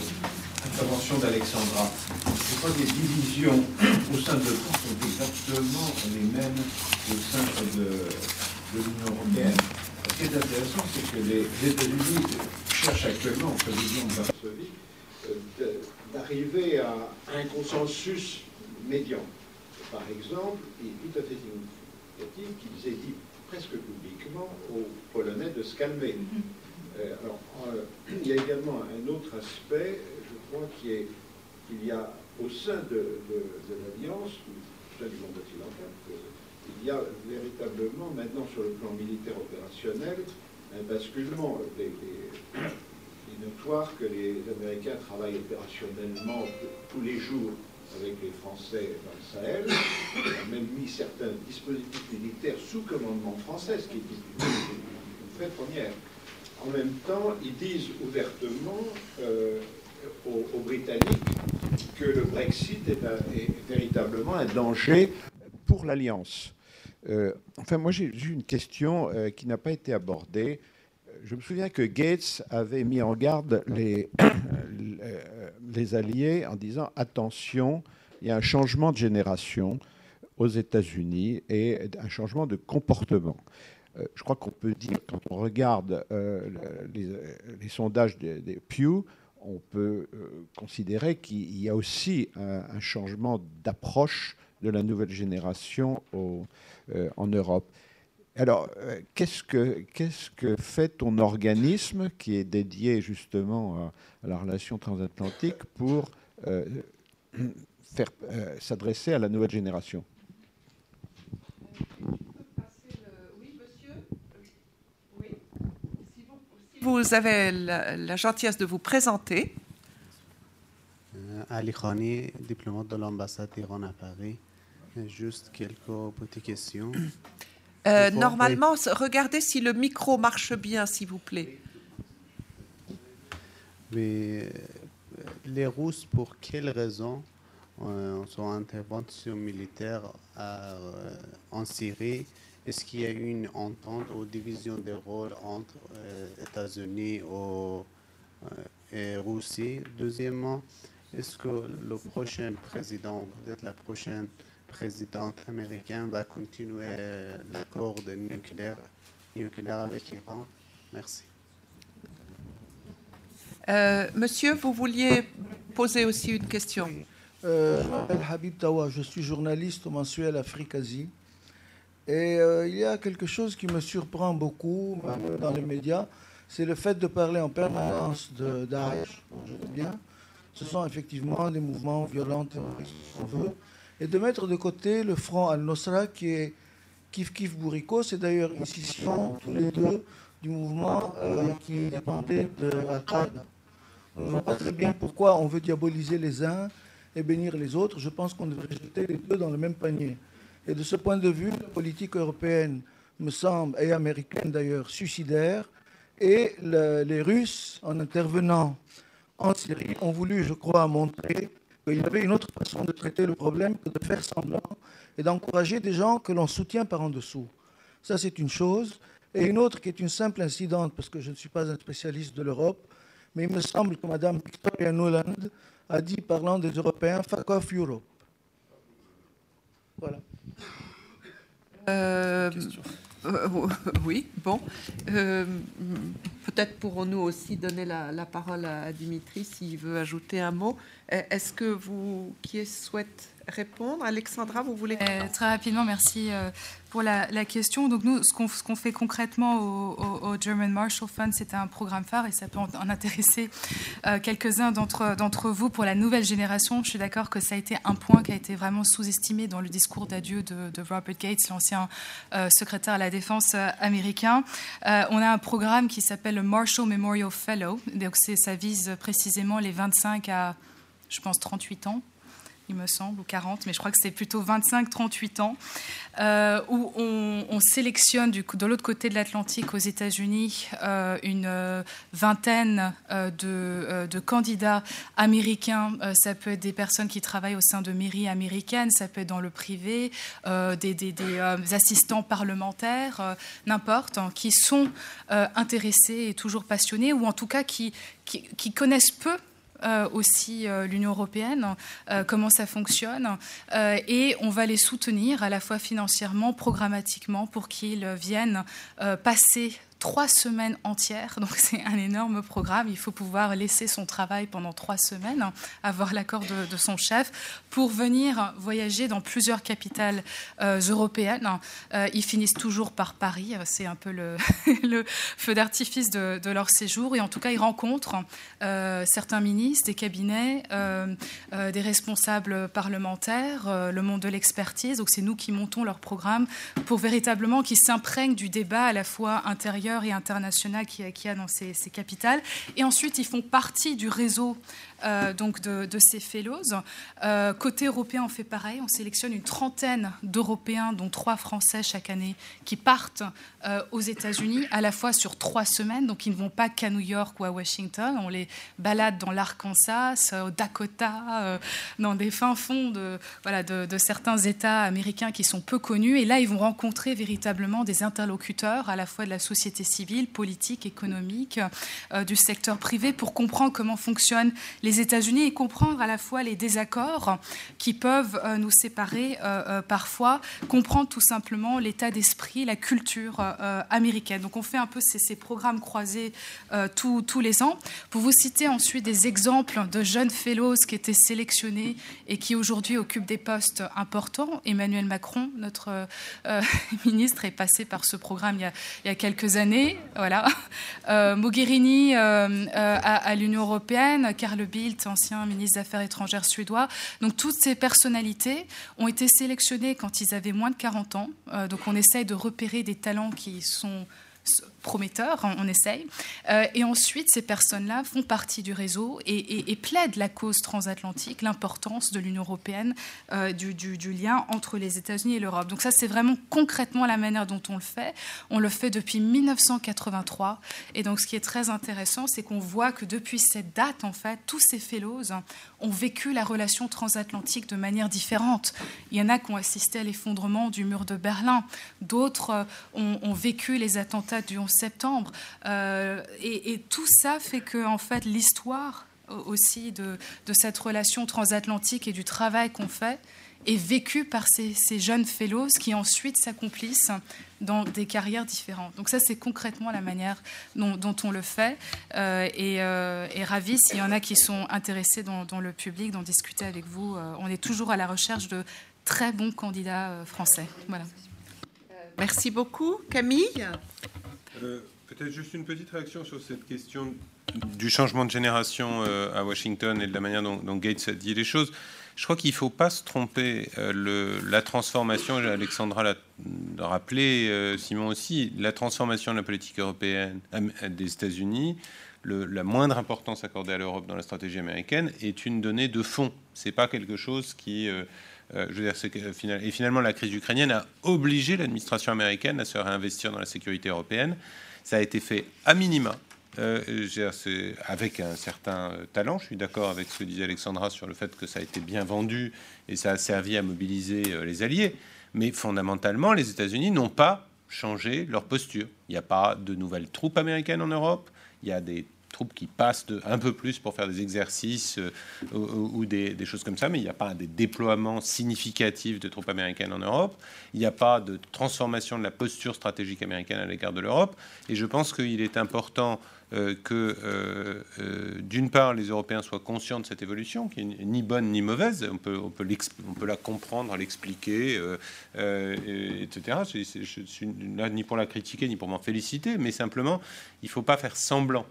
E: intervention d'Alexandra, je crois que les divisions au sein de France sont exactement les mêmes au sein de, l'Union européenne. Ce qui est intéressant, c'est que les États-Unis cherchent actuellement, en président de Varsovie, d'arriver à un consensus médian. Par exemple, il est tout à fait significatif qu'ils aient dit presque publiquement aux Polonais de se calmer. Euh, alors, euh, il y a également un autre aspect, je crois, qui est qu'il y a au sein de, l'Alliance, au sein du monde occidental, il y a véritablement maintenant sur le plan militaire opérationnel un basculement. des notoire que les Américains travaillent opérationnellement tous les jours avec les Français dans le Sahel. On a même mis certains dispositifs militaires sous commandement français, ce qui est une, vraie première. En même temps, ils disent ouvertement euh, aux, Britanniques que le Brexit est, véritablement un danger pour l'Alliance. Euh, enfin, moi, j'ai une question euh, qui n'a pas été abordée je me souviens que Gates avait mis en garde les, alliés en disant attention, il y a un changement de génération aux États-Unis et un changement de comportement. Euh, je crois qu'on peut dire, quand on regarde euh, les, sondages des, Pew, on peut euh, considérer qu'il y a aussi un, changement d'approche de la nouvelle génération en Europe. Alors, euh, qu'est-ce que, qu'est-ce que fait ton organisme qui est dédié justement à, la relation transatlantique pour euh, faire euh, s'adresser à la nouvelle génération?
A: Vous avez la, gentillesse de vous présenter.
F: Ali Khani, diplomate de l'ambassade d'Iran à Paris. Juste quelques petites questions.
A: Euh, normalement, regardez si le micro marche bien, s'il vous plaît.
F: Mais euh, les Russes, pour quelles raisons euh, sont intervention militaire en Syrie? Est-ce qu'il y a une entente ou division des rôles entre États-Unis et Russie? Deuxièmement, est-ce que le prochain président, peut-être la prochaine présidente américaine, va continuer l'accord de nucléaire, nucléaire avec l'Iran Merci.
A: Euh, monsieur, vous vouliez poser aussi une question
G: euh, Je m'appelle Habib Tawa, je suis journaliste au mensuel Afrique-Asie. Et euh, il y a quelque chose qui me surprend beaucoup dans les médias, c'est le fait de parler en permanence de Daesh, bien. Ce sont effectivement des mouvements violents, terroristes, si on veut, et de mettre de côté le front al-Nusra qui est Kif Kif Bourrico, c'est d'ailleurs une scission tous les deux du mouvement qui dépendait de Al-Qaïda. On ne voit pas très bien pourquoi on veut diaboliser les uns et bénir les autres. Je pense qu'on devrait jeter les deux dans le même panier. Et de ce point de vue, la politique européenne me semble, et américaine d'ailleurs, suicidaire. Et les Russes, en intervenant en Syrie, ont voulu, je crois, montrer qu'il y avait une autre façon de traiter le problème que de faire semblant et d'encourager des gens que l'on soutient par en dessous. Ça, c'est une chose. Et une autre qui est une simple incidente, parce que je ne suis pas un spécialiste de l'Europe, mais il me semble que Mme Victoria Nuland a dit, parlant des Européens, fuck off Europe. Voilà.
A: Euh, euh, oui, bon. Euh, peut-être pourrons-nous aussi donner la, parole à Dimitri s'il veut ajouter un mot. Est-ce que vous, qui souhaite répondre Alexandra, vous voulez
D: Très rapidement, merci pour la, question. Donc nous, ce qu'on fait concrètement au, German Marshall Fund, c'est un programme phare et ça peut en, intéresser euh, quelques-uns d'entre vous pour la nouvelle génération. Je suis d'accord que ça a été un point qui a été vraiment sous-estimé dans le discours d'adieu de, Robert Gates, l'ancien euh, secrétaire à la défense euh, américain. on a un programme qui s'appelle le Marshall Memorial Fellow. Donc ça vise précisément les 25 à, je pense, 38 ans il me semble, ou 40, mais je crois que c'est plutôt 25-38 ans, euh, où on, sélectionne du de l'autre côté de l'Atlantique, aux États-Unis, euh, une euh, vingtaine de, candidats américains. ça peut être des personnes qui travaillent au sein de mairies américaines, ça peut être dans le privé, des, assistants parlementaires, n'importe, hein, qui sont intéressés et toujours passionnés, ou en tout cas qui connaissent peu euh, aussi euh, l'Union européenne, euh, comment ça fonctionne, et on va les soutenir à la fois financièrement, programmatiquement, pour qu'ils viennent passer trois semaines entières, donc c'est un énorme programme. Il faut pouvoir laisser son travail pendant trois semaines, avoir l'accord de, son chef, pour venir voyager dans plusieurs capitales euh, européennes. Euh, ils finissent toujours par Paris, c'est un peu le, feu d'artifice de, leur séjour, et en tout cas ils rencontrent euh, certains ministres, des cabinets, des responsables parlementaires, le monde de l'expertise. Donc c'est nous qui montons leur programme pour véritablement qu'ils s'imprègnent du débat à la fois intérieur et international qu'il y a dans ces, capitales. Et ensuite, ils font partie du réseau euh, donc de, ces fellows. Euh, côté européen, on fait pareil. On sélectionne une trentaine d'Européens, dont trois Français chaque année, qui partent euh, aux États-Unis, à la fois sur trois semaines. Donc, ils ne vont pas qu'à New York ou à Washington. On les balade dans l'Arkansas, au Dakota, dans des fins fonds de, voilà, de, de, certains États américains qui sont peu connus. Et là, ils vont rencontrer véritablement des interlocuteurs, à la fois de la société civile, politique, économique, du secteur privé, pour comprendre comment fonctionnent les les États-Unis et comprendre à la fois les désaccords qui peuvent euh, nous séparer euh, euh, parfois, comprendre tout simplement l'état d'esprit, la culture américaine. Donc on fait un peu ces, programmes croisés tous, les ans. Pour vous citer ensuite des exemples de jeunes fellows qui étaient sélectionnés et qui aujourd'hui occupent des postes importants. Emmanuel Macron, notre ministre, est passé par ce programme il y a, quelques années. Voilà. Mogherini à, l'Union européenne, Carl Bildt ancien ministre des Affaires étrangères suédois. Donc toutes ces personnalités ont été sélectionnées quand ils avaient moins de 40 ans. Euh, donc on essaye de repérer des talents qui sont prometteurs, on essaye. Euh, et ensuite, ces personnes-là font partie du réseau et, plaident la cause transatlantique, l'importance de l'Union européenne, euh, du, lien entre les États-Unis et l'Europe. Donc ça, c'est vraiment concrètement la manière dont on le fait. On le fait depuis 1983. Et donc, ce qui est très intéressant, c'est qu'on voit que depuis cette date, en fait, tous ces fellows ont vécu la relation transatlantique de manière différente. Il y en a qui ont assisté à l'effondrement du mur de Berlin. D'autres euh, ont, ont vécu les attentats du 11 11 septembre. Et, et, tout ça fait que, en fait, l'histoire aussi de, cette relation transatlantique et du travail qu'on fait est vécu par ces, jeunes fellows qui ensuite s'accomplissent dans des carrières différentes. Donc ça, c'est concrètement la manière dont, on le fait. Euh, euh, et, ravi s'il y en a qui sont intéressés dans, le public, d'en discuter avec vous. Euh, on est toujours à la recherche de très bons candidats français. Voilà.
A: Merci beaucoup. Camille
B: Peut-être juste une petite réaction sur cette question du changement de génération à Washington et de la manière dont, Gates a dit les choses. Je crois qu'il ne faut pas se tromper. Euh, la transformation, Alexandra l'a rappelé, euh, Simon aussi, la transformation de la politique européenne euh, des États-Unis, la moindre importance accordée à l'Europe dans la stratégie américaine est une donnée de fond. C'est pas quelque chose qui, je veux dire, et finalement la crise ukrainienne a obligé l'administration américaine à se réinvestir dans la sécurité européenne. Ça a été fait à minima euh, avec un certain euh, talent. Je suis d'accord avec ce que disait Alexandra sur le fait que ça a été bien vendu et ça a servi à mobiliser euh, les alliés. Mais fondamentalement, les États-Unis n'ont pas changé leur posture. Il n'y a pas de nouvelles troupes américaines en Europe. Il y a des qui passent de, un peu plus pour faire des exercices euh, ou, des, choses comme ça, mais il n'y a pas des déploiements significatifs de troupes américaines en Europe. Il n'y a pas de transformation de la posture stratégique américaine à l'égard de l'Europe. Et je pense qu'il est important euh, que, euh, d'une part, les Européens soient conscients de cette évolution, qui n'est ni bonne ni mauvaise. On peut, on on peut la comprendre, l'expliquer, etc. Je, je suis là ni pour la critiquer, ni pour m'en féliciter, mais simplement, il ne faut pas faire semblant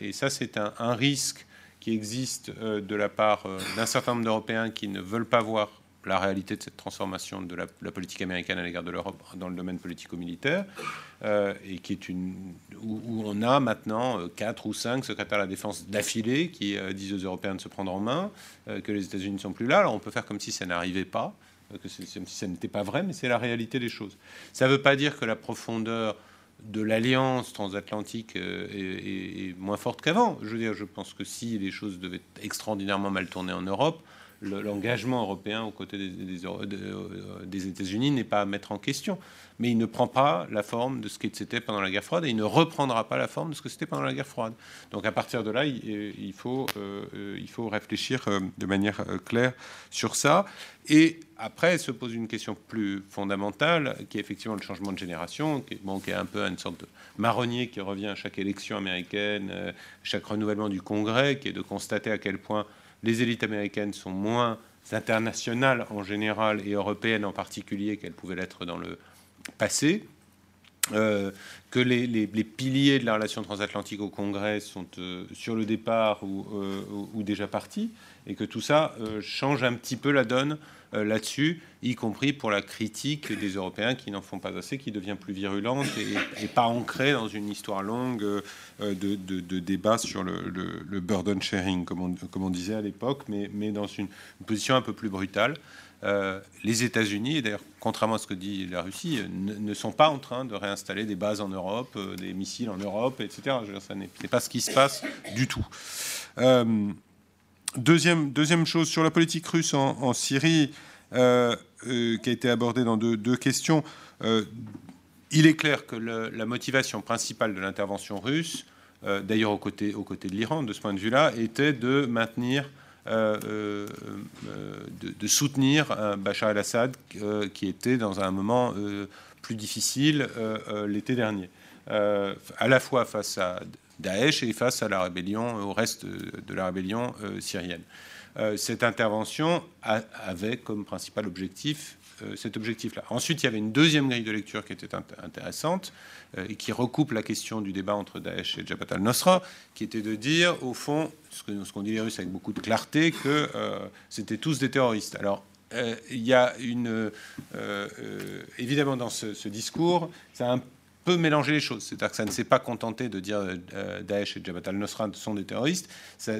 B: et ça, c'est un, risque qui existe euh, de la part euh, d'un certain nombre d'Européens qui ne veulent pas voir la réalité de cette transformation de la, politique américaine à l'égard de l'Europe dans le domaine politico-militaire, et qui est une où, on a maintenant quatre ou cinq secrétaires à la défense d'affilée qui disent aux Européens de se prendre en main, que les États-Unis ne sont plus là. Alors on peut faire comme si ça n'arrivait pas, que comme si ça n'était pas vrai, mais c'est la réalité des choses. Ça ne veut pas dire que la profondeur de l'alliance transatlantique euh, est, moins forte qu'avant. Je veux dire, je pense que si les choses devaient extraordinairement mal tourner en Europe, l'engagement européen aux côtés des, euh, des, États-Unis n'est pas à mettre en question. Mais il ne prend pas la forme de ce qu'il c'était pendant la guerre froide et il ne reprendra pas la forme de ce que c'était pendant la guerre froide. Donc à partir de là, il, faut, euh, il faut réfléchir euh, de manière claire sur ça. Et après se pose une question plus fondamentale, qui est effectivement le changement de génération, qui qui est un peu une sorte de marronnier qui revient à chaque élection américaine, chaque renouvellement du Congrès, qui est de constater à quel point les élites américaines sont moins internationales en général et européennes en particulier qu'elles pouvaient l'être dans le passé. Euh, que les, piliers de la relation transatlantique au Congrès sont euh, sur le départ ou, euh, ou, déjà partis, et que tout ça change un petit peu la donne là-dessus, y compris pour la critique des Européens qui n'en font pas assez, qui devient plus virulente et, pas ancrée dans une histoire longue euh, de, de, débat sur le, burden sharing, comme on, disait à l'époque, mais, dans une, position un peu plus brutale. Euh, les États-Unis, d'ailleurs, contrairement à ce que dit la Russie, ne, sont pas en train de réinstaller des bases en Europe, des missiles en Europe, etc. Ce n'est pas ce qui se passe du tout. Deuxième, deuxième chose, sur la politique russe en, Syrie, euh, euh, qui a été abordée dans deux, questions, euh, il est clair que la motivation principale de l'intervention russe, d'ailleurs aux côtés, aux côtés de l'Iran, de ce point de vue-là, était de maintenir, de, soutenir Bachar el-Assad, qui était dans un moment plus difficile l'été dernier. à la fois face à Daesh et face à la rébellion, au reste de la rébellion euh, syrienne. Euh, cette intervention avait comme principal objectif euh, cet objectif-là. Ensuite, il y avait une deuxième grille de lecture qui était intéressante et qui recoupe la question du débat entre Daesh et Jabhat al-Nusra, qui était de dire, au fond, ce qu'ont dit les Russes avec beaucoup de clarté, que c'était tous des terroristes. Alors, il y a une. évidemment, dans ce, discours, ça un peut mélanger les choses. C'est-à-dire que ça ne s'est pas contenté de dire euh, Daesh et Jabhat al-Nusra sont des terroristes. Ça,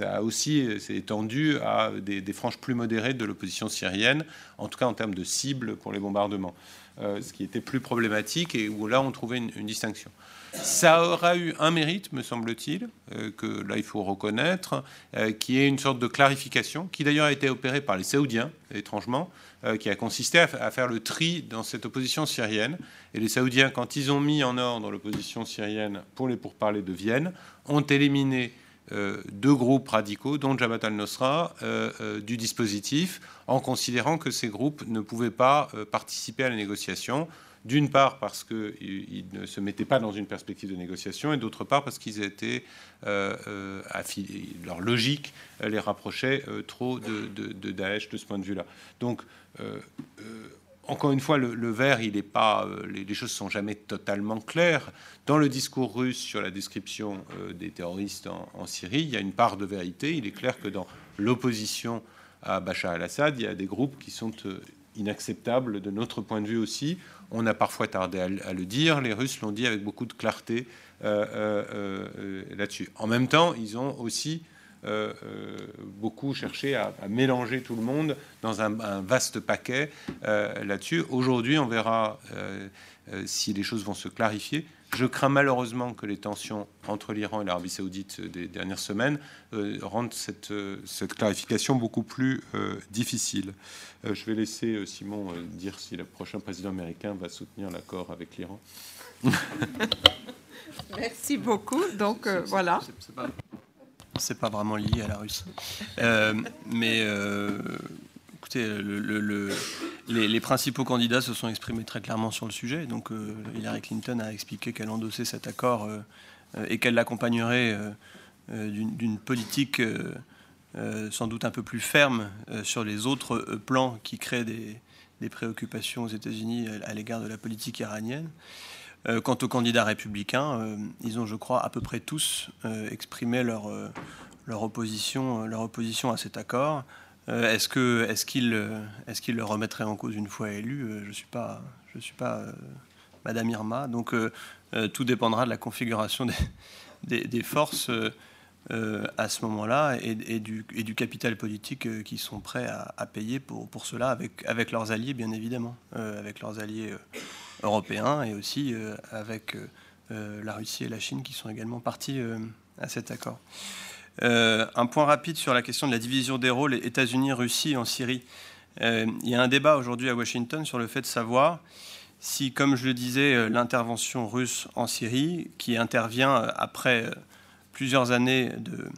B: a aussi s'est étendu à des, franges plus modérées de l'opposition syrienne, en tout cas en termes de cibles pour les bombardements. Ce qui était plus problématique et où là on trouvait une distinction. Ça aura eu un mérite, me semble-t-il, euh, que là il faut reconnaître, euh, qui est une sorte de clarification, qui d'ailleurs a été opérée par les Saoudiens, étrangement, euh, qui a consisté à, faire le tri dans cette opposition syrienne. Et les Saoudiens, quand ils ont mis en ordre l'opposition syrienne pour les pourparlers de Vienne, ont éliminé deux groupes radicaux, dont Jabhat al-Nusra, du dispositif, en considérant que ces groupes ne pouvaient pas participer à la négociation d'une part parce qu'ils ne se mettaient pas dans une perspective de négociation, et d'autre part parce qu'ils étaient euh, euh, affiliés. Leur logique les rapprochait euh, trop de, Daesh de ce point de vue-là. Donc, encore une fois, le, vert, il est pas, les, les, choses sont jamais totalement claires. Dans le discours russe sur la description des terroristes en, Syrie, il y a une part de vérité. Il est clair que dans l'opposition à Bachar el-Assad, il y a des groupes qui sont inacceptables de notre point de vue aussi. On a parfois tardé à, le dire. Les Russes l'ont dit avec beaucoup de clarté euh, euh, euh, là-dessus. En même temps, ils ont aussi beaucoup cherché à, mélanger tout le monde dans un, vaste paquet là-dessus. Aujourd'hui, on verra si les choses vont se clarifier. Je crains malheureusement que les tensions entre l'Iran et l'Arabie saoudite des dernières semaines rendent cette, cette, clarification beaucoup plus difficile. Euh, je vais laisser euh, Simon euh, dire si le prochain président américain va soutenir l'accord avec l'Iran.
A: Merci beaucoup. Donc voilà.
C: Pas, pas, vraiment lié à la Russie. mais écoutez, le, les, principaux candidats se sont exprimés très clairement sur le sujet. Donc Hillary Clinton a expliqué qu'elle endossait cet accord et qu'elle l'accompagnerait d'une politique euh, sans doute un peu plus ferme euh, sur les autres euh, plans qui créent des, préoccupations aux États-Unis à, l'égard de la politique iranienne. Quant aux candidats républicains, ils ont, je crois, à peu près tous exprimé leur, opposition, leur opposition à cet accord. est-ce qu'ils le remettraient en cause une fois élu Je ne suis pas Madame Irma, donc tout dépendra de la configuration des, forces. Euh, à ce moment-là et, du, capital politique euh, qui sont prêts à, payer pour, cela avec, leurs alliés, bien évidemment, euh, avec leurs alliés européens et aussi avec la Russie et la Chine qui sont également partis à cet accord. un point rapide sur la question de la division des rôles États-Unis-Russie en Syrie. il y a un débat aujourd'hui à Washington sur le fait de savoir si, comme je le disais, l'intervention russe en Syrie, qui intervient après plusieurs années de,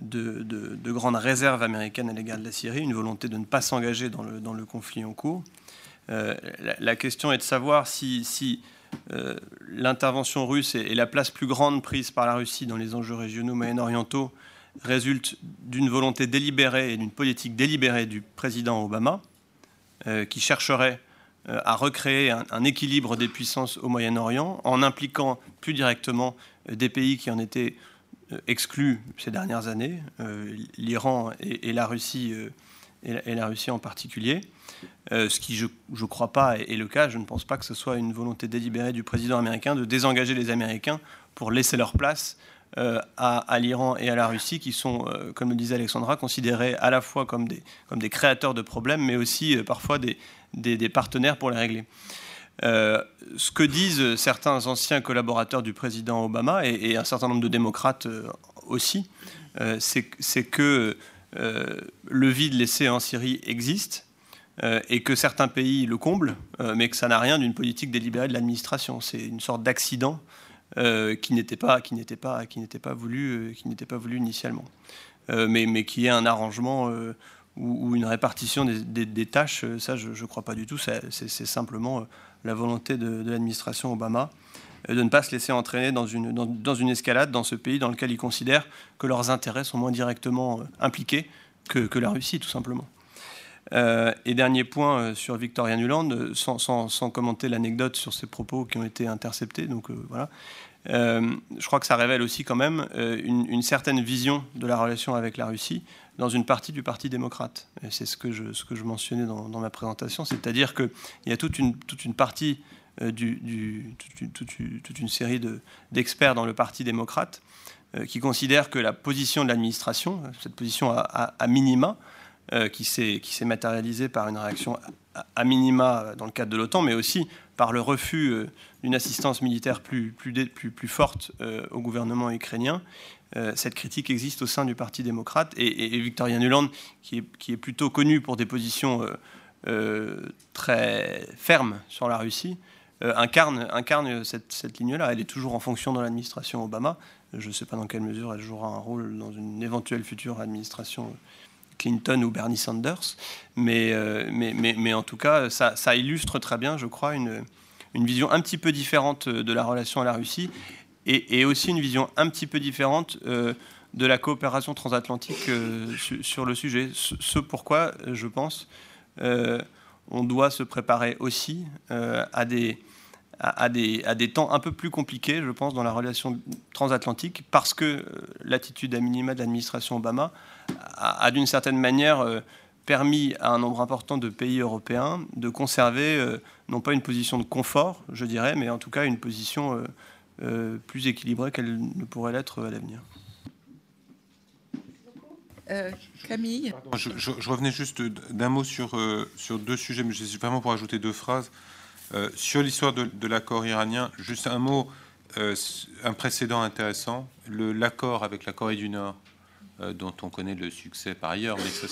C: de, grandes réserves américaines à l'égard de la Syrie, une volonté de ne pas s'engager dans le, dans le, conflit en cours. Euh, la, question est de savoir si, euh, l'intervention russe et, la place plus grande prise par la Russie dans les enjeux régionaux moyen-orientaux résulte d'une volonté délibérée et d'une politique délibérée du président Obama, euh, qui chercherait à recréer un, équilibre des puissances au Moyen-Orient en impliquant plus directement des pays qui en étaient exclus ces dernières années, l'Iran et, la Russie, et, la, Russie en particulier. ce qui, je ne crois pas, est, le cas. Je ne pense pas que ce soit une volonté délibérée du président américain de désengager les Américains pour laisser leur place à, l'Iran et à la Russie, qui sont, comme le disait Alexandra, considérés à la fois comme des, comme des créateurs de problèmes, mais aussi parfois des, des, partenaires pour les régler. Euh, ce que disent certains anciens collaborateurs du président Obama et, un certain nombre de démocrates euh, aussi, euh, c'est que le vide laissé en Syrie existe et que certains pays le comblent, mais que ça n'a rien d'une politique délibérée de l'administration. C'est une sorte d'accident qui n'était pas, qui n'était pas, qui n'était pas voulu, qui n'était pas voulu initialement, mais, mais qui est un arrangement ou, une répartition des, tâches, ça je ne crois pas du tout. C'est simplement la volonté de, l'administration Obama de ne pas se laisser entraîner dans une, dans, une escalade dans ce pays dans lequel ils considèrent que leurs intérêts sont moins directement euh, impliqués que, la Russie, tout simplement. Euh, et dernier point euh, sur Victoria Nuland, sans, sans, commenter l'anecdote sur ses propos qui ont été interceptés. Donc voilà. je crois que ça révèle aussi quand même une, certaine vision de la relation avec la Russie dans une partie du Parti démocrate. C'est ce, que je, ce que je mentionnais dans, ma présentation, c'est-à-dire qu'il y a toute une, toute une partie, euh, du, toute, une, série d'experts dans le Parti démocrate euh, qui considèrent que la position de l'administration, cette position à, minima, euh, qui s'est matérialisée par une réaction à minima dans le cadre de l'OTAN, mais aussi par le refus d'une assistance militaire plus, plus, plus, forte au gouvernement ukrainien. cette critique existe au sein du Parti démocrate et, Victoria Nuland, qui est, qui est, plutôt connu pour des positions très fermes sur la Russie, incarne, incarne cette, cette ligne-là. Elle est toujours en fonction dans l'administration Obama. Je ne sais pas dans quelle mesure elle jouera un rôle dans une éventuelle future administration Clinton ou Bernie Sanders. Mais, euh, mais, mais, mais en tout cas, ça, ça, illustre très bien, je crois, une, une, vision un petit peu différente de la relation à la Russie et, aussi une vision un petit peu différente euh, de la coopération transatlantique euh, sur, le sujet. Ce, pourquoi, je pense, on doit se préparer aussi à des à, des, à, des, temps un peu plus compliqués, je pense, dans la relation transatlantique, parce que l'attitude à minima de l'administration Obama a, d'une certaine manière euh, permis à un nombre important de pays européens de conserver euh, non pas une position de confort, je dirais, mais en tout cas une position euh, plus équilibrée qu'elle ne pourrait l'être à l'avenir.
A: Camille?
B: Je, revenais juste d'un mot sur, sur deux sujets, mais je suis vraiment pour ajouter deux phrases. Sur l'histoire de, l'accord iranien, juste un mot, un précédent intéressant, l'accord avec la Corée du Nord euh, dont on connaît le succès par ailleurs, mais ça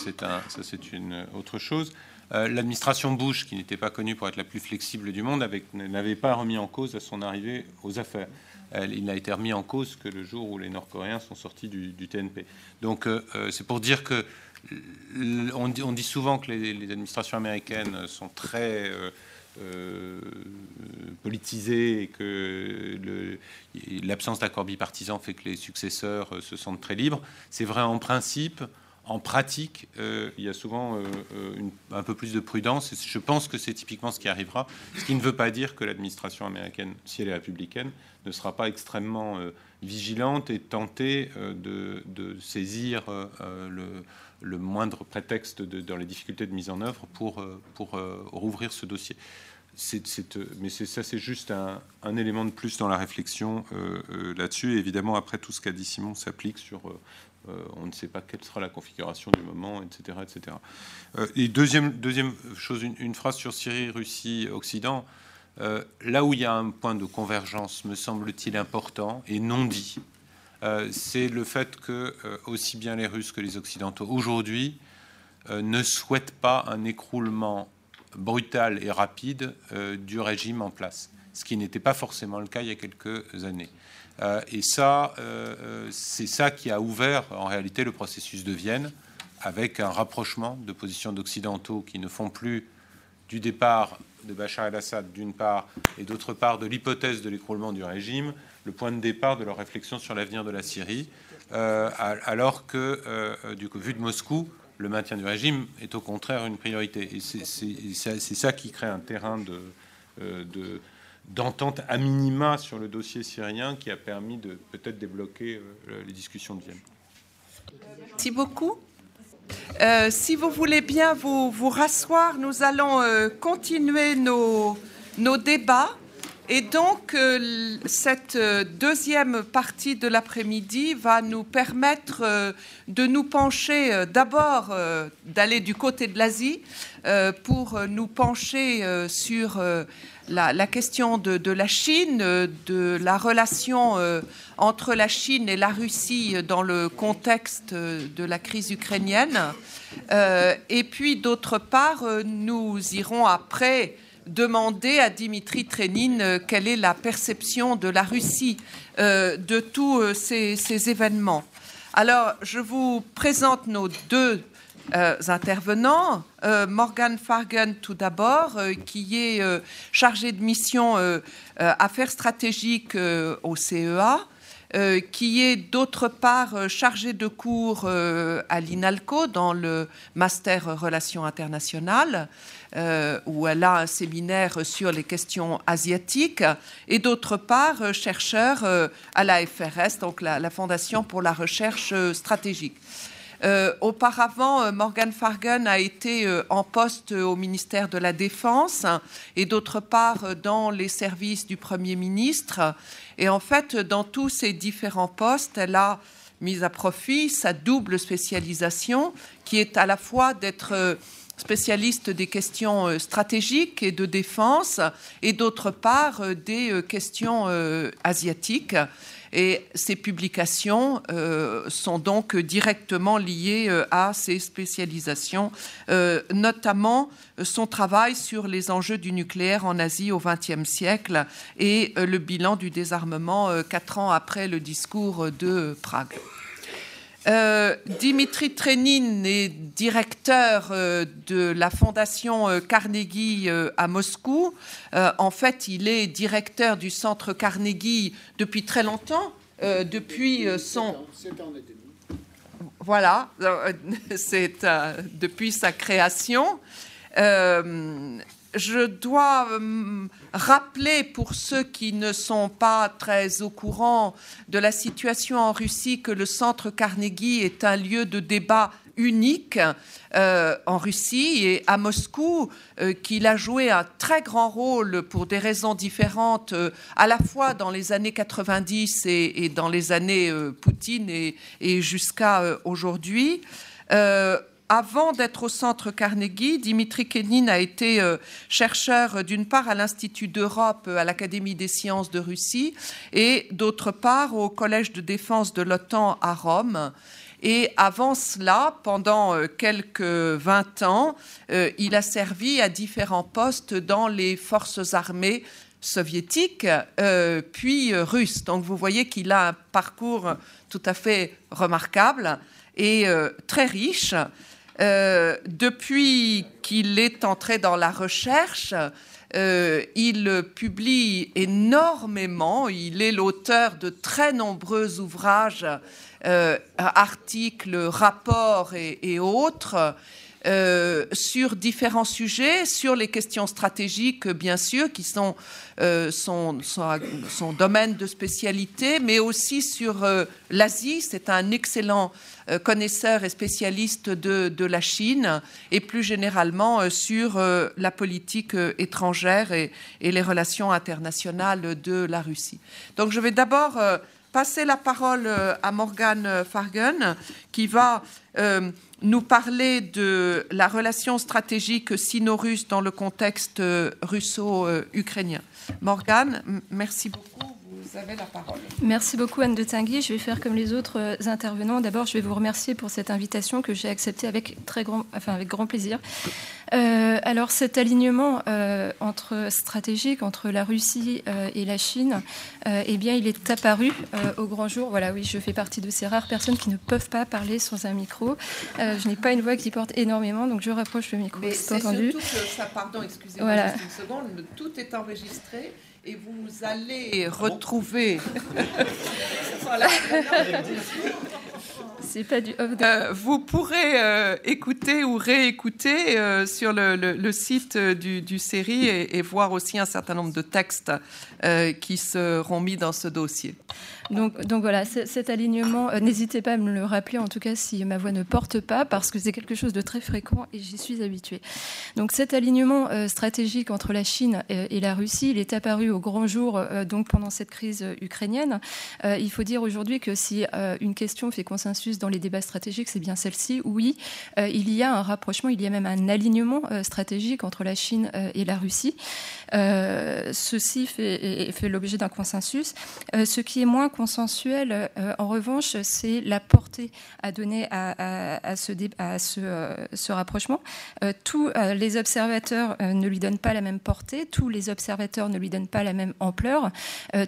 B: c'est, une autre chose. Euh, l'administration Bush, qui n'était pas connue pour être la plus flexible du monde, n'avait pas remis en cause à son arrivée aux affaires. il n'a été remis en cause que le jour où les Nord-Coréens sont sortis du, TNP. Donc euh, c'est pour dire que on dit, souvent que les, administrations américaines sont très euh, politisé et que l'absence d'accord bipartisan fait que les successeurs euh, se sentent très libres. C'est vrai en principe. En pratique, euh, il y a souvent un peu plus de prudence. Et je pense que c'est typiquement ce qui arrivera. Ce qui ne veut pas dire que l'administration américaine, si elle est républicaine, ne sera pas extrêmement vigilante et tentée de, de, saisir le, le moindre prétexte dans les difficultés de mise en œuvre pour, euh, pour euh, rouvrir ce dossier. Euh, mais ça, c'est juste un, élément de plus dans la réflexion là-dessus. évidemment, après, tout ce qu'a dit Simon s'applique sur on ne sait pas quelle sera la configuration du moment, etc. etc. et deuxième, deuxième chose, une, phrase sur Syrie, Russie, Occident. là où il y a un point de convergence, me semble-t-il important, et non dit, c'est le fait que euh, aussi bien les Russes que les Occidentaux aujourd'hui euh, ne souhaitent pas un écroulement brutal et rapide du régime en place, ce qui n'était pas forcément le cas il y a quelques années. et ça, c'est ça qui a ouvert en réalité le processus de Vienne, avec un rapprochement de positions d'occidentaux qui ne font plus du départ de Bachar el-Assad d'une part, et d'autre part de l'hypothèse de l'écroulement du régime, le point de départ de leur réflexion sur l'avenir de la Syrie, euh, alors que, euh, du coup, vu de Moscou, le maintien du régime est au contraire une priorité. Et c'est ça qui crée un terrain de, euh, d'entente à minima sur le dossier syrien qui a permis de peut-être débloquer les discussions de Vienne.
A: Merci beaucoup. Si vous voulez bien vous, vous rasseoir, nous allons continuer nos, nos débats. Et donc, euh, cette euh, deuxième partie de l'après-midi va nous permettre euh, de nous pencher d'abord, d'aller du côté de l'Asie, pour nous pencher sur la, question de, la Chine, de la relation entre la Chine et la Russie dans le contexte de la crise ukrainienne. et puis, d'autre part, nous irons après demander à Dimitri Trenin euh, quelle est la perception de la Russie euh, de tous euh, ces, événements. Alors, je vous présente nos deux intervenants. Morgan Fargan, tout d'abord, qui est chargé de mission affaires stratégiques au CEA. qui est d'autre part chargé de cours à l'INALCO dans le master relations internationales euh, où elle a un séminaire sur les questions asiatiques, et d'autre part, euh, chercheur euh, à la FRS, donc la, Fondation pour la recherche stratégique. Auparavant, Morgan Fargan a été en poste au ministère de la Défense et d'autre part dans les services du Premier ministre. Et en fait, dans tous ces différents postes, elle a mis à profit sa double spécialisation qui est à la fois d'être spécialiste des questions stratégiques et de défense, et d'autre part des questions asiatiques. Et ces publications euh, sont donc directement liées euh, à ces spécialisations, euh, notamment son travail sur les enjeux du nucléaire en Asie au XXe siècle et le bilan du désarmement quatre ans après le discours de Prague. Dimitri Trenin est directeur de la fondation Carnegie à Moscou. en fait, il est directeur du centre Carnegie depuis très longtemps, depuis son... Voilà, c'est depuis sa création. Je dois rappeler pour ceux qui ne sont pas très au courant de la situation en Russie que le centre Carnegie est un lieu de débat unique euh, en Russie et à Moscou, euh, qu'il a joué un très grand rôle pour des raisons différentes, euh, à la fois dans les années 90 et, dans les années Poutine et jusqu'à aujourd'hui avant d'être au centre Carnegie, Dimitri Kenin a été euh, chercheur euh, d'une part à l'Institut d'Europe euh, à l'Académie des sciences de Russie et d'autre part au Collège de défense de l'OTAN à Rome. Et avant cela, pendant quelques 20 ans, il a servi à différents postes dans les forces armées soviétiques, puis russes. Donc vous voyez qu'il a un parcours tout à fait remarquable et très riche. Euh, depuis qu'il est entré dans la recherche, euh, il publie énormément. Il est l'auteur de très nombreux ouvrages, euh, articles, rapports et, autres. Sur différents sujets, sur les questions stratégiques, bien sûr, qui sont son, son, domaine de spécialité, mais aussi sur l'Asie. C'est un excellent euh, connaisseur et spécialiste de, la Chine et plus généralement euh, sur euh, la politique étrangère et, les relations internationales de la Russie. Donc je vais d'abord passer la parole à Morgan Fargen qui va nous parler de la relation stratégique sino-russe dans le contexte russo-ukrainien. Morgan, merci beaucoup. Vous avez la parole.
H: Merci beaucoup Anne de Tinguy. Je vais faire comme les autres euh, intervenants. D'abord, je vais vous remercier pour cette invitation que j'ai acceptée avec, très grand, enfin, avec grand plaisir. Euh, alors cet alignement euh, entre stratégique entre la Russie et la Chine, eh bien, il est apparu au grand jour. Voilà, oui, je fais partie de ces rares personnes qui ne peuvent pas parler sans un micro. je n'ai pas une voix qui porte énormément, donc je rapproche le micro.
A: c'est entendu. Surtout que ça, pardon, excusez-moi voilà. une seconde, tout est enregistré et vous allez retrouver.
H: C'est pas du
A: euh, vous pourrez euh, écouter ou réécouter euh, sur le, site du, du série et, voir aussi un certain nombre de textes qui seront mis dans ce dossier.
H: Donc, voilà, cet alignement, euh, n'hésitez pas à me le rappeler, en tout cas si ma voix ne porte pas, parce que c'est quelque chose de très fréquent et j'y suis habituée. Donc cet alignement euh, stratégique entre la Chine et, la Russie, il est apparu au grand jour euh, donc pendant cette crise ukrainienne. il faut dire aujourd'hui que si une question fait consensus dans les débats stratégiques, c'est bien celle-ci. Oui, il y a un rapprochement, il y a même un alignement stratégique entre la Chine et la Russie. ceci fait, fait l'objet d'un consensus. ce qui est moins consensuel, euh, en revanche, c'est la portée à donner à, ce, euh, ce, rapprochement. Euh, tous les observateurs ne lui donnent pas la même portée, tous les observateurs ne lui donnent pas la même ampleur,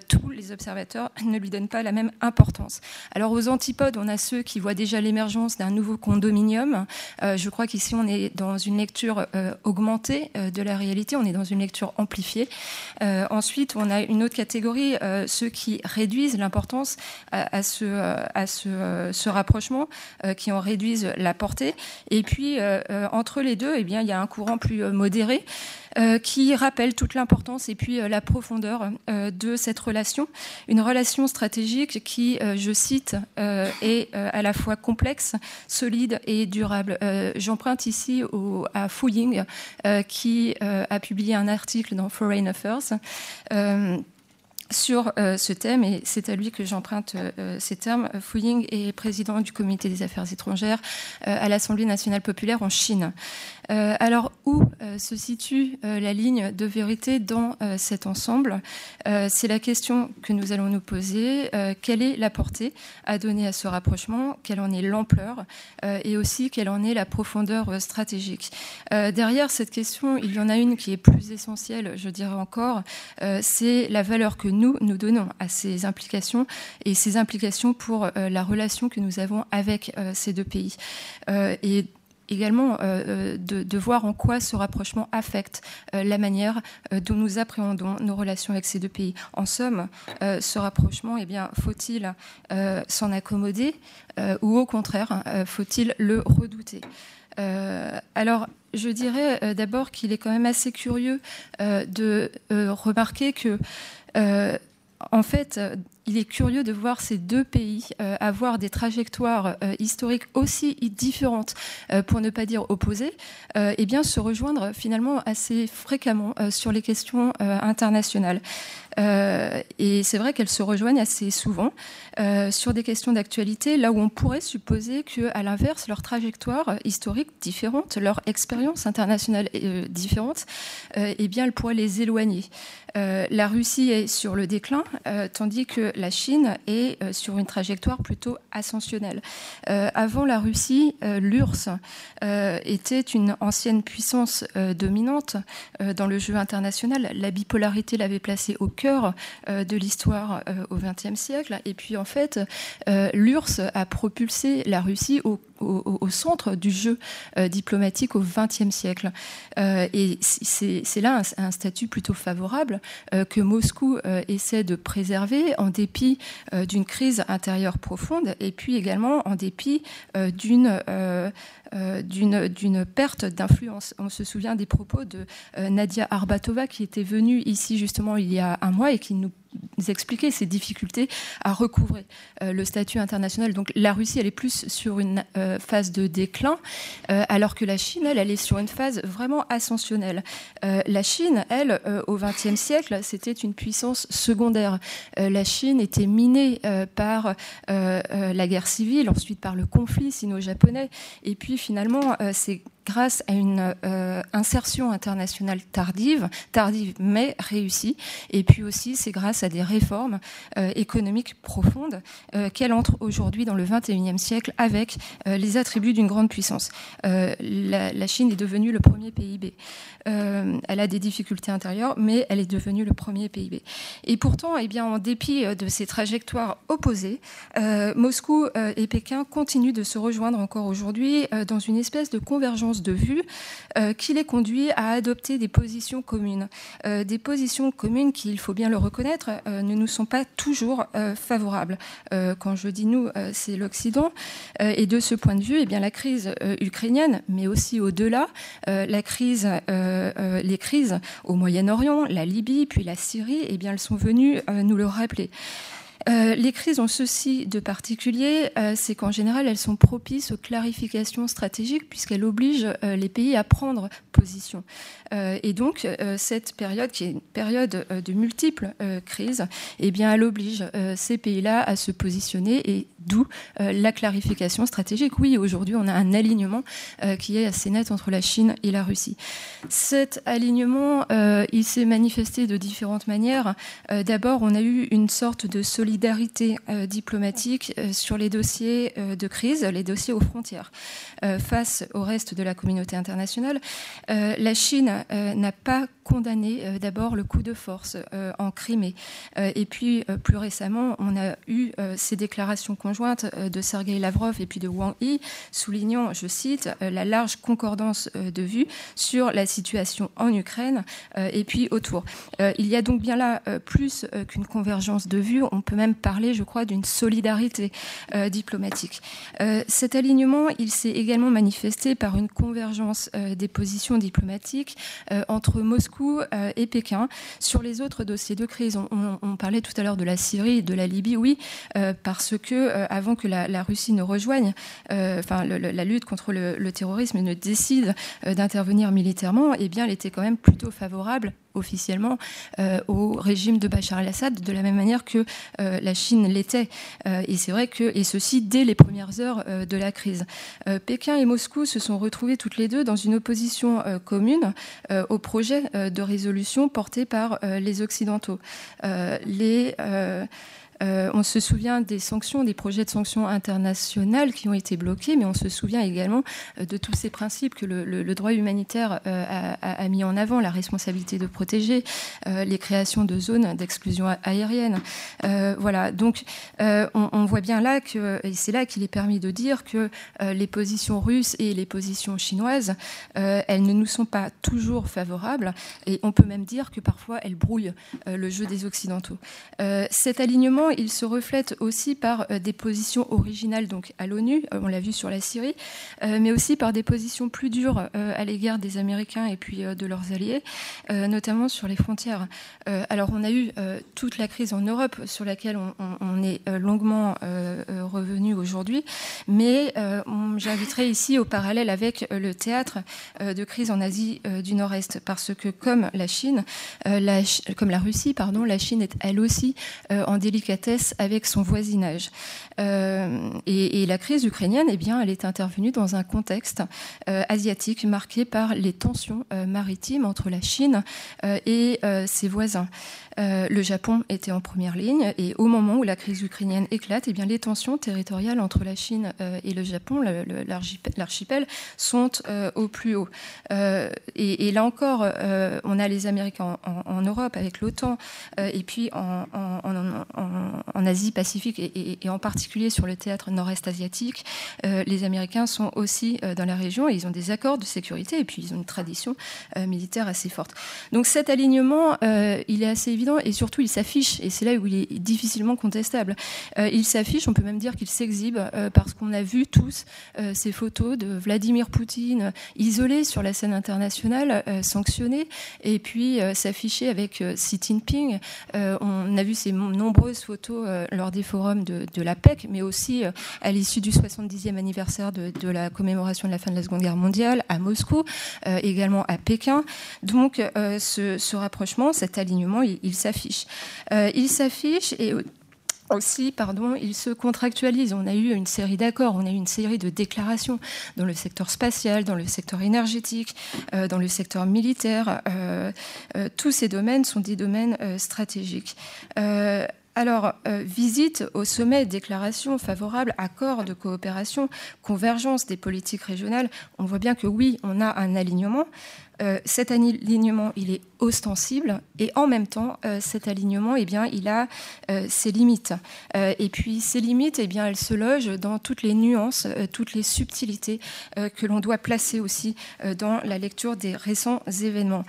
H: tous les observateurs ne lui donnent pas la même importance. Alors aux antipodes, on a ceux qui voient déjà l'émergence d'un nouveau condominium. je crois qu'ici, on est dans une lecture augmentée de la réalité, on est dans une lecture amplifiée. ensuite, on a une autre catégorie, ceux qui réduisent l'importance à, ce, à ce, rapprochement, euh, qui en réduisent la portée. Et puis, euh, euh, entre les deux, eh bien, il y a un courant plus modéré qui rappelle toute l'importance et puis la profondeur de cette relation. Une relation stratégique qui, je cite, est à la fois complexe, solide et durable. J'emprunte ici au, à Fu Ying, qui a publié un article dans Foreign Affairs sur ce thème, et c'est à lui que j'emprunte ces termes. Fu Ying est président du comité des affaires étrangères à l'Assemblée nationale populaire en Chine. alors, où se situe la ligne de vérité dans cet ensemble? C'est la question que nous allons nous poser. quelle est la portée à donner à ce rapprochement? Quelle en est l'ampleur Et aussi, quelle en est la profondeur stratégique? Derrière cette question, il y en a une qui est plus essentielle, je dirais encore, c'est la valeur que nous, nous donnons à ces implications et ces implications pour la relation que nous avons avec ces deux pays. et également de, voir en quoi ce rapprochement affecte la manière dont nous appréhendons nos relations avec ces deux pays. En somme, ce rapprochement, eh bien, faut-il s'en accommoder ou au contraire, faut-il le redouter? Alors, je dirais d'abord qu'il est quand même assez curieux de remarquer que, en fait, il est curieux de voir ces deux pays euh, avoir des trajectoires euh, historiques aussi différentes, euh, pour ne pas dire opposées, et bien se rejoindre finalement assez fréquemment sur les questions internationales. et c'est vrai qu'elles se rejoignent assez souvent sur des questions d'actualité, là où on pourrait supposer que, à l'inverse, leur trajectoire historique différente, leur expérience internationale différente, eh bien, elle pourrait les éloigner. la Russie est sur le déclin, tandis que la Chine est euh, sur une trajectoire plutôt ascensionnelle. Euh, avant la Russie, euh, l'URSS était une ancienne puissance dominante dans le jeu international. La bipolarité l'avait placée au cœur de l'histoire au XXe siècle. Et en fait, l'URSS a propulsé la Russie au au, centre du jeu euh, diplomatique au XXe siècle. Euh, et c'est là un, statut plutôt favorable euh, que Moscou essaie de préserver en dépit d'une crise intérieure profonde et puis également en dépit d'une d'une perte d'influence. On se souvient des propos de Nadia Arbatova qui était venue ici justement il y a un mois et qui nous expliquer ces difficultés à recouvrer euh, le statut international. Donc la Russie, elle est plus sur une euh, phase de déclin, euh, alors que la Chine, elle, elle est sur une phase vraiment ascensionnelle. la Chine, elle, au XXe siècle, c'était une puissance secondaire. la Chine était minée par la guerre civile, ensuite par le conflit sino-japonais, et puis finalement, c'est grâce à une euh, insertion internationale tardive, tardive mais réussie, et puis aussi c'est grâce à des réformes euh, économiques profondes euh, qu'elle entre aujourd'hui dans le 21e siècle avec les attributs d'une grande puissance. La, la, Chine est devenue le premier PIB. elle a des difficultés intérieures, mais elle est devenue le premier PIB. Et pourtant, eh bien, en dépit de ces trajectoires opposées, Moscou et Pékin continuent de se rejoindre encore aujourd'hui dans une espèce de convergence de vue euh, qui les conduit à adopter des positions communes. Euh, des positions communes qui, il faut bien le reconnaître, euh, ne nous sont pas toujours favorables. quand je dis nous, c'est l'Occident. et de ce point de vue, eh bien, la crise ukrainienne, mais aussi au-delà, la crise, les crises au Moyen-Orient, la Libye, puis la Syrie, eh bien, elles sont venues nous le rappeler. Euh, les crises ont ceci de particulier, euh, c'est qu'en général, elles sont propices aux clarifications stratégiques puisqu'elles obligent euh, les pays à prendre position. et donc, cette période, qui est une période de multiples crises, eh bien, elle oblige ces pays-là à se positionner et d'où la clarification stratégique. Oui, aujourd'hui, on a un alignement qui est assez net entre la Chine et la Russie. Cet alignement, il s'est manifesté de différentes manières. D'abord, on a eu une sorte de solidarité solidarité euh, diplomatique euh, sur les dossiers euh, de crise, les dossiers aux frontières. face au reste de la communauté internationale, la Chine n'a pas condamné d'abord le coup de force en Crimée. et puis, plus récemment, on a eu ces déclarations conjointes de Sergei Lavrov et puis de Wang Yi, soulignant, je cite, la large concordance de vues sur la situation en Ukraine et puis autour. il y a donc bien là plus qu'une convergence de vues. On peut même parler, je crois, d'une solidarité euh, diplomatique. Euh, cet alignement, il s'est également manifesté par une convergence euh, des positions diplomatiques entre Moscou et Pékin sur les autres dossiers de crise. On, parlait tout à l'heure de la Syrie de la Libye, oui, parce que avant que la, Russie ne rejoigne, enfin, la lutte contre le, le terrorisme ne décide d'intervenir militairement, eh bien, elle était quand même plutôt favorable officiellement au régime de Bachar el-Assad, de la même manière que la Chine l'était. et c'est vrai que, et ceci dès les premières heures de la crise. Pékin et Moscou se sont retrouvés toutes les deux dans une opposition commune au projet de résolution porté par les Occidentaux. les euh, on se souvient des sanctions, des projets de sanctions internationales qui ont été bloqués, mais on se souvient également euh, de tous ces principes que le, droit humanitaire euh, a, mis en avant, la responsabilité de protéger, les créations de zones d'exclusion aérienne. voilà, donc on, voit bien là que, et c'est là qu'il est permis de dire que les positions russes et les positions chinoises, elles ne nous sont pas toujours favorables, et on peut même dire que parfois elles brouillent le jeu des Occidentaux. cet alignement il se reflète aussi par euh, des positions originales donc à l'ONU, euh, on l'a vu sur la Syrie, euh, mais aussi par des positions plus dures à l'égard des Américains et puis de leurs alliés, notamment sur les frontières. alors on a eu toute la crise en Europe sur laquelle on, est longuement revenu aujourd'hui, mais j'inviterai ici au parallèle avec le théâtre de crise en Asie du Nord-Est, parce que comme la Chine, comme la Russie, pardon, la Chine est elle aussi en délicatesse avec son voisinage. Euh, et, la crise ukrainienne, eh bien, elle est intervenue dans un contexte euh, asiatique marqué par les tensions euh, maritimes entre la Chine et ses voisins. le Japon était en première ligne et au moment où la crise ukrainienne éclate, eh bien, les tensions territoriales entre la Chine et le Japon, l'archipel, sont au plus haut. Et, là encore, on a les Américains en, Europe avec l'OTAN et puis en, Asie-Pacifique et, et, en particulier sur le théâtre nord-est asiatique, euh, les Américains sont aussi euh, dans la région et ils ont des accords de sécurité et puis ils ont une tradition euh, militaire assez forte. Donc cet alignement, il est assez évident et surtout il s'affiche et c'est là où il est difficilement contestable. il s'affiche, on peut même dire qu'il s'exhibe parce qu'on a vu tous ces photos de Vladimir Poutine isolé sur la scène internationale, sanctionné et puis s'afficher avec Xi Jinping. on a vu ces nombreuses photos lors des forums de, la Mais aussi euh, à l'issue du 70e anniversaire de, la commémoration de la fin de la Seconde Guerre mondiale à Moscou, euh, également à Pékin. Donc ce, rapprochement, cet alignement, il, s'affiche. il s'affiche et aussi, pardon, il se contractualise. On a eu une série d'accords, on a eu une série de déclarations dans le secteur spatial, dans le secteur énergétique, dans le secteur militaire. tous ces domaines sont des domaines stratégiques. Alors, euh, visite au sommet, déclaration favorable, accord de coopération, convergence des politiques régionales. On voit bien que oui, on a un alignement. Euh, cet alignement, il est ostensible et en même temps, euh, cet alignement, eh bien, il a euh, ses limites. et puis, ces limites, eh bien, elles se logent dans toutes les nuances, toutes les subtilités que l'on doit placer aussi dans la lecture des récents événements.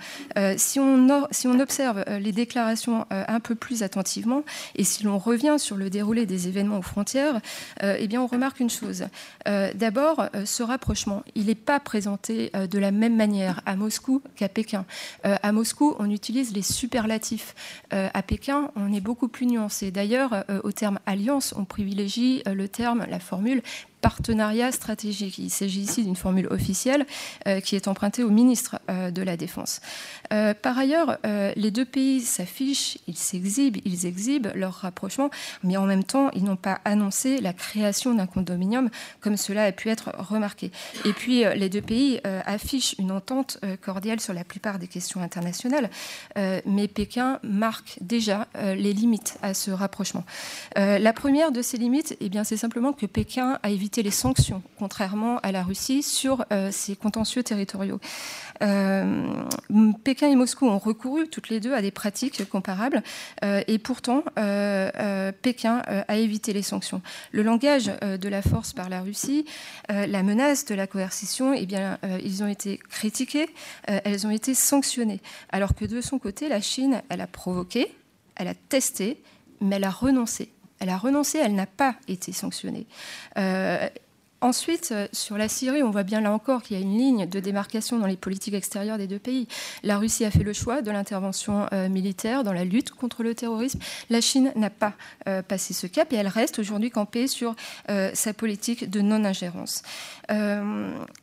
H: si, on observe les déclarations un peu plus attentivement et si l'on revient sur le déroulé des événements aux frontières, eh bien, on remarque une chose. D'abord, ce rapprochement, il n'est pas présenté de la même manière à Moscou qu'à Pékin. Euh, à Moscou, on utilise les superlatifs. Euh, à Pékin, on est beaucoup plus nuancé. D'ailleurs, euh, au terme alliance, on privilégie le terme, la formule partenariat stratégique. Il s'agit ici d'une formule officielle euh, qui est empruntée au ministre euh, de la Défense. Euh, par ailleurs, les deux pays s'affichent, ils s'exhibent, ils exhibent leur rapprochement, mais en même temps, ils n'ont pas annoncé la création d'un condominium comme cela a pu être remarqué. Et puis, les deux pays affichent une entente cordiale sur la plupart des questions internationales, mais Pékin marque déjà les limites à ce rapprochement. la première de ces limites, eh c'est simplement que Pékin a évité les sanctions, contrairement à la Russie, sur euh, ces contentieux territoriaux. Euh, Pékin et Moscou ont recouru toutes les deux à des pratiques comparables, euh, et pourtant Pékin a évité les sanctions. Le langage de la force par la Russie, la menace de la coercition, eh bien, ils ont été critiqués, elles ont été sanctionnées, alors que de son côté, la Chine, elle a provoqué, elle a testé, mais elle a renoncé. Elle a renoncé, elle n'a pas été sanctionnée. Euh, ensuite, sur la Syrie, on voit bien là encore qu'il y a une ligne de démarcation dans les politiques extérieures des deux pays. La Russie a fait le choix de l'intervention militaire dans la lutte contre le terrorisme. La Chine n'a pas passé ce cap et elle reste aujourd'hui campée sur sa politique de non-ingérence.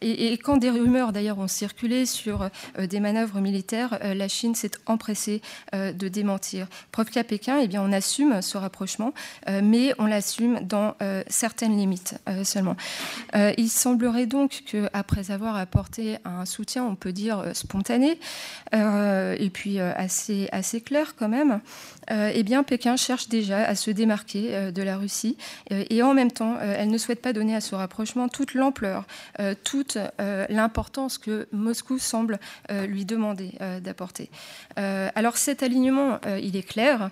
H: Et, et, quand des rumeurs d'ailleurs ont circulé sur des manœuvres militaires, la Chine s'est empressée de démentir. Preuve qu'à Pékin, eh bien, on assume ce rapprochement, mais on l'assume dans certaines limites seulement. Il semblerait donc qu'après avoir apporté un soutien, on peut dire spontané, et puis assez, assez clair quand même, eh bien, Pékin cherche déjà à se démarquer de la Russie, et en même temps, elle ne souhaite pas donner à ce rapprochement toute l'ampleur, toute l'importance que Moscou semble lui demander d'apporter. alors cet alignement, il est clair,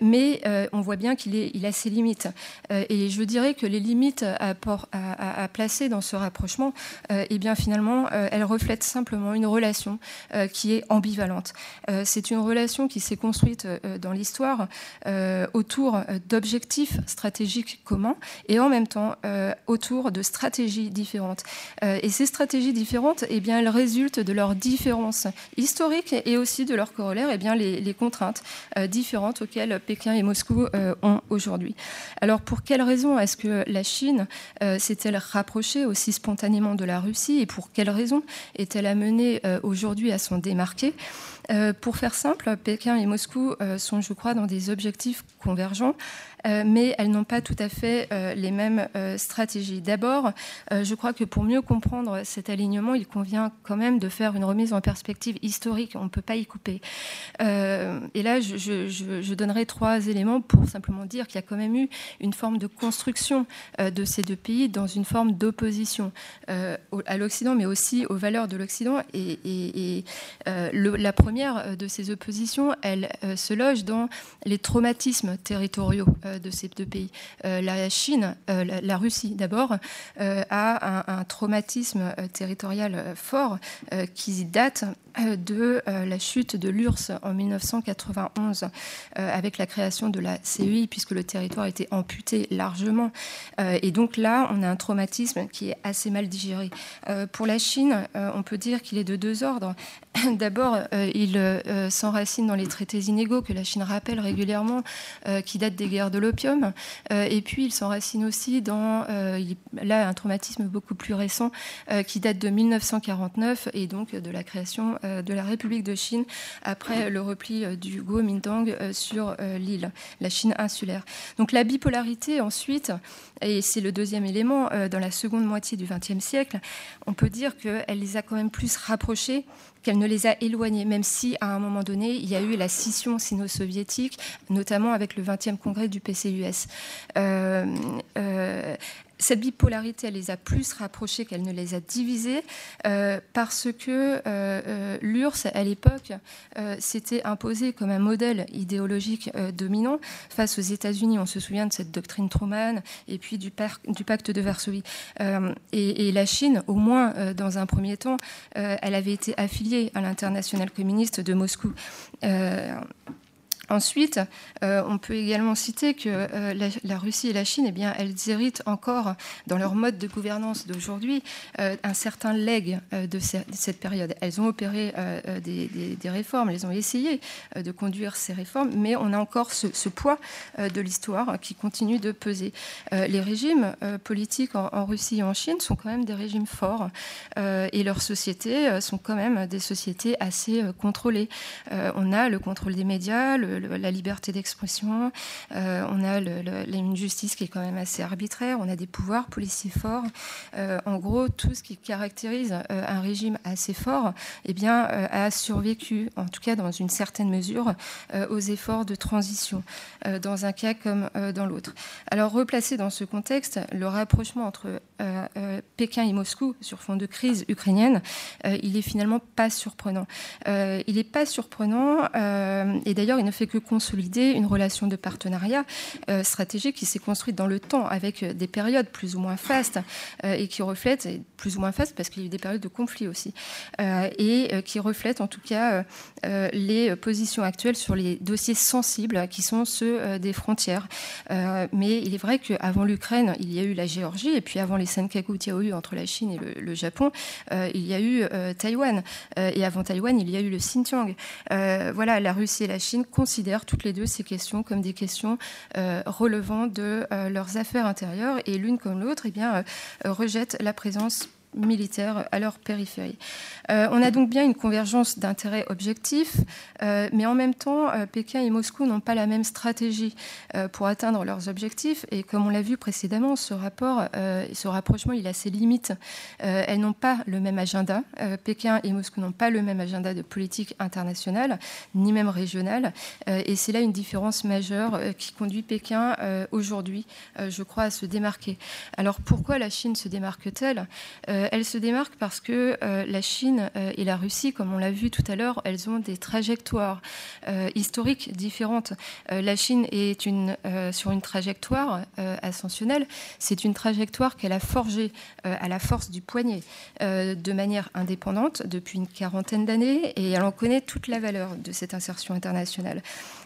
H: mais on voit bien qu'il il a ses limites. et je dirais que les limites à, à, placer dans ce rapprochement, eh bien finalement, elles reflètent simplement une relation qui est ambivalente. C'est une relation qui s'est construite dans l'histoire autour d'objectifs stratégiques communs et en même temps autour de stratégies différentes. et ces stratégies différentes, eh bien, elles résultent de leurs différences historiques et aussi de leurs corollaires, eh bien, les, contraintes différentes auxquelles Pékin et Moscou ont aujourd'hui. Alors pour quelles raisons est-ce que la Chine euh, s'est-elle rapprochée aussi spontanément de la Russie et pour quelles raisons est-elle amenée euh, aujourd'hui à s'en démarquer? euh, Pour faire simple, Pékin et Moscou sont, je crois, dans des objectifs convergents. Euh, mais elles n'ont pas tout à fait euh, les mêmes euh, stratégies. D'abord, je crois que pour mieux comprendre cet alignement, il convient quand même de faire une remise en perspective historique. On ne peut pas y couper. et là, je, donnerai trois éléments pour simplement dire qu'il y a quand même eu une forme de construction de ces deux pays dans une forme d'opposition à l'Occident, mais aussi aux valeurs de l'Occident. Et, la première de ces oppositions, elle se loge dans les traumatismes territoriaux de ces deux pays. Euh, la Chine, euh, la, Russie d'abord, euh, a un, traumatisme territorial fort qui date de la chute de l'URSS en 1991 avec la création de la CEI puisque le territoire était amputé largement. et donc là, on a un traumatisme qui est assez mal digéré. pour la Chine, on peut dire qu'il est de deux ordres. D'abord, il s'enracine dans les traités inégaux que la Chine rappelle régulièrement, qui datent des guerres de l'opium. Euh, et puis, il s'enracine aussi dans, euh, là, un traumatisme beaucoup plus récent euh, qui date de 1949 et donc de la création de la République de Chine après le repli du Kuomintang sur l'île, la Chine insulaire. Donc, la bipolarité, ensuite, et c'est le deuxième élément, dans la seconde moitié du XXe siècle, on peut dire qu'elle les a quand même plus rapprochés qu'elle ne les a éloignés, même si à un moment donné, il y a eu la scission sino-soviétique, notamment avec le 20e congrès du PCUS. Euh, euh, cette bipolarité, elle les a plus rapprochés qu'elle ne les a divisés, euh, parce que euh, l'URSS, à l'époque, s'était imposé comme un modèle idéologique dominant face aux États-Unis. On se souvient de cette doctrine Truman et puis du, du pacte de Varsovie. Et, et, la Chine, au moins dans un premier temps, elle avait été affiliée à l'international communiste de Moscou. Ensuite, euh, on peut également citer que euh, la, Russie et la Chine, eh bien, elles héritent encore dans leur mode de gouvernance d'aujourd'hui euh, un certain leg de, cette période. Elles ont opéré des, réformes, elles ont essayé de conduire ces réformes, mais on a encore ce, poids de l'histoire qui continue de peser. les régimes politiques en, en, Russie et en Chine sont quand même des régimes forts et leurs sociétés sont quand même des sociétés assez contrôlées. on a le contrôle des médias, le, la liberté d'expression, euh, on a une justice qui est quand même assez arbitraire, on a des pouvoirs policiers forts. Euh, en gros, tout ce qui caractérise euh, un régime assez fort eh bien, a survécu, en tout cas dans une certaine mesure, aux efforts de transition, dans un cas comme dans l'autre. Alors, replacé dans ce contexte, le rapprochement entre Pékin et Moscou sur fond de crise ukrainienne, il est finalement pas surprenant. il n'est pas surprenant, et d'ailleurs, il ne fait que consolider une relation de partenariat euh, stratégique qui s'est construite dans le temps avec euh, des périodes plus ou moins fastes euh, et qui reflètent, plus ou moins fastes parce qu'il y a eu des périodes de conflit aussi, et qui reflètent en tout cas les positions actuelles sur les dossiers sensibles qui sont ceux des frontières. mais il est vrai qu'avant l'Ukraine, il y a eu la Géorgie et puis avant les les Senkaku Tiaoyu entre la Chine et le, Japon, il y a eu Taïwan. et avant Taïwan, il y a eu le Xinjiang. voilà, la Russie et la Chine considèrent toutes les deux ces questions comme des questions relevant de leurs affaires intérieures. Et l'une comme l'autre, eh bien, rejettent la présence militaires à leur périphérie. Euh, on a donc bien une convergence d'intérêts objectifs, euh, mais en même temps, euh, Pékin et Moscou n'ont pas la même stratégie pour atteindre leurs objectifs. Et comme on l'a vu précédemment, ce rapport, ce rapprochement, il a ses limites. elles n'ont pas le même agenda. Pékin et Moscou n'ont pas le même agenda de politique internationale, ni même régionale. et c'est là une différence majeure qui conduit Pékin aujourd'hui, je crois, à se démarquer. Alors pourquoi la Chine se démarque-t-elle? Elle se démarque parce que euh, la Chine euh, et la Russie, comme on l'a vu tout à l'heure, elles ont des trajectoires euh, historiques différentes. la Chine est sur une trajectoire ascensionnelle. C'est une trajectoire qu'elle a forgée à la force du poignet de manière indépendante depuis une quarantaine d'années et elle en connaît toute la valeur de cette insertion internationale.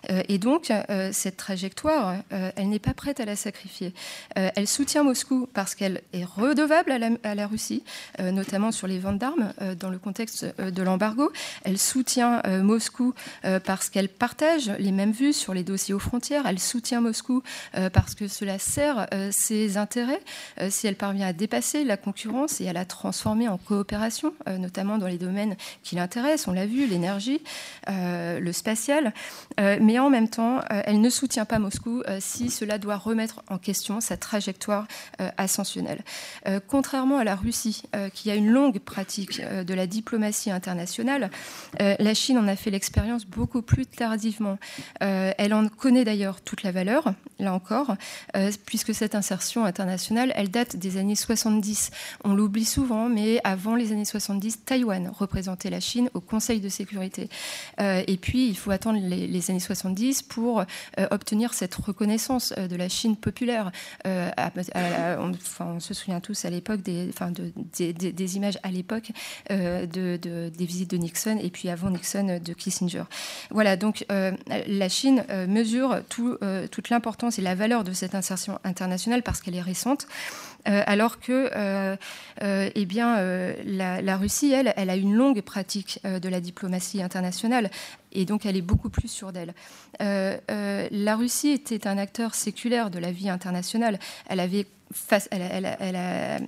H: et donc, cette trajectoire, elle n'est pas prête à la sacrifier. elle soutient Moscou parce qu'elle est redevable à la Russie euh, notamment sur les ventes d'armes euh, dans le contexte euh, de l'embargo. Elle soutient Moscou parce qu'elle partage les mêmes vues sur les dossiers aux frontières. Elle soutient Moscou parce que cela sert ses intérêts si elle parvient à dépasser la concurrence et à la transformer en coopération, notamment dans les domaines qui l'intéressent. On l'a vu, l'énergie, le spatial. mais en même temps, elle ne soutient pas Moscou si cela doit remettre en question sa trajectoire ascensionnelle. contrairement à la Russie, euh, qui a une longue pratique euh, de la diplomatie internationale, euh, la Chine en a fait l'expérience beaucoup plus tardivement. elle en connaît d'ailleurs toute la valeur, là encore, puisque cette insertion internationale, elle date des années 70. On l'oublie souvent, mais avant les années 70, Taïwan représentait la Chine au Conseil de sécurité. et puis, il faut attendre les, années 70 pour obtenir cette reconnaissance de la Chine populaire. on, se souvient tous à l'époque des, enfin de, des, images à l'époque euh, de, des visites de Nixon et puis avant Nixon de Kissinger. Voilà, donc euh, la Chine euh, mesure tout, toute l'importance et la valeur de cette insertion internationale parce qu'elle est récente. alors que eh bien, la, Russie, elle, elle a une longue pratique de la diplomatie internationale et donc elle est beaucoup plus sûre d'elle. la Russie était un acteur séculaire de la vie internationale. Elle avait elle, a,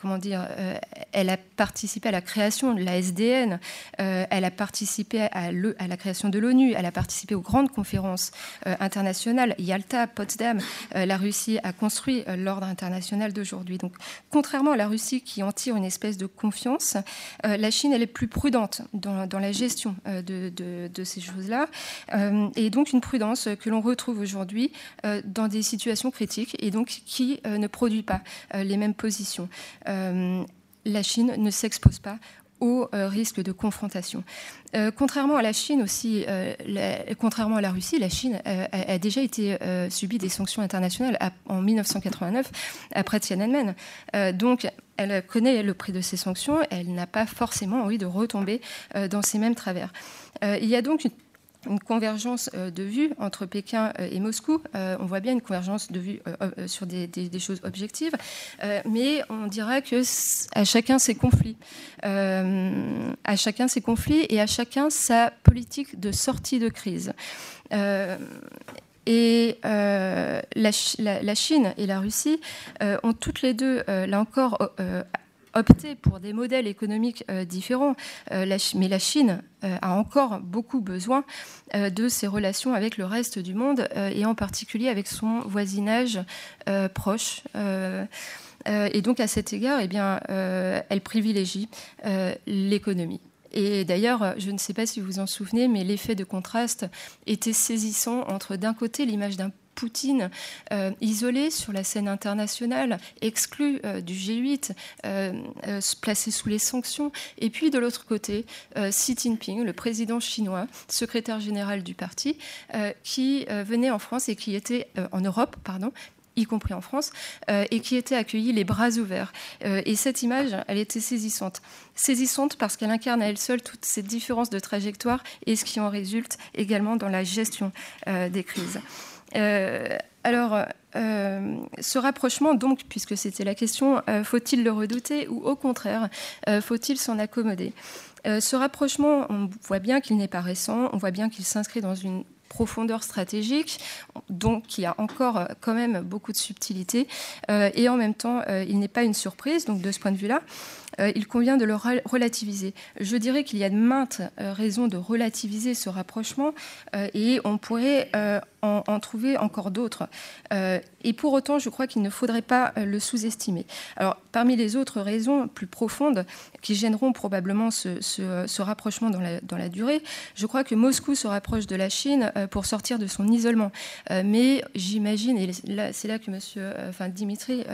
H: comment dire, euh, elle a participé à la création de la SDN, euh, elle a participé à, la création de l'ONU, elle a participé aux grandes conférences euh, internationales, Yalta, Potsdam. la Russie a construit l'ordre international d'aujourd'hui. Donc, contrairement à la Russie qui en tire une espèce de confiance, la Chine, elle est plus prudente dans, la gestion de, de, ces choses-là, et donc une prudence que l'on retrouve aujourd'hui dans des situations critiques et donc qui ne produit pas euh, les mêmes positions. Euh, la Chine ne s'expose pas au euh, risque de confrontation. contrairement à la Chine aussi, contrairement à la Russie, la Chine a, déjà été subie des sanctions internationales en 1989 après Tiananmen. donc, elle connaît le prix de ces sanctions. Elle n'a pas forcément envie de retomber dans ces mêmes travers. il y a donc une une convergence euh, de vues entre Pékin euh, et Moscou. Euh, on voit bien une convergence de vues sur des, choses objectives, mais on dirait que à chacun ses conflits, à chacun ses conflits et à chacun sa politique de sortie de crise. Et la, Chine et la Russie ont toutes les deux, là encore, opté pour des modèles économiques euh, différents, euh, mais la Chine euh, a encore beaucoup besoin de ses relations avec le reste du monde et en particulier avec son voisinage proche. et donc à cet égard, eh bien, elle privilégie l'économie. Et d'ailleurs, je ne sais pas si vous vous en souvenez, mais l'effet de contraste était saisissant entre d'un côté l'image d'un Poutine, euh, isolé sur la scène internationale, exclu euh, du G8, euh, placé sous les sanctions. Et puis de l'autre côté, Xi Jinping, le président chinois, secrétaire général du parti, qui venait en France et qui était en Europe, y compris en France, et qui était accueilli les bras ouverts. et cette image, elle était saisissante. Saisissante parce qu'elle incarne à elle seule toutes ces différences de trajectoire et ce qui en résulte également dans la gestion des crises. Euh, alors, ce rapprochement, donc, puisque c'était la question, faut-il le redouter ou au contraire, faut-il s'en accommoder? Ce rapprochement, on voit bien qu'il n'est pas récent, on voit bien qu'il s'inscrit dans une profondeur stratégique, donc qui a encore quand même beaucoup de subtilité, et en même temps, il n'est pas une surprise, donc de ce point de vue-là. Euh, il convient de le relativiser. Je dirais qu'il y a de maintes euh, raisons de relativiser ce rapprochement euh, et on pourrait en, trouver encore d'autres. et pour autant, je crois qu'il ne faudrait pas le sous-estimer. Alors, parmi les autres raisons plus profondes qui gêneront probablement ce, rapprochement dans la, durée, je crois que Moscou se rapproche de la Chine pour sortir de son isolement. mais j'imagine, et c'est là que monsieur, Dimitri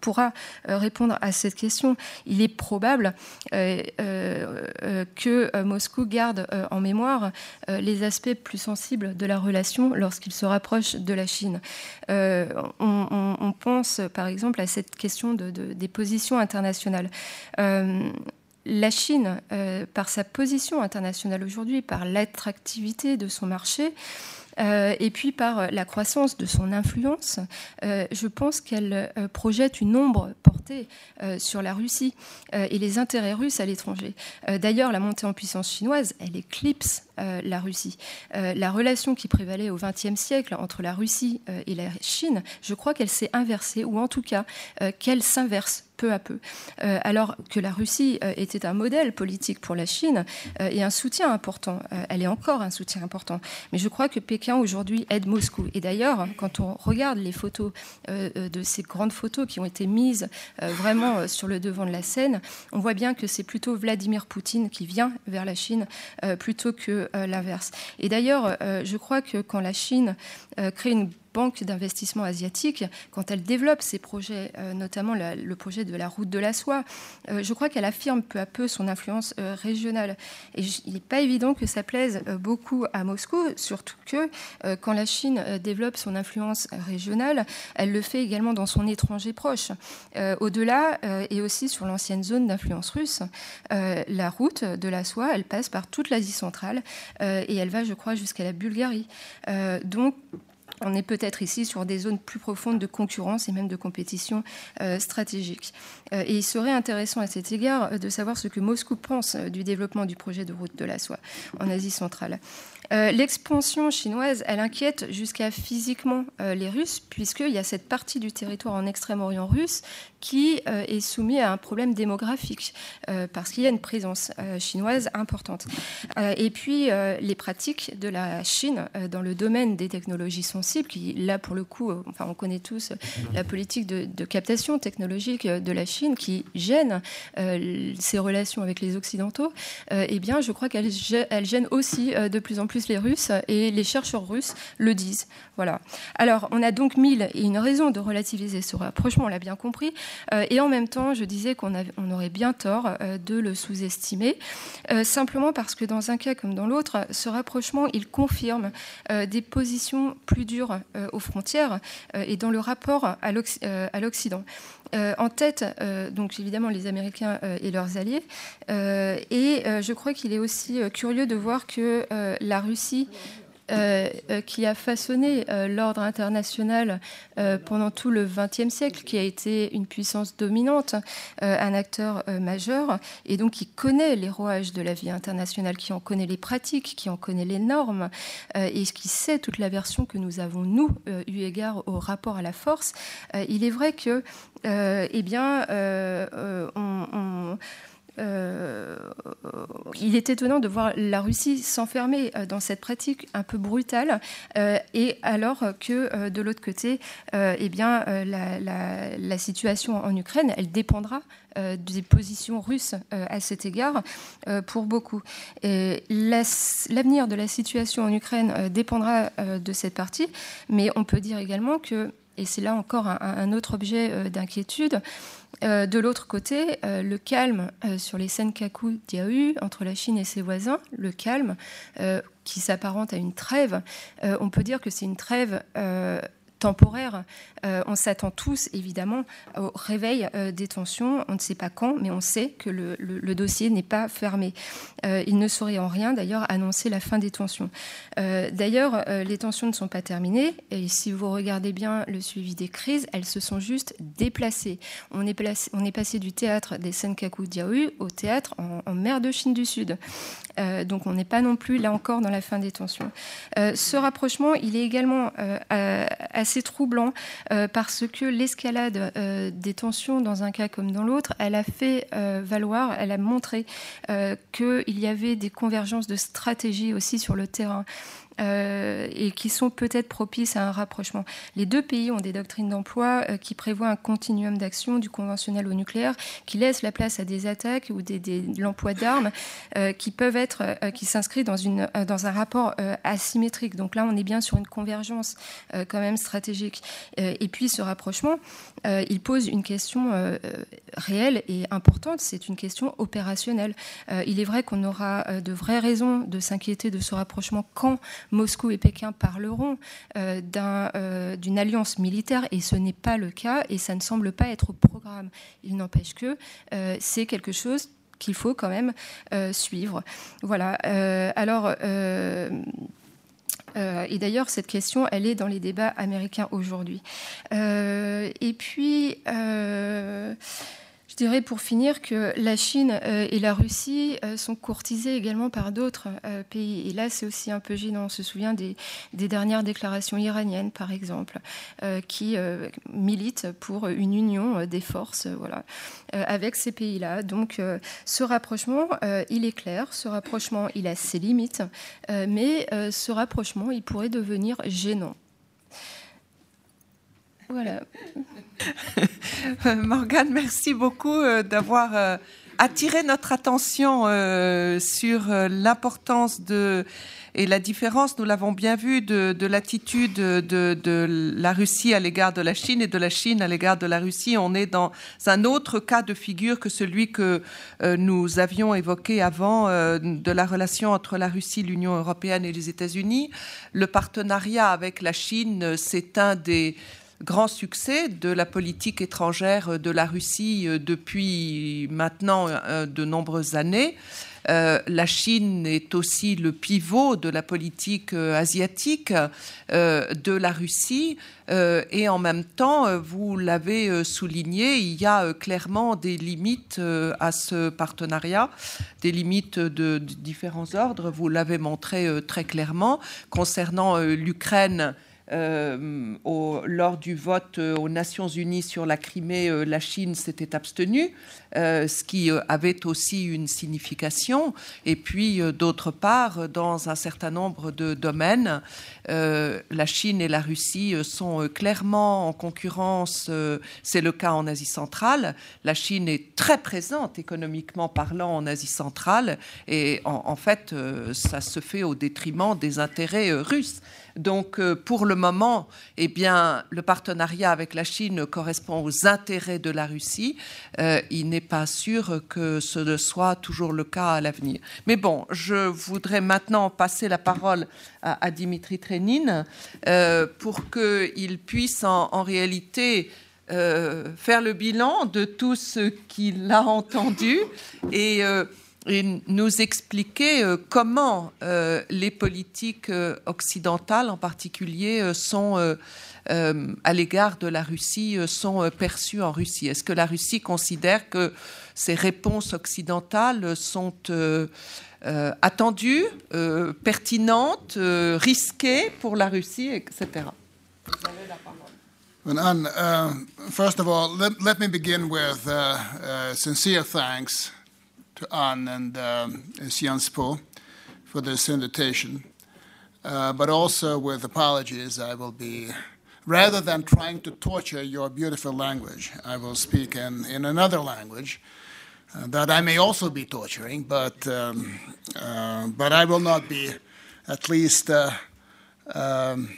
H: pourra répondre à cette question, il est probable euh, euh, euh, que Moscou garde en mémoire les aspects plus sensibles de la relation lorsqu'il se rapproche de la Chine. On, pense par exemple à cette question de, des positions internationales la Chine, par sa position internationale aujourd'hui, par l'attractivité de son marché, et puis par la croissance de son influence, je pense qu'elle projette une ombre euh, sur la Russie euh, et les intérêts russes à l'étranger. Euh, d'ailleurs, la montée en puissance chinoise, elle éclipse la Russie. la relation qui prévalait au XXe siècle entre la Russie et la Chine, je crois qu'elle s'est inversée, ou en tout cas qu'elle s'inverse peu à peu. alors que la Russie était un modèle politique pour la Chine et un soutien important. elle est encore un soutien important. Mais je crois que Pékin aujourd'hui aide Moscou. Et d'ailleurs, quand on regarde les photos de ces grandes photos qui ont été mises euh, vraiment euh, sur le devant de la scène, on voit bien que c'est plutôt Vladimir Poutine qui vient vers la Chine euh, plutôt que l'inverse. Et d'ailleurs, je crois que quand la Chine crée une banque d'investissement asiatique, quand elle développe ses projets, euh, notamment le projet de la route de la soie, euh, je crois qu'elle affirme peu à peu son influence euh, régionale. Et il n'est pas évident que ça plaise beaucoup à Moscou, surtout que quand la Chine développe son influence régionale, elle le fait également dans son étranger proche. Au-delà, et aussi sur l'ancienne zone d'influence russe, la route de la soie, elle passe par toute l'Asie centrale et elle va, je crois, jusqu'à la Bulgarie. donc, on est peut-être ici sur des zones plus profondes de concurrence et même de compétition euh, stratégique. Euh, et il serait intéressant à cet égard euh, de savoir ce que Moscou pense du développement du projet de route de la soie en Asie centrale. L'expansion chinoise, elle inquiète jusqu'à physiquement les Russes, puisqu'il y a cette partie du territoire en Extrême-Orient russe qui est soumise à un problème démographique, parce qu'il y a une présence chinoise importante. et puis, les pratiques de la Chine dans le domaine des technologies qui, là, pour le coup, euh, enfin, on connaît tous la politique de, captation technologique de la Chine qui gêne euh, ses relations avec les Occidentaux, euh, eh bien, je crois qu'elle elle gêne aussi de plus en plus les Russes et les chercheurs russes le disent. Voilà. Alors, on a donc mille et une raison de relativiser ce rapprochement, on l'a bien compris, et en même temps, je disais qu'on on aurait bien tort de le sous-estimer, simplement parce que dans un cas comme dans l'autre, ce rapprochement, il confirme des positions plus dures euh, aux frontières euh, et dans le rapport à euh, l'Occident. en tête, donc évidemment, les Américains et leurs alliés. et je crois qu'il est aussi curieux de voir que la Russie euh, euh, qui a façonné euh, l'ordre international pendant tout le XXe siècle, qui a été une puissance dominante, un acteur majeur, et donc qui connaît les rouages de la vie internationale, qui en connaît les pratiques, qui en connaît les normes, et qui sait toute la version que nous avons, nous, eu égard au rapport à la force. il est vrai que, eh bien, on euh, il est étonnant de voir la Russie s'enfermer euh, dans cette pratique un peu brutale, euh, et alors que de l'autre côté, eh bien, la, situation en Ukraine, elle dépendra des positions russes à cet égard pour beaucoup. L'avenir de la situation en Ukraine dépendra de cette partie, mais on peut dire également que, et c'est là encore un autre objet d'inquiétude, euh, de l'autre côté, euh, le calme euh, sur les Senkaku Diaoyu entre la Chine et ses voisins, le calme qui s'apparente à une trêve, on peut dire que c'est une trêve temporaire. on s'attend tous, évidemment, au réveil des tensions. On ne sait pas quand, mais on sait que le, dossier n'est pas fermé. il ne saurait en rien, d'ailleurs, annoncer la fin des tensions. d'ailleurs, les tensions ne sont pas terminées. Et si vous regardez bien le suivi des crises, elles se sont juste déplacées. On est, passé du théâtre des Senkaku Diaoyu au théâtre en, mer de Chine du Sud. Euh, donc on n'est pas non plus là encore dans la fin des tensions. Euh, ce rapprochement, il est également euh, assez troublant parce que l'escalade des tensions dans un cas comme dans l'autre, elle a fait valoir, elle a montré qu'il y avait des convergences de stratégie aussi sur le terrain. Euh, et qui sont peut-être propices à un rapprochement. Les deux pays ont des doctrines d'emploi euh, qui prévoient un continuum d'action du conventionnel au nucléaire, qui laissent la place à des attaques ou des, de l'emploi d'armes euh, qui peuvent être, qui s'inscrivent dans, une, dans un rapport asymétrique. Donc là, on est bien sur une convergence quand même stratégique. et puis ce rapprochement, il pose une question réelle et importante, c'est une question opérationnelle. il est vrai qu'on aura de vraies raisons de s'inquiéter de ce rapprochement quand Moscou et Pékin parleront euh, euh, d'une alliance militaire et ce n'est pas le cas et ça ne semble pas être au programme. Il n'empêche que euh, c'est quelque chose qu'il faut quand même suivre. Voilà. alors. et d'ailleurs, cette question, elle est dans les débats américains aujourd'hui. et puis, dirais pour finir que la Chine euh, et la Russie euh, sont courtisées également par d'autres euh, pays. Et là, c'est aussi un peu gênant. On se souvient des, dernières déclarations iraniennes, par exemple, qui militent pour une union des forces voilà, avec ces pays-là. Donc, ce rapprochement, il est clair. Ce rapprochement, il a ses limites. mais ce rapprochement, il pourrait devenir gênant. Voilà.
A: Morgane, merci beaucoup euh, d'avoir euh, attiré notre attention euh, sur l'importance de et la différence, nous l'avons bien vu, de, l'attitude de, la Russie à l'égard de la Chine et de la Chine à l'égard de la Russie. On est dans un autre cas de figure que celui que nous avions évoqué avant de la relation entre la Russie, l'Union européenne et les États-Unis. Le partenariat avec la Chine, c'est un des grand succès de la politique étrangère de la Russie euh, depuis maintenant euh, de nombreuses années. Euh, la Chine est aussi le pivot de la politique asiatique de la Russie et en même temps, vous l'avez souligné, il y a clairement des limites à ce partenariat, des limites de différents ordres. Vous l'avez montré très clairement concernant l'Ukraine. Euh, lors du vote euh, aux Nations Unies sur la Crimée, euh, la Chine s'était abstenue, ce qui avait aussi une signification. Et puis, d'autre part, dans un certain nombre de domaines, la Chine et la Russie sont clairement en concurrence. C'est le cas en Asie centrale. La Chine est très présente économiquement parlant en Asie centrale. Et en fait, ça se fait au détriment des intérêts russes. Donc, euh, pour le moment, eh bien, le partenariat avec la Chine correspond aux intérêts de la Russie. Euh, il n'est pas sûr que ce soit toujours le cas à l'avenir. Mais bon, je voudrais maintenant passer la parole à, Dimitri Trenin euh, pour qu'il puisse en, réalité faire le bilan de tout ce qu'il a entendu et et nous expliquer euh, comment euh, les politiques euh, occidentales en particulier sont à l'égard de la Russie sont perçues en Russie. Est-ce que la Russie considère que ces réponses occidentales sont attendues, pertinentes, risquées pour la Russie, etc. Vous.
I: Uh, first of all, let, me begin with uh, uh, thanks to and um, Sciences Po for this invitation, uh, but also with apologies. I will be, rather than trying to torture your beautiful language, I will speak in, in another language. Uh, that I may also be torturing, but um, uh, but I will not be, at least, uh, um,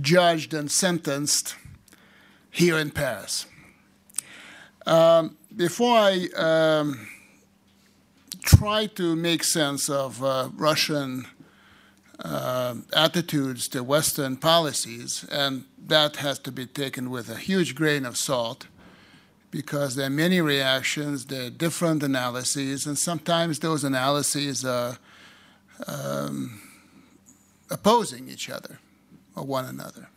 I: judged and sentenced here in Paris. Um, before I try to make sense of uh, Russian uh, attitudes to Western policies, and that has to be taken with a huge grain of salt because there are many reactions, there are different analyses, and sometimes those analyses are um, opposing each other or one another.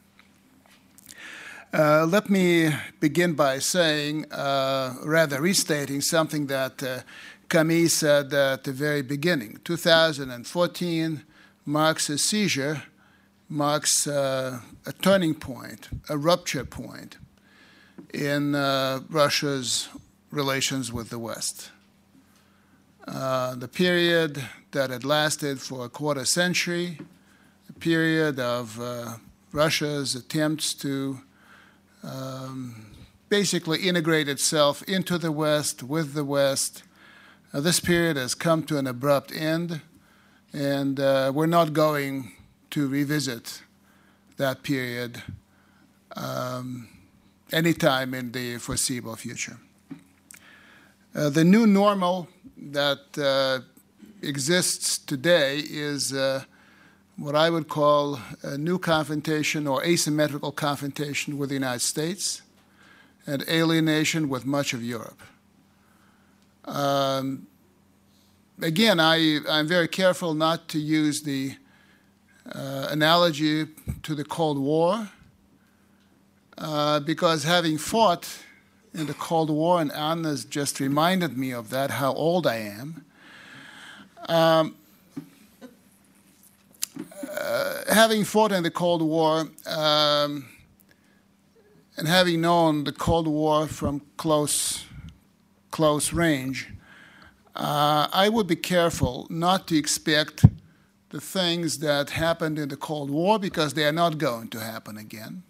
I: Uh, let me begin by saying, uh, rather restating something that uh, Camille said at the very beginning. 2014 marks a seizure, marks uh, a turning point, a rupture point in uh, Russia's relations with the West. Uh, the period that had lasted for a quarter century, a period of uh, Russia's attempts to um, basically integrate itself into the West, with the West. Uh, this period has come to an abrupt end, and uh, we're not going to revisit that period um, anytime in the foreseeable future. Uh, the new normal that uh, exists today is uh, what I would call a new confrontation or asymmetrical confrontation with the United States and alienation with much of Europe. Um, again, I, I'm very careful not to use the uh, analogy to the Cold War uh, because having fought in the Cold War, and Anna's just reminded me of that, how old I am. Um, uh, having fought in the Cold War um, and having known the Cold War from close, close range, uh, I would be careful not to expect the things that happened in the Cold War because they are not going to happen again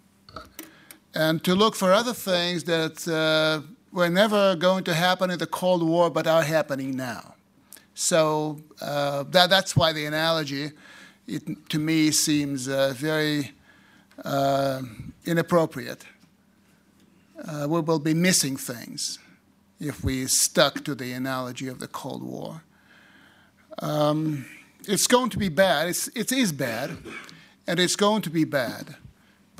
I: and to look for other things that uh, were never going to happen in the Cold War but are happening now. So uh, that, that's why the analogy, it, to me, seems uh, very uh, inappropriate. Uh, we will be missing things if we stuck to the analogy of the Cold War. Um, it's going to be bad. It's, it is bad, and it's going to be bad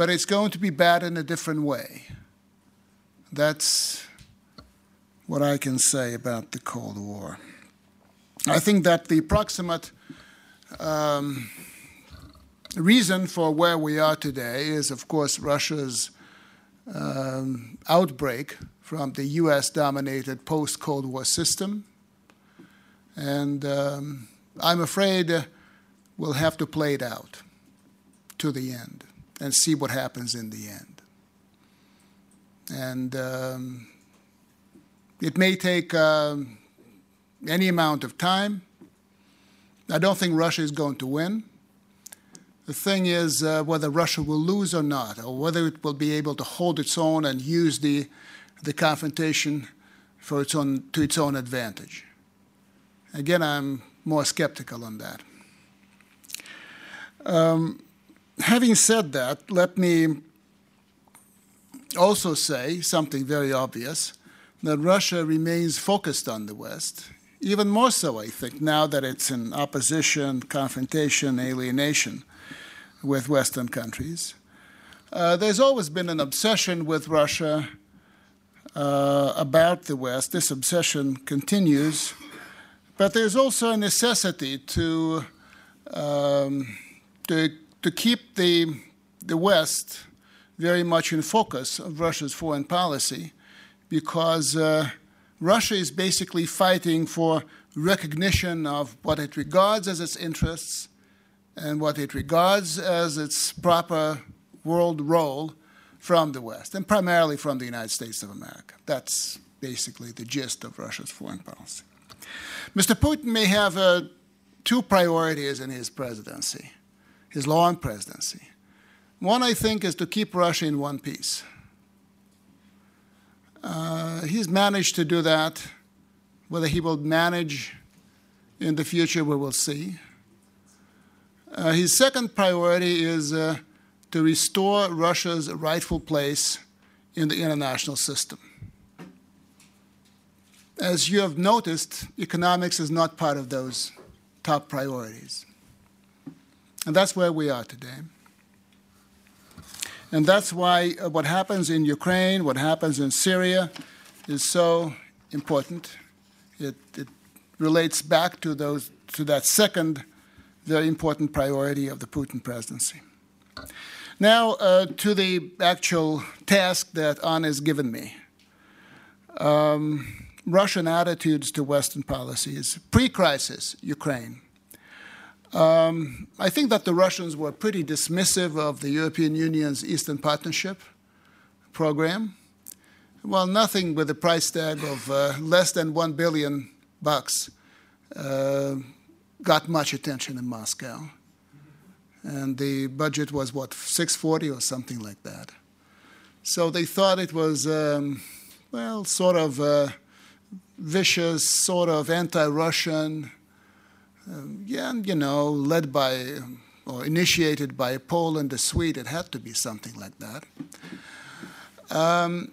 I: but it's going to be bad in a different way. That's what I can say about the Cold War. I think that the proximate um, reason for where we are today is, of course, Russia's um, outbreak from the US dominated post Cold War system. And um, I'm afraid uh, we'll have to play it out to the end and see what happens in the end. And um, it may take um, any amount of time. I don't think Russia is going to win. The thing is uh, whether Russia will lose or not, or whether it will be able to hold its own and use the, the confrontation for its own, to its own advantage. Again, I'm more skeptical on that. Um, having said that, let me also say something very obvious that Russia remains focused on the West, even more so, I think, now that it's in opposition, confrontation, alienation with Western countries. Uh, there's always been an obsession with Russia uh, about the West. This obsession continues, but there's also a necessity to, um, to to keep the, the West very much in focus of Russia's foreign policy because uh, Russia is basically fighting for recognition of what it regards as its interests and what it regards as its proper world role from the West, and primarily from the United States of America. That's basically the gist of Russia's foreign policy. Mr. Putin may have uh, two priorities in his presidency his long presidency. One, I think, is to keep Russia in one piece. Uh, he's managed to do that. Whether he will manage in the future, we will see. Uh, his second priority is uh, to restore Russia's rightful place in the international system. As you have noticed, economics is not part of those top priorities. And that's where we are today. And that's why uh, what happens in Ukraine, what happens in Syria, is so important. It, it relates back to, those, to that second very important priority of the Putin presidency. Now, uh, to the actual task that Anna has given me. Um, Russian attitudes to Western policies, pre crisis Ukraine. Um, I think that the Russians were pretty dismissive of the European Union's Eastern Partnership program. Well, nothing with a price tag of uh, less than one billion bucks uh, got much attention in Moscow. And the budget was what 640 or something like that. So they thought it was, um, well, sort of uh, vicious, sort of anti-Russian um, yeah, and, you know, led by or initiated by Poland, a Swede, it had to be something like that. Um,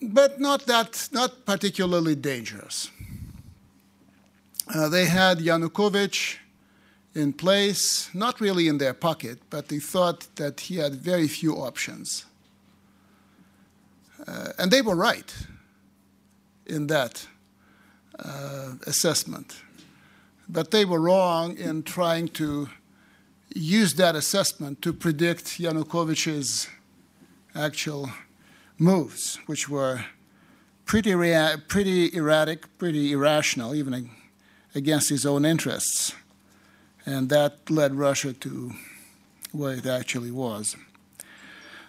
I: but not that, not particularly dangerous. Uh, they had Yanukovych in place, not really in their pocket, but they thought that he had very few options. Uh, and they were right in that uh, assessment. But they were wrong in trying to use that assessment to predict Yanukovych's actual moves, which were pretty, rea- pretty erratic, pretty irrational, even against his own interests. And that led Russia to where it actually was.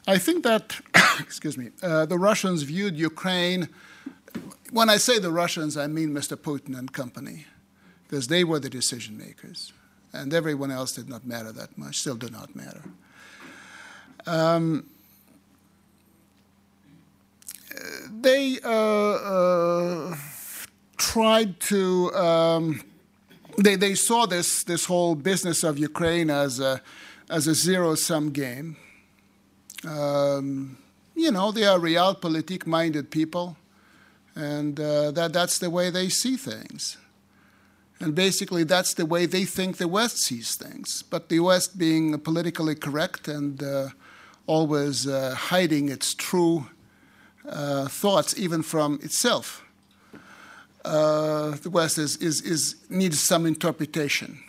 I: I think that, excuse me, uh, the Russians viewed Ukraine, when I say the Russians, I mean Mr. Putin and company because they were the decision makers, and everyone else did not matter that much, still do not matter. Um, they uh, uh, tried to. Um, they, they saw this, this whole business of Ukraine as a, as a zero sum game. Um, you know, they are realpolitik minded people, and uh, that, that's the way they see things. And basically, that's the way they think the West sees things. But the West being politically correct and uh, always uh, hiding its true uh, thoughts, even from itself, uh, the West is, is, is, needs some interpretation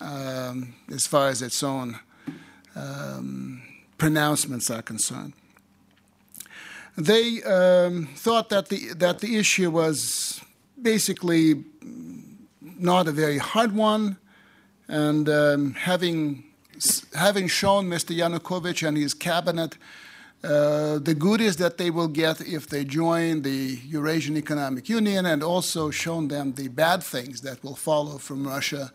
I: um, as far as its own um, pronouncements are concerned. They um, thought that the, that the issue was basically not a very hard one. And um, having, having shown Mr. Yanukovych and his cabinet uh, the goodies that they will get if they join the Eurasian Economic Union, and also shown them the bad things that will follow from Russia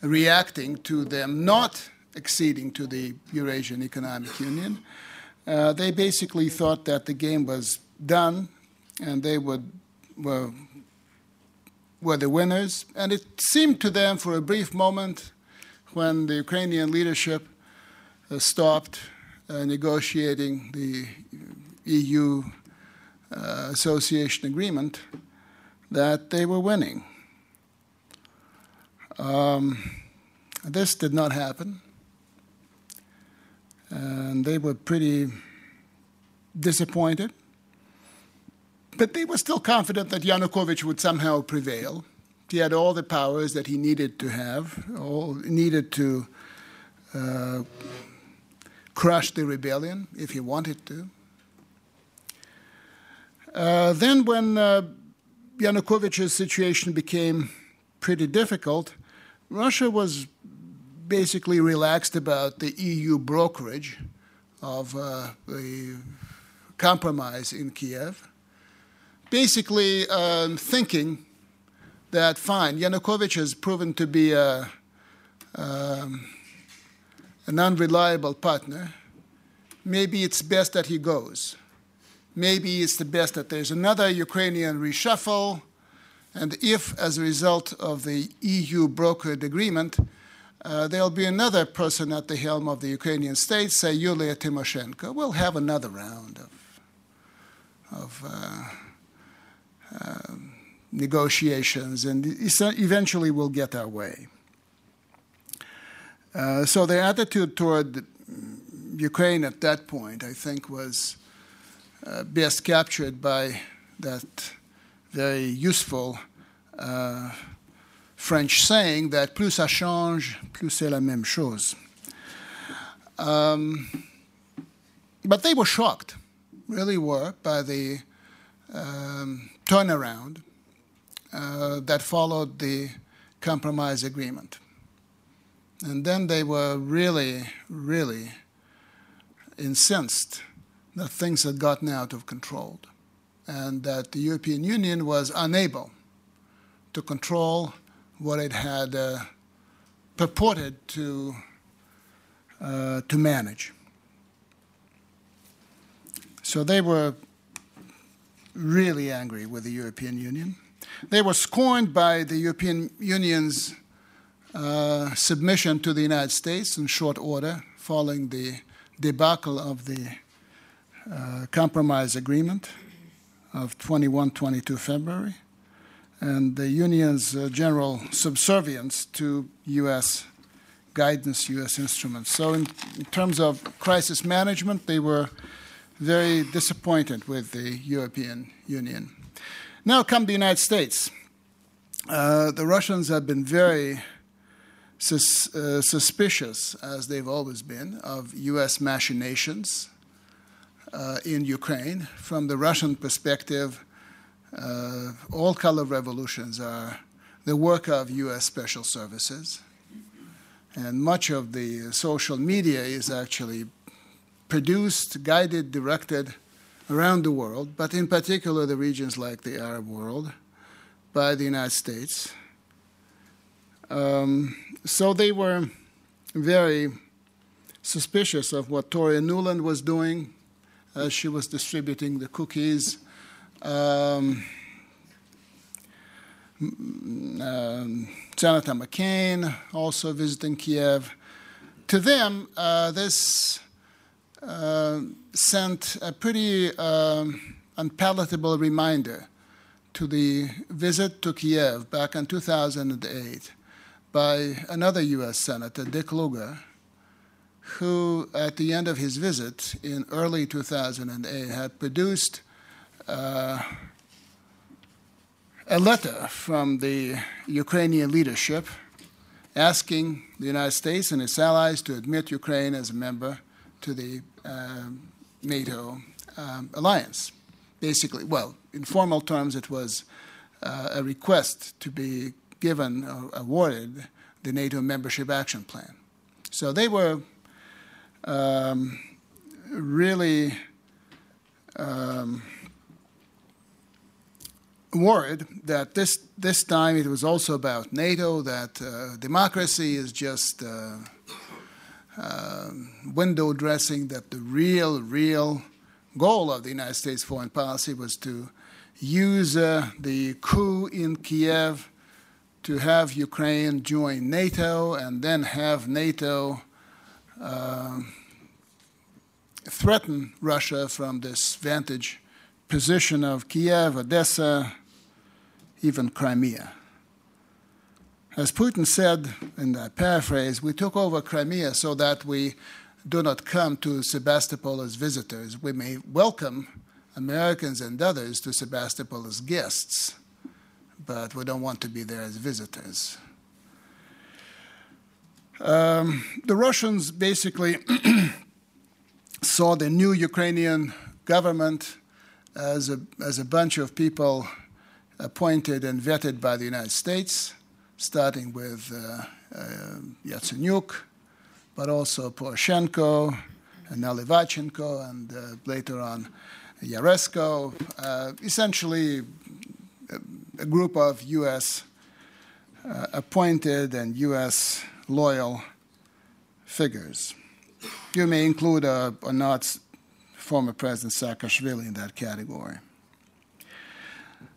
I: reacting to them not acceding to the Eurasian Economic Union. Uh, they basically thought that the game was done and they would were were the winners. And it seemed to them for a brief moment when the Ukrainian leadership uh, stopped negotiating the EU uh, association agreement that they were winning. Um, this did not happen. And they were pretty disappointed. But they were still confident that Yanukovych would somehow prevail. He had all the powers that he needed to have, all needed to uh, crush the rebellion if he wanted to. Uh, then, when uh, Yanukovych's situation became pretty difficult, Russia was basically relaxed about the EU brokerage of uh, the compromise in Kiev basically um, thinking that fine, Yanukovych has proven to be a, um, an unreliable partner. Maybe it's best that he goes. Maybe it's the best that there's another Ukrainian reshuffle. And if, as a result of the EU brokered agreement, uh, there'll be another person at the helm of the Ukrainian state, say Yulia Tymoshenko, we'll have another round of, of uh, um, negotiations, and eventually we'll get our way. Uh, so their attitude toward Ukraine at that point, I think, was uh, best captured by that very useful uh, French saying that plus ça change, plus c'est la même chose. Um, but they were shocked, really were, by the um, turnaround uh, that followed the compromise agreement. And then they were really, really incensed that things had gotten out of control and that the European Union was unable to control what it had uh, purported to, uh, to manage. So they were really angry with the European Union. They were scorned by the European Union's submission to the United States in short order following the debacle of the uh, compromise agreement of 21 22 February and the Union's uh, general subservience to U.S. guidance, U.S. instruments. So, in, in terms of crisis management, they were very disappointed with the European Union. Now come the United States. Uh, the Russians have been very sus- uh, suspicious, as they've always been, of U.S. machinations uh, in Ukraine. From the Russian perspective, uh, all color revolutions are the work of U.S. special services. And much of the social media is actually produced, guided, directed around the world, but in particular the regions like the Arab world, by the United States. Um, so they were very suspicious of what Toria Newland was doing as she was distributing the cookies. Um, um, McCain also visiting Kiev. To them, uh, this uh, sent a pretty um, unpalatable reminder to the visit to Kiev back in 2008 by another U.S. Senator, Dick Lugar, who, at the end of his visit in early 2008, had produced uh, a letter from the Ukrainian leadership asking the United States and its allies to admit Ukraine as a member to the uh, NATO um, alliance. Basically, well, in formal terms, it was uh, a request to be given or awarded the NATO membership action plan. So they were um, really um, worried that this this time it was also about NATO, that uh, democracy is just uh, uh, window dressing, that the real, real goal of the United States foreign policy was to use uh, the coup in Kiev to have Ukraine join NATO and then have NATO uh, threaten Russia from this vantage position of Kiev, Odessa, even Crimea. As Putin said in that paraphrase, we took over Crimea so that we do not come to Sebastopol as visitors. We may welcome Americans and others to Sebastopol as guests, but we don't want to be there as visitors. Um, the Russians basically saw the new Ukrainian government as a, as a bunch of people appointed and vetted by the United States, starting with uh, uh, Yatsenyuk, but also Poroshenko and Nalivachenko, and uh, later on Yaresko, uh, essentially a, group of U.S. Uh, appointed and U.S. loyal figures. You may include a, a not former President Saakashvili in that category.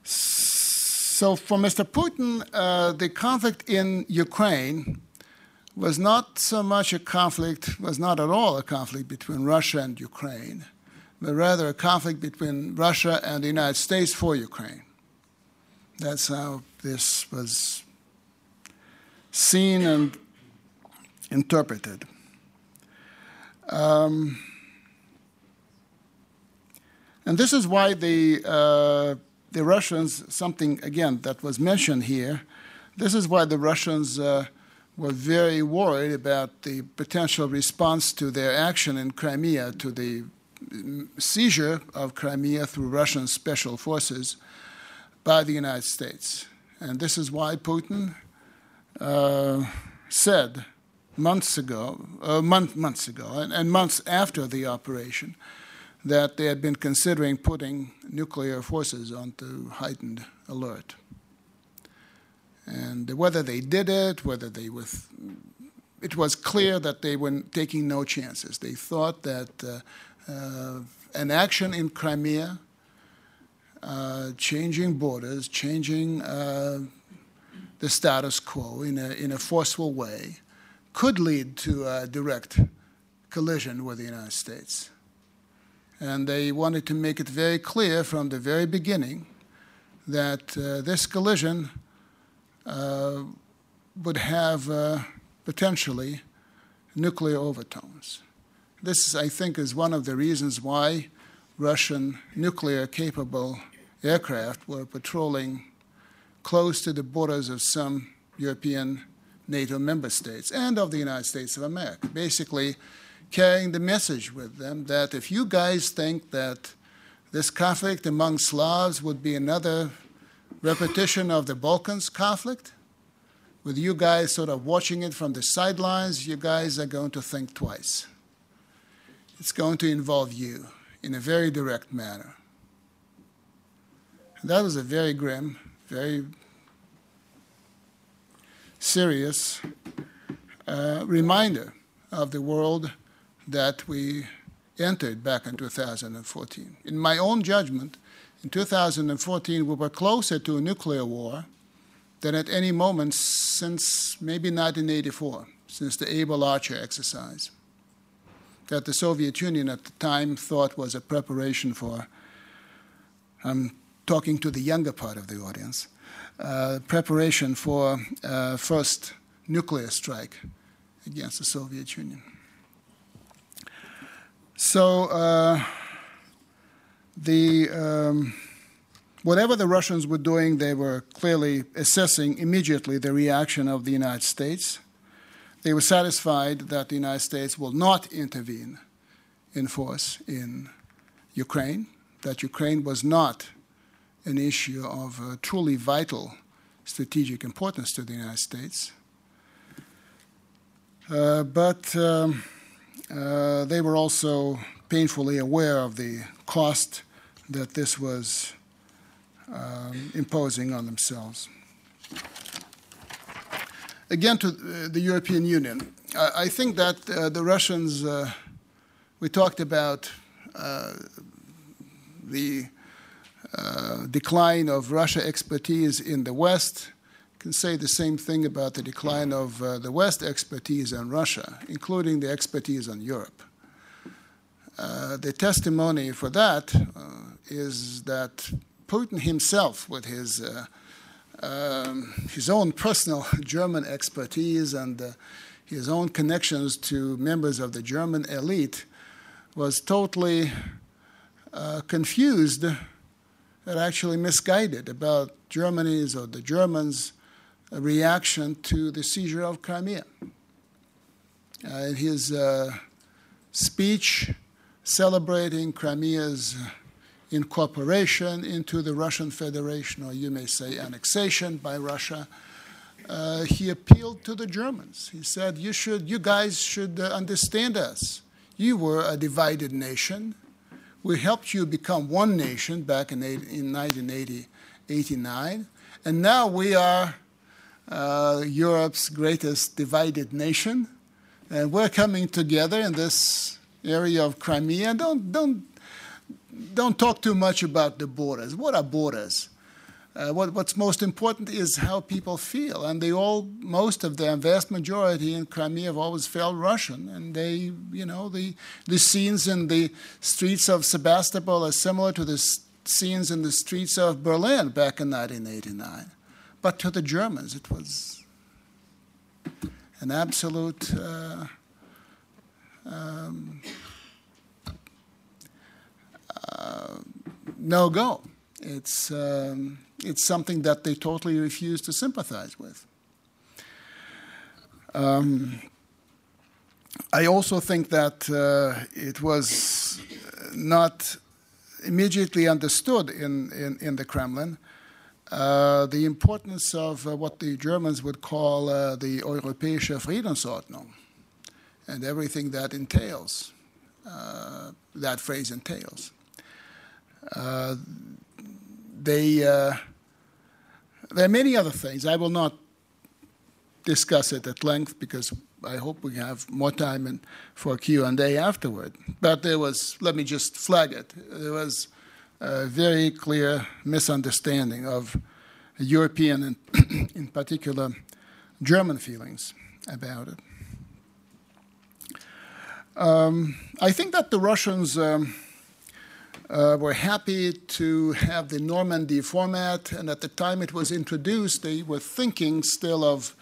I: So, for Mr. Putin, uh, the conflict in Ukraine was not so much a conflict, was not at all a conflict between Russia and Ukraine, but rather a conflict between Russia and the United States for Ukraine. That's how this was seen and interpreted. Um, and this is why the, uh, the Russians, something again that was mentioned here, this is why the Russians uh, were very worried about the potential response to their action in Crimea, to the seizure of Crimea through Russian special forces by the United States. And this is why Putin uh, said months ago, uh, month, months ago, and, and months after the operation, that they had been considering putting nuclear forces onto heightened alert. And whether they did it, whether they were, it was clear that they were taking no chances. They thought that uh, uh, an action in Crimea, uh, changing borders, changing uh, the status quo in a, in a forceful way, could lead to a direct collision with the United States. And they wanted to make it very clear from the very beginning that uh, this collision uh, would have uh, potentially nuclear overtones. This, I think, is one of the reasons why Russian nuclear capable aircraft were patrolling close to the borders of some European NATO member states and of the United States of America, basically carrying the message with them that if you guys think that this conflict among Slavs would be another repetition of the Balkans conflict, with you guys sort of watching it from the sidelines, you guys are going to think twice. It's going to involve you in a very direct manner. And that was a very grim, very serious uh, reminder of the world that we entered back in 2014. In my own judgment, in 2014, we were closer to a nuclear war than at any moment since maybe 1984, since the Able Archer exercise that the Soviet Union at the time thought was a preparation for, I'm talking to the younger part of the audience, uh, preparation for uh, first nuclear strike against the Soviet Union. So uh, the um, whatever the Russians were doing, they were clearly assessing immediately the reaction of the United States they were satisfied that the United States will not intervene in force in Ukraine, that Ukraine was not an issue of uh, truly vital strategic importance to the United States. Uh, but um, uh, they were also painfully aware of the cost that this was um, imposing on themselves. Again, to uh, the European Union. I, think that uh, the Russians, uh, we talked about the decline of Russia expertise in the West can say the same thing about the decline of the West expertise on Russia, including the expertise on Europe. The testimony for that is that Putin himself, with his um, his own personal German expertise and uh, his own connections to members of the German elite, was totally uh, confused and actually misguided about Germany's or the Germans' reaction to the seizure of Crimea. Uh, his uh, speech celebrating Crimea's incorporation into the Russian Federation, or you may say annexation by Russia, uh, he appealed to the Germans. He said, "You should, you guys should uh, understand us. You were a divided nation. We helped you become one nation back in, in 1989, and now we are uh, Europe's greatest divided nation, and we're coming together in this area of Crimea. Don't don't don't talk too much about the borders. What are borders? Uh, what, what's most important is how people feel, and they all, most of them, vast majority in Crimea have always felt Russian, and they, you know, the the scenes in the streets of Sebastopol are similar to the scenes in the streets of Berlin back in 1989, but to the Germans it was an absolute uh, um, uh, no go. It's, um, it's something that they totally refuse to sympathize with. Um, I also think that uh, it was not immediately understood in, in, in the Kremlin uh, the importance of uh, what the Germans would call uh, the Europäische Friedensordnung and everything that entails, uh, that phrase entails. They, uh, there are many other things. I will not discuss it at length because I hope we have more time in, for Q&A afterward. But there was, let me just flag it, there was a very clear misunderstanding of European and in particular German feelings about it. Um, I think that the Russians um, uh, were happy to have the Normandy format, and at the time it was introduced, they were thinking still of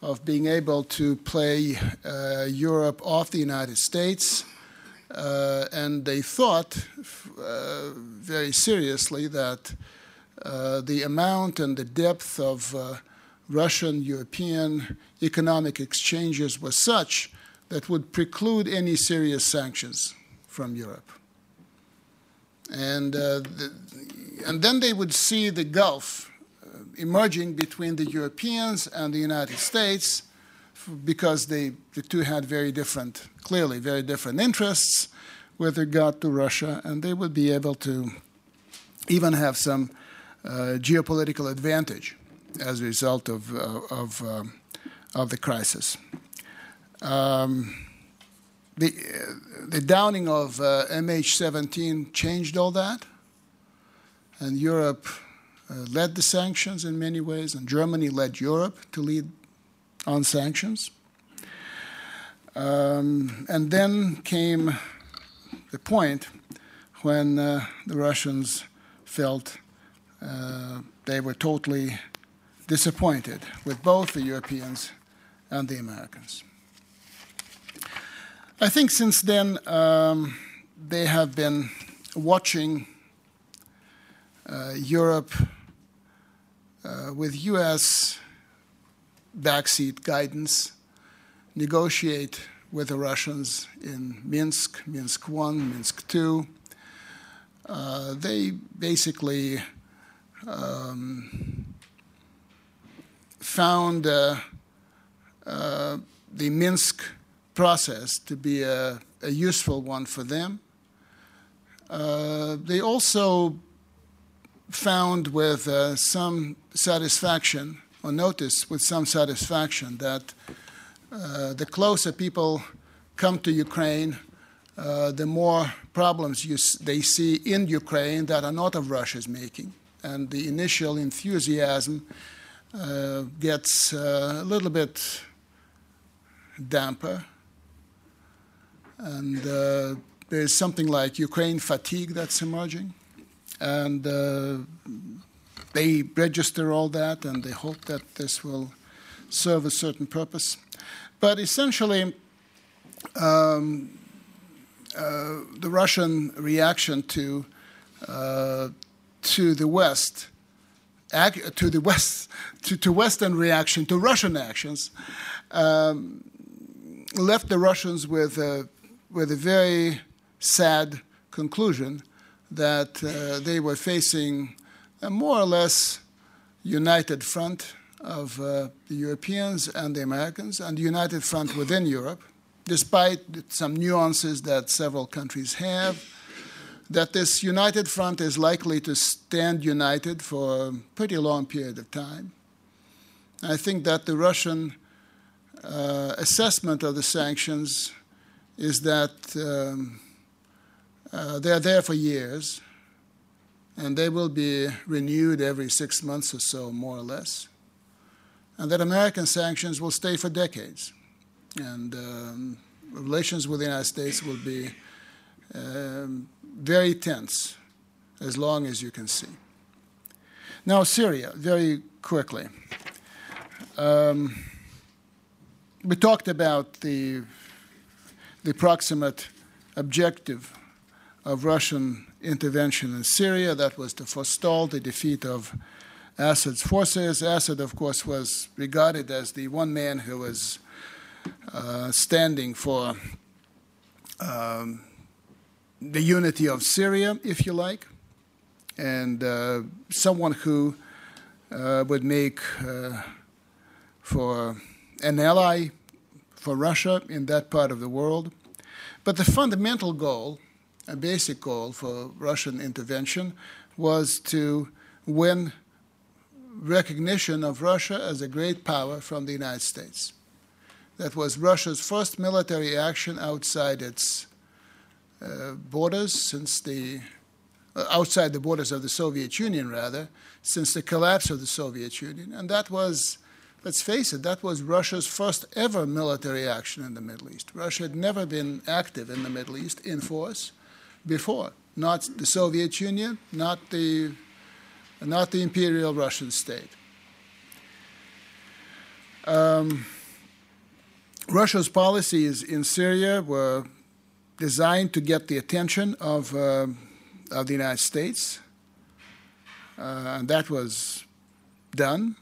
I: of being able to play uh, Europe off the United States. Uh, and they thought uh, very seriously that uh, the amount and the depth of uh, Russian European economic exchanges was such that would preclude any serious sanctions from Europe. And, uh, the, and then they would see the Gulf emerging between the Europeans and the United States because they, the two had very different, clearly very different interests with regard to Russia, and they would be able to even have some uh, geopolitical advantage as a result of, uh, of, uh, of the crisis. Um, the, the downing of uh, MH17 changed all that, and Europe uh, led the sanctions in many ways, and Germany led Europe to lead on sanctions. Um, and then came the point when uh, the Russians felt uh, they were totally disappointed with both the Europeans and the Americans. I think since then um, they have been watching uh, Europe uh, with U.S. backseat guidance, negotiate with the Russians in Minsk, Minsk 1, Minsk 2. Uh, they basically um, found uh, uh, the Minsk process to be a, a useful one for them. Uh, they also found with uh, some satisfaction, or noticed with some satisfaction, that uh, the closer people come to Ukraine, uh, the more problems you, they see in Ukraine that are not of Russia's making. And the initial enthusiasm uh, gets uh, a little bit damper. And uh, there's something like Ukraine fatigue that's emerging and uh, they register all that and they hope that this will serve a certain purpose. But essentially, um, uh, the Russian reaction to uh, to the West, to the West, to, to, Western reaction to Russian actions, um, left the Russians with with a very sad conclusion that uh, they were facing a more or less united front of uh, the Europeans and the Americans, and the united front within Europe, despite some nuances that several countries have. That this united front is likely to stand united for a pretty long period of time. I think that the Russian uh, assessment of the sanctions is that um, uh, they're there for years, and they will be renewed every six months or so, more or less. And that American sanctions will stay for decades. And um, relations with the United States will be um, very tense as long as you can see. Now, Syria, very quickly. Um, we talked about the, the proximate objective of Russian intervention in Syria. That was to forestall the defeat of Assad's forces. Assad, of course, was regarded as the one man who was uh, standing for um, the unity of Syria, if you like, and uh, someone who uh, would make uh, for an ally for Russia in that part of the world. But the fundamental goal, a basic goal for Russian intervention, was to win recognition of Russia as a great power from the United States. That was Russia's first military action outside its uh, borders since the uh, outside the borders of the Soviet Union, rather, since the collapse of the Soviet Union, and that was. Let's face it, that was Russia's first ever military action in the Middle East. Russia had never been active in the Middle East in force before. Not the Soviet Union, not the, not the Imperial Russian state. Um, Russia's policies in Syria were designed to get the attention of, uh, of the United States, uh, and that was done.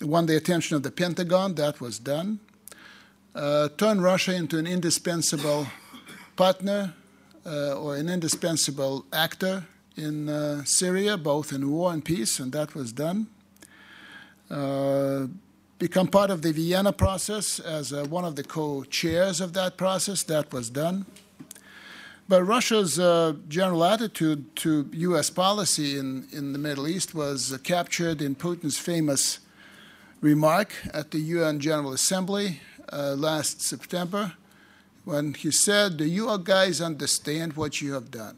I: Won the attention of the Pentagon, that was done. Uh, turn Russia into an indispensable partner uh, or an indispensable actor in uh, Syria, both in war and peace, and that was done. Uh, become part of the Vienna process as uh, one of the co chairs of that process. That was done. But Russia's uh, general attitude to U.S. policy in, in the Middle East was captured in Putin's famous remark at the UN General Assembly uh, last September when he said, Do you guys understand what you have done?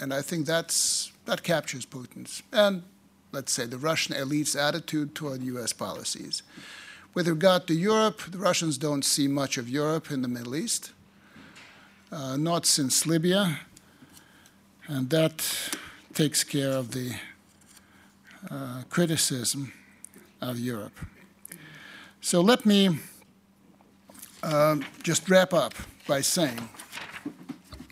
I: And I think that's, that captures Putin's. And let's say, the Russian elite's attitude toward U.S. policies. With regard to Europe, the Russians don't see much of Europe in the Middle East, uh, not since Libya, and that takes care of the uh, criticism of Europe. So let me uh, just wrap up by saying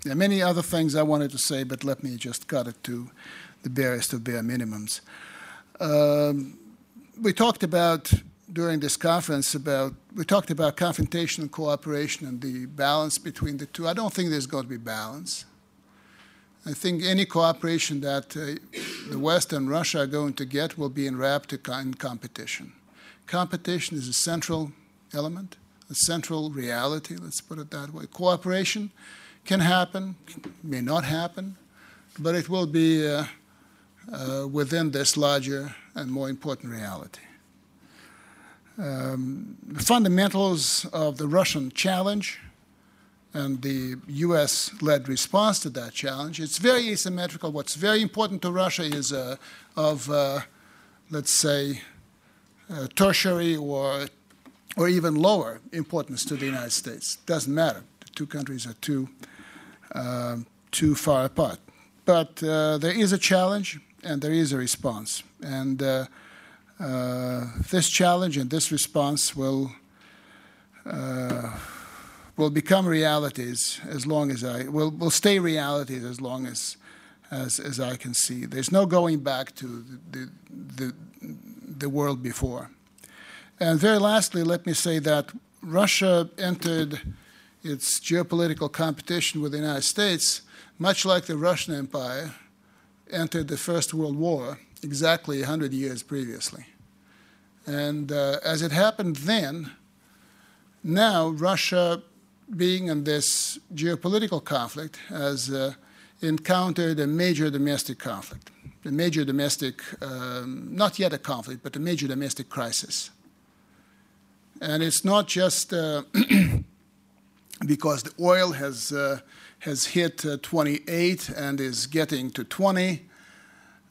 I: there are many other things I wanted to say, but let me just cut it to the barest of bare minimums. Um, we talked about during this conference about we talked about confrontation and cooperation and the balance between the two. I don't think there's going to be balance. I think any cooperation that uh, the West and Russia are going to get will be enwrapped in competition. Competition is a central element, a central reality, let's put it that way. Cooperation can happen, may not happen, but it will be uh, uh, within this larger and more important reality. Um, the fundamentals of the Russian challenge and the US led response to that challenge, it's very asymmetrical. What's very important to Russia is uh, of, uh, let's say, uh, tertiary or, or even lower importance to the United States. Doesn't matter. The two countries are too, um, too far apart. But uh, there is a challenge and there is a response. And uh, uh, this challenge and this response will will become realities as long as I will will stay realities as long as as, as I can see. There's no going back to the, the, the world before. And very lastly, let me say that Russia entered its geopolitical competition with the United States much like the Russian Empire entered the First World War exactly 100 years previously. And uh, as it happened then, now Russia, being in this geopolitical conflict, has uh, encountered a major domestic conflict, a major domestic, um, not yet a conflict, but a major domestic crisis. And it's not just uh, because the oil has uh, has hit uh, 28 and is getting to 20.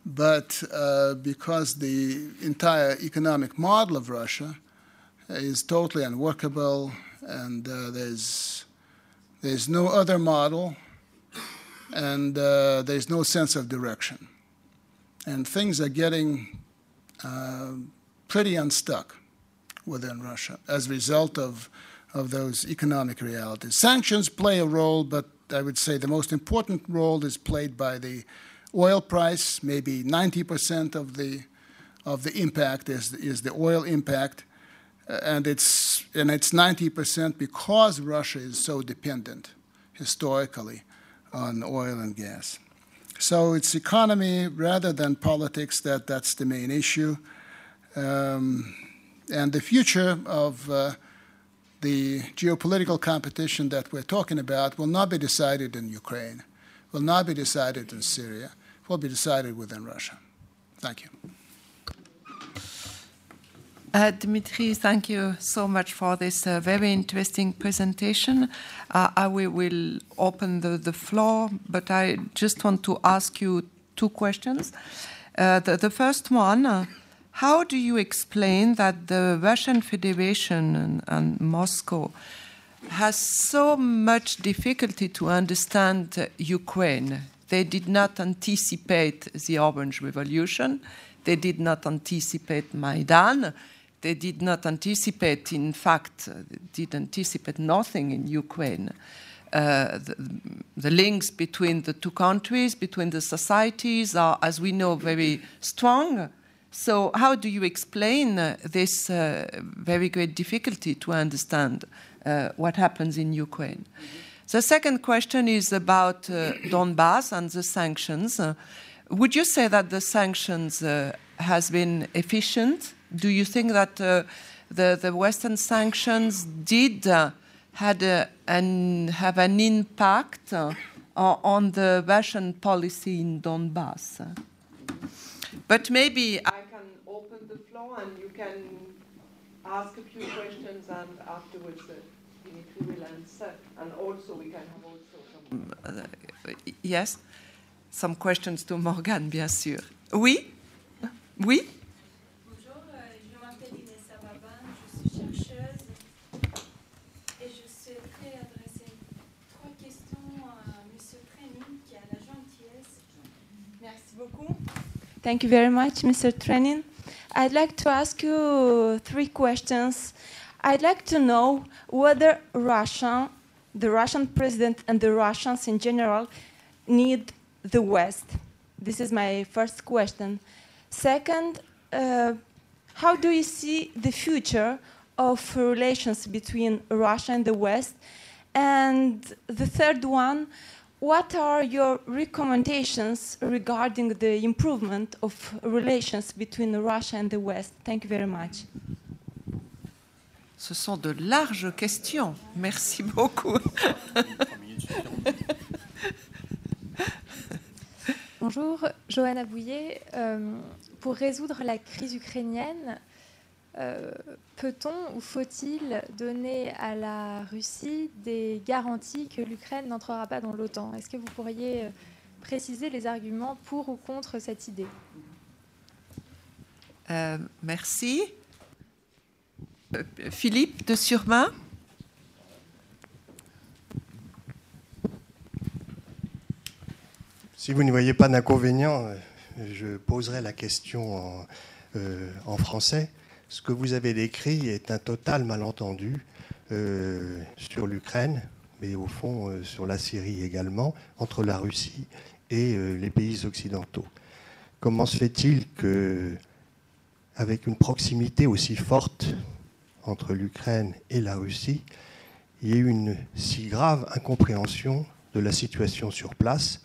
I: But uh, because the entire economic model of Russia is totally unworkable and uh, there's, there's no other model and uh, there's no sense of direction. And things are getting uh, pretty unstuck within Russia as a result of, of those economic realities. Sanctions play a role, but I would say the most important role is played by the oil price. Maybe 90% of the of the impact is is the oil impact, and it's and it's 90% because Russia is so dependent historically on oil and gas. So it's economy rather than politics that that's the main issue. Um, and the future of uh, the geopolitical competition that we're talking about will not be decided in Ukraine, will not be decided in Syria, will be decided within Russia. Thank you.
A: Uh, Dmitry, thank you so much for this uh, very interesting presentation. Uh, I will, will open the, the, floor, but I just want to ask you two questions. Uh, the, the, first one uh, How do you explain that the Russian Federation and, and Moscow has so much difficulty to understand Ukraine? They did not anticipate the Orange Revolution, they did not anticipate Maidan they did not anticipate, in fact, uh, did anticipate nothing in Ukraine. Uh, the, the, links between the two countries, between the societies, are, as we know, very strong. So, how do you explain uh, this uh, very great difficulty to understand uh, what happens in Ukraine? The second question is about uh, Donbass and the sanctions. would you say that the sanctions has been efficient do you think that uh, the, the Western sanctions did uh, had a, an, have an impact uh, on the Russian policy in Donbass? But maybe I can open the floor and you can ask a few questions and afterwards uh, Dimitri will answer. And also we can have also some, uh, yes, some questions to Morgan, bien sûr. Oui? Oui?
J: Thank you very much, Mr. Trenin. I'd like to ask you three questions. I'd like to know whether Russia, the Russian president, and the Russians in general need the West. This is my first question. Second, uh, how do you see the future of relations between Russia and the West? And the third one, what are your recommendations regarding the improvement of relations between Russia and the West? Thank you very much.
A: Ce sont de larges questions. Merci beaucoup.
K: Bonjour, Johanna Bouillet. Euh, pour résoudre la crise ukrainienne, euh, peut-on ou faut-il donner à la Russie des garanties que l'Ukraine n'entrera pas dans l'OTAN? Est-ce que vous pourriez euh, préciser les arguments pour ou contre cette idée?
A: Euh, Merci. Philippe de Surmain
L: Si vous ne voyez pas d'inconvénient, je poserai la question en, en français. Ce que vous avez décrit est un total malentendu euh, sur l'Ukraine, mais au fond euh, sur la Syrie également, entre la Russie et euh, les pays occidentaux. Comment se fait-il que, avec une proximité aussi forte entre l'Ukraine et la Russie, il y ait une si grave incompréhension de la situation sur place,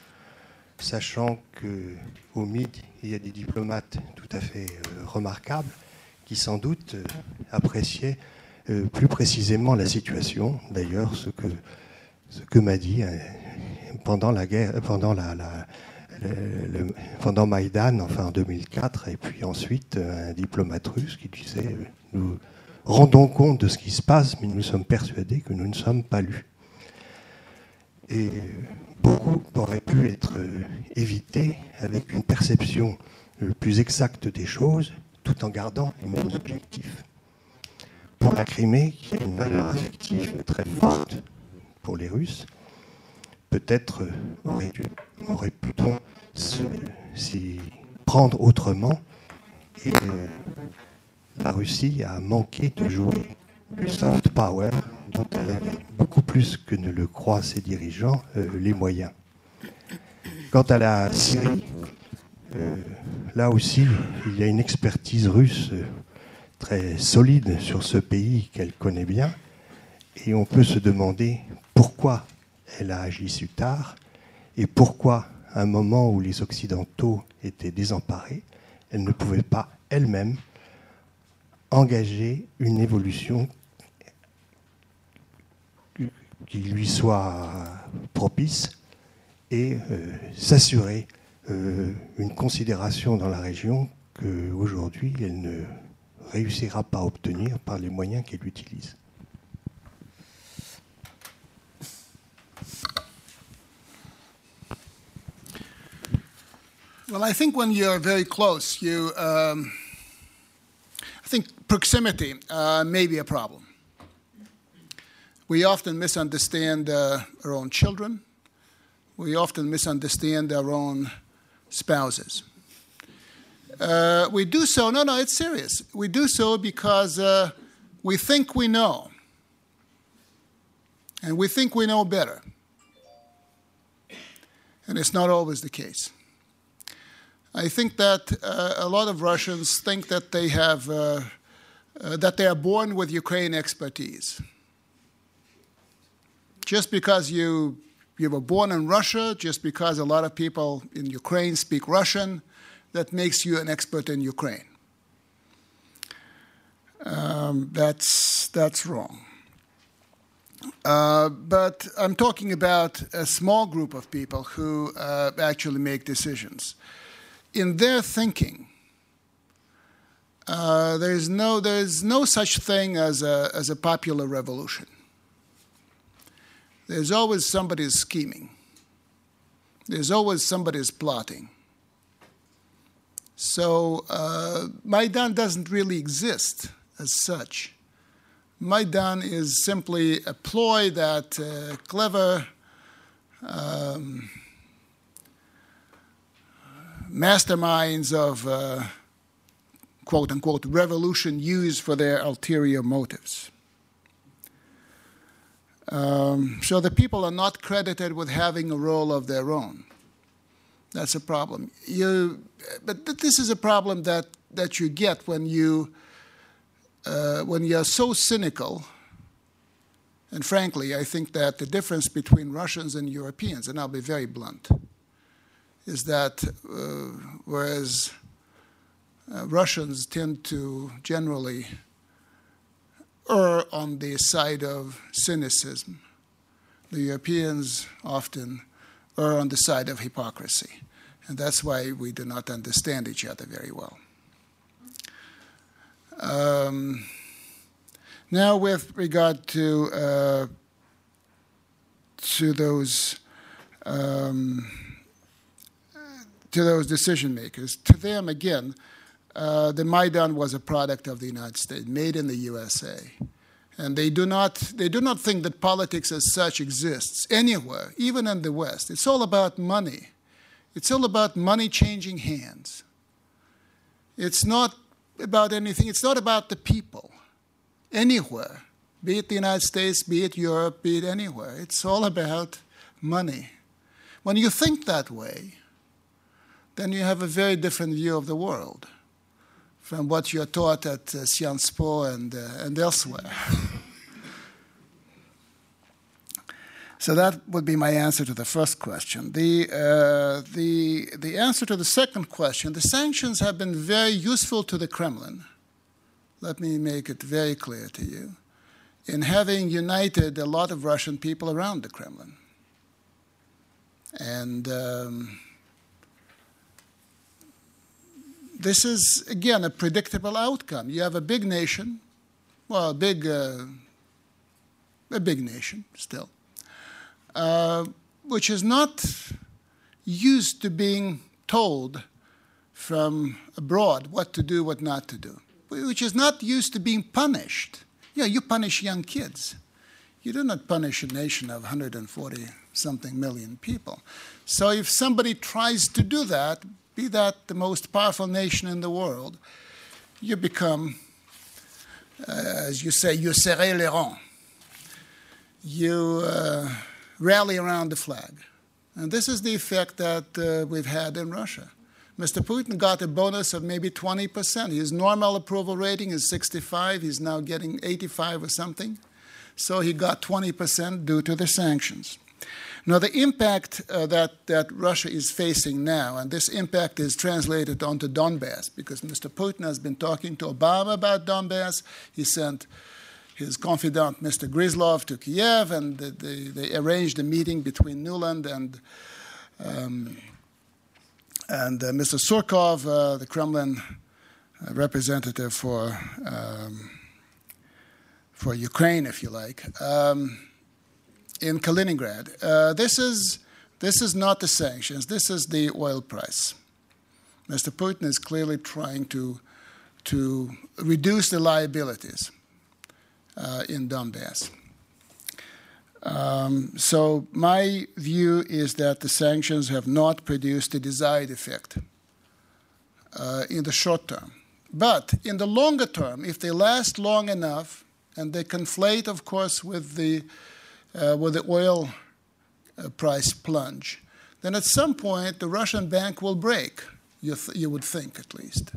L: sachant qu'au MID, il y a des diplomates tout à fait remarquables qui sans doute euh, appréciait euh, plus précisément la situation. D'ailleurs, ce que, m'a dit euh, pendant la guerre, pendant la, pendant Maïdan, enfin en 2004, et puis ensuite un diplomate russe qui disait Nous rendons compte de ce qui se passe, mais nous sommes persuadés que nous ne sommes pas lus. Et beaucoup aurait pu être évité avec une perception plus exacte des choses tout en gardant les mêmes objectifs. Pour la Crimée, qui a une valeur affective très forte pour les Russes, peut-être aurait, pu s'y prendre autrement et, la Russie a manqué de jouer le soft power dont elle avait beaucoup plus que ne le croient ses dirigeants euh, les moyens. Quant à la Syrie, euh, là aussi, il y a une expertise russe euh, très solide sur ce pays qu'elle connaît bien, et on peut se demander pourquoi elle a agi si tard et pourquoi, à un moment où les Occidentaux étaient désemparés, elle ne pouvait pas elle-même engager une évolution qui lui soit propice et euh, s'assurer euh, une considération dans la région qu'aujourd'hui elle ne réussira pas à obtenir par les moyens qu'elle utilise.
I: Well, I think when you're very close, you, um, I think proximity uh, may be a problem. We often misunderstand uh, our own children. We often misunderstand our own spouses. Uh, we do so, no, no, it's serious. We do so because uh, we think we know. And we think we know better. And it's not always the case. I think that uh, a lot of Russians think that they have uh, uh, that they are born with Ukraine expertise. Just because you you were born in Russia, just because a lot of people in Ukraine speak Russian, that makes you an expert in Ukraine. Um, that's that's wrong. Uh, but I'm talking about a small group of people who uh, actually make decisions in their thinking, uh, there's no there's no such thing as a as a popular revolution. There's always somebody scheming. There's always somebody plotting. So uh, Maidan doesn't really exist as such. Maidan is simply a ploy that uh, clever. Um, masterminds of uh, quote unquote revolution use for their ulterior motives. Um, so the people are not credited with having a role of their own. That's a problem. You, but this is a problem that, that you get when you uh, when you're so cynical. And frankly, I think that the difference between Russians and Europeans, and I'll be very blunt, is that uh, whereas uh, Russians tend to generally err on the side of cynicism, the Europeans often err on the side of hypocrisy. And that's why we do not understand each other very well. Um, now, with regard to uh, to those um, to those decision makers. To them, again, uh, the Maidan was a product of the United States, made in the USA. And they do, not, they do not think that politics as such exists anywhere, even in the West. It's all about money. It's all about money changing hands. It's not about anything, it's not about the people anywhere, be it the United States, be it Europe, be it anywhere. It's all about money. When you think that way, then you have a very different view of the world from what you're taught at uh, Sciences Po and, uh, and elsewhere. so that would be my answer to the first question. The, uh, the, the answer to the second question the sanctions have been very useful to the Kremlin. Let me make it very clear to you in having united a lot of Russian people around the Kremlin. And um, this is, again, a predictable outcome. You have a big nation, well, a big, uh, a big nation still, uh, which is not used to being told from abroad what to do, what not to do, which is not used to being punished. Know, you punish young kids. You do not punish a nation of 140 something million people. So if somebody tries to do that, be that the most powerful nation in the world, you become uh, as you say, you serrer les rangs. You uh, rally around the flag. And this is the effect that uh, we've had in Russia. Mr. Putin got a bonus of maybe 20%. His normal approval rating is 65. He's now getting 85 or something. So he got 20% due to the sanctions. Now, the impact uh, that, that Russia is facing now, and this impact is translated onto Donbass, because Mr. Putin has been talking to Obama about Donbass. He sent his confidant, Mr. Grizlov, to Kiev, and they, they arranged a meeting between Nuland and, um, and uh, Mr. Surkov, uh, the Kremlin uh, representative for, um, for Ukraine, if you like. Um, in Kaliningrad. Uh, this, is, this is not the sanctions, this is the oil price. Mr. Putin is clearly trying to, to reduce the liabilities uh, in Donbass. Um, so, my view is that the sanctions have not produced the desired effect uh, in the short term. But in the longer term, if they last long enough, and they conflate, of course, with the with the oil uh, price plunge, then at some point the Russian bank will break, you, th- you would think at least.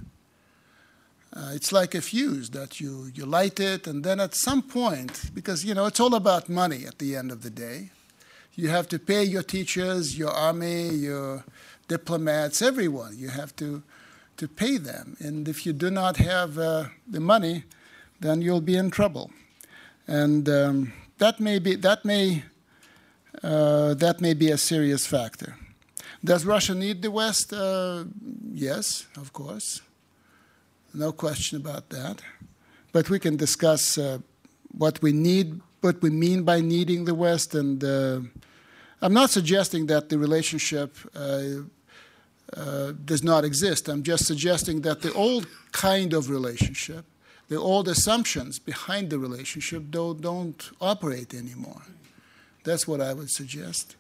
I: Uh, it's like a fuse that you, you light it, and then at some point, because you know it's all about money at the end of the day, you have to pay your teachers, your army, your diplomats, everyone. You have to, to pay them. And if you do not have uh, the money, then you'll be in trouble. And um, that may be that may uh, that may be a serious factor. Does Russia need the West? Uh, yes, of course, no question about that. But we can discuss uh, what we need, what we mean by needing the West, and uh, I'm not suggesting that the relationship. Uh, uh, does not exist. I'm just suggesting that the old kind of relationship the old assumptions behind the relationship don't, don't operate anymore. That's what I would suggest.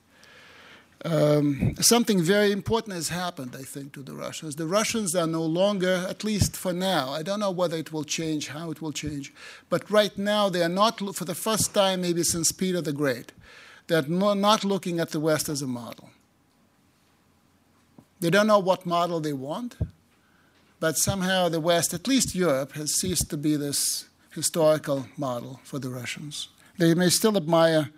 I: Um, something very important has happened, I think, to the Russians. The Russians are no longer, at least for now, I don't know whether it will change, how it will change, but right now they are not, for the first time maybe since Peter the Great, they're not looking at the West as a model. They don't know what model they want but somehow the West, at least Europe, has ceased to be this historical model for the Russians. They may still admire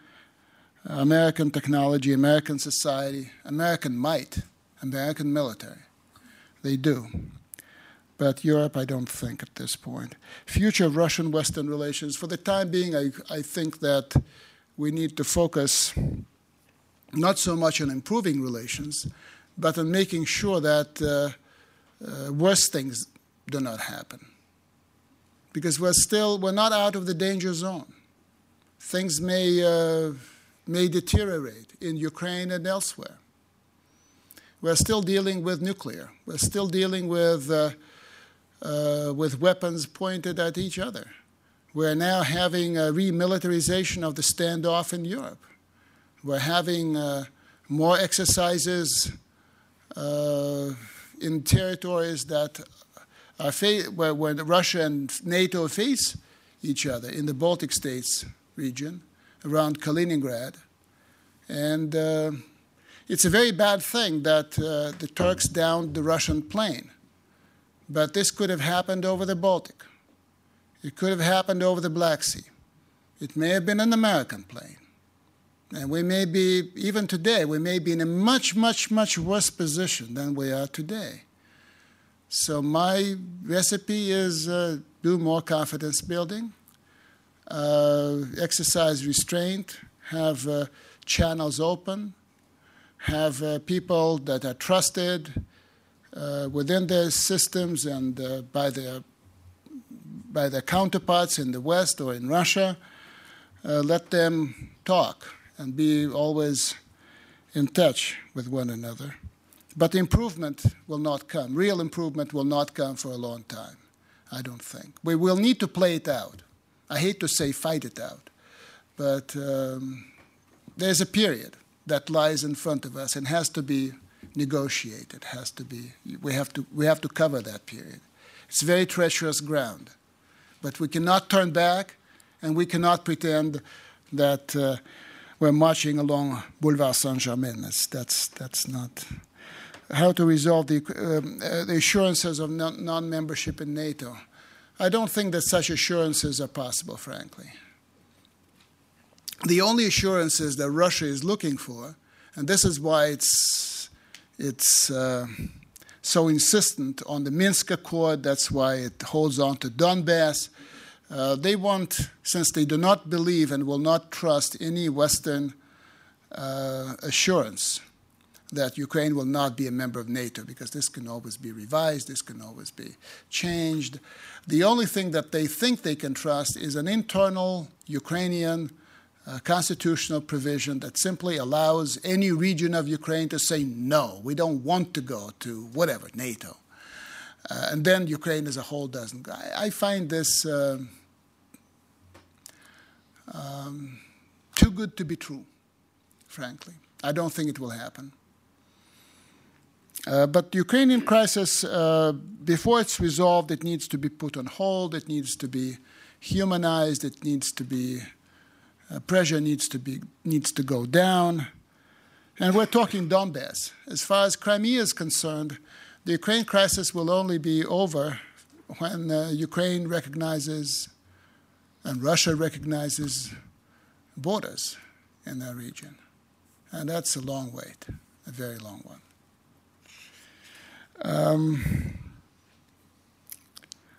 I: American technology, American society, American might, American military. They do. But Europe, I don't think at this point. Future of Russian Western relations, for the time being, I, I think that we need to focus not so much on improving relations, but on making sure that. Uh, uh, worse things do not happen. Because we're still, we're not out of the danger zone. Things may, uh, may deteriorate in Ukraine and elsewhere. We're still dealing with nuclear. We're still dealing with, uh, uh, with weapons pointed at each other. We're now having a remilitarization of the standoff in Europe. We're having uh, more exercises uh, in territories that are where Russia and NATO face each other in the Baltic states region around Kaliningrad. And uh, it's a very bad thing that uh, the Turks downed the Russian plane. But this could have happened over the Baltic. It could have happened over the Black Sea. It may have been an American plane. And we may be, even today, we may be in a much, much, much worse position than we are today. So, my recipe is uh, do more confidence building, uh, exercise restraint, have uh, channels open, have uh, people that are trusted uh, within their systems and uh, by, their, by their counterparts in the West or in Russia. let them talk and be always in touch with one another. But improvement will not come. Real improvement will not come for a long time, I don't think. We will need to play it out. I hate to say fight it out, but um, there's a period that lies in front of us and has to be negotiated. Has to be. We have to. We have to cover that period. It's very treacherous ground, But we cannot turn back, and we cannot pretend that uh, we're marching along Boulevard Saint Germain. That's, that's, that's not. How to resolve the, um, uh, the assurances of non membership in NATO. I don't think that such assurances are possible, frankly. The only assurances that Russia is looking for, and this is why it's, it's uh, so insistent on the Minsk Accord, that's why it holds on to Donbass. Uh, they want, since they do not believe and will not trust any Western uh, assurance that Ukraine will not be a member of NATO, because this can always be revised, this can always be changed. The only thing that they think they can trust is an internal Ukrainian uh, constitutional provision that simply allows any region of Ukraine to say, no, we don't want to go to whatever, NATO. Uh, and then Ukraine as a whole doesn't. I, I find this uh, um, too good to be true, frankly. I don't think it will happen. Uh, but the Ukrainian crisis, uh, before it's resolved, it needs to be put on hold, it needs to be humanized, it needs to be, uh, pressure needs to, be, needs to go down. And we're talking Donbass. As far as Crimea is concerned, the Ukraine crisis will only be over when uh, Ukraine recognizes and Russia recognizes borders in that region. And that's a long wait, a very long one. Um,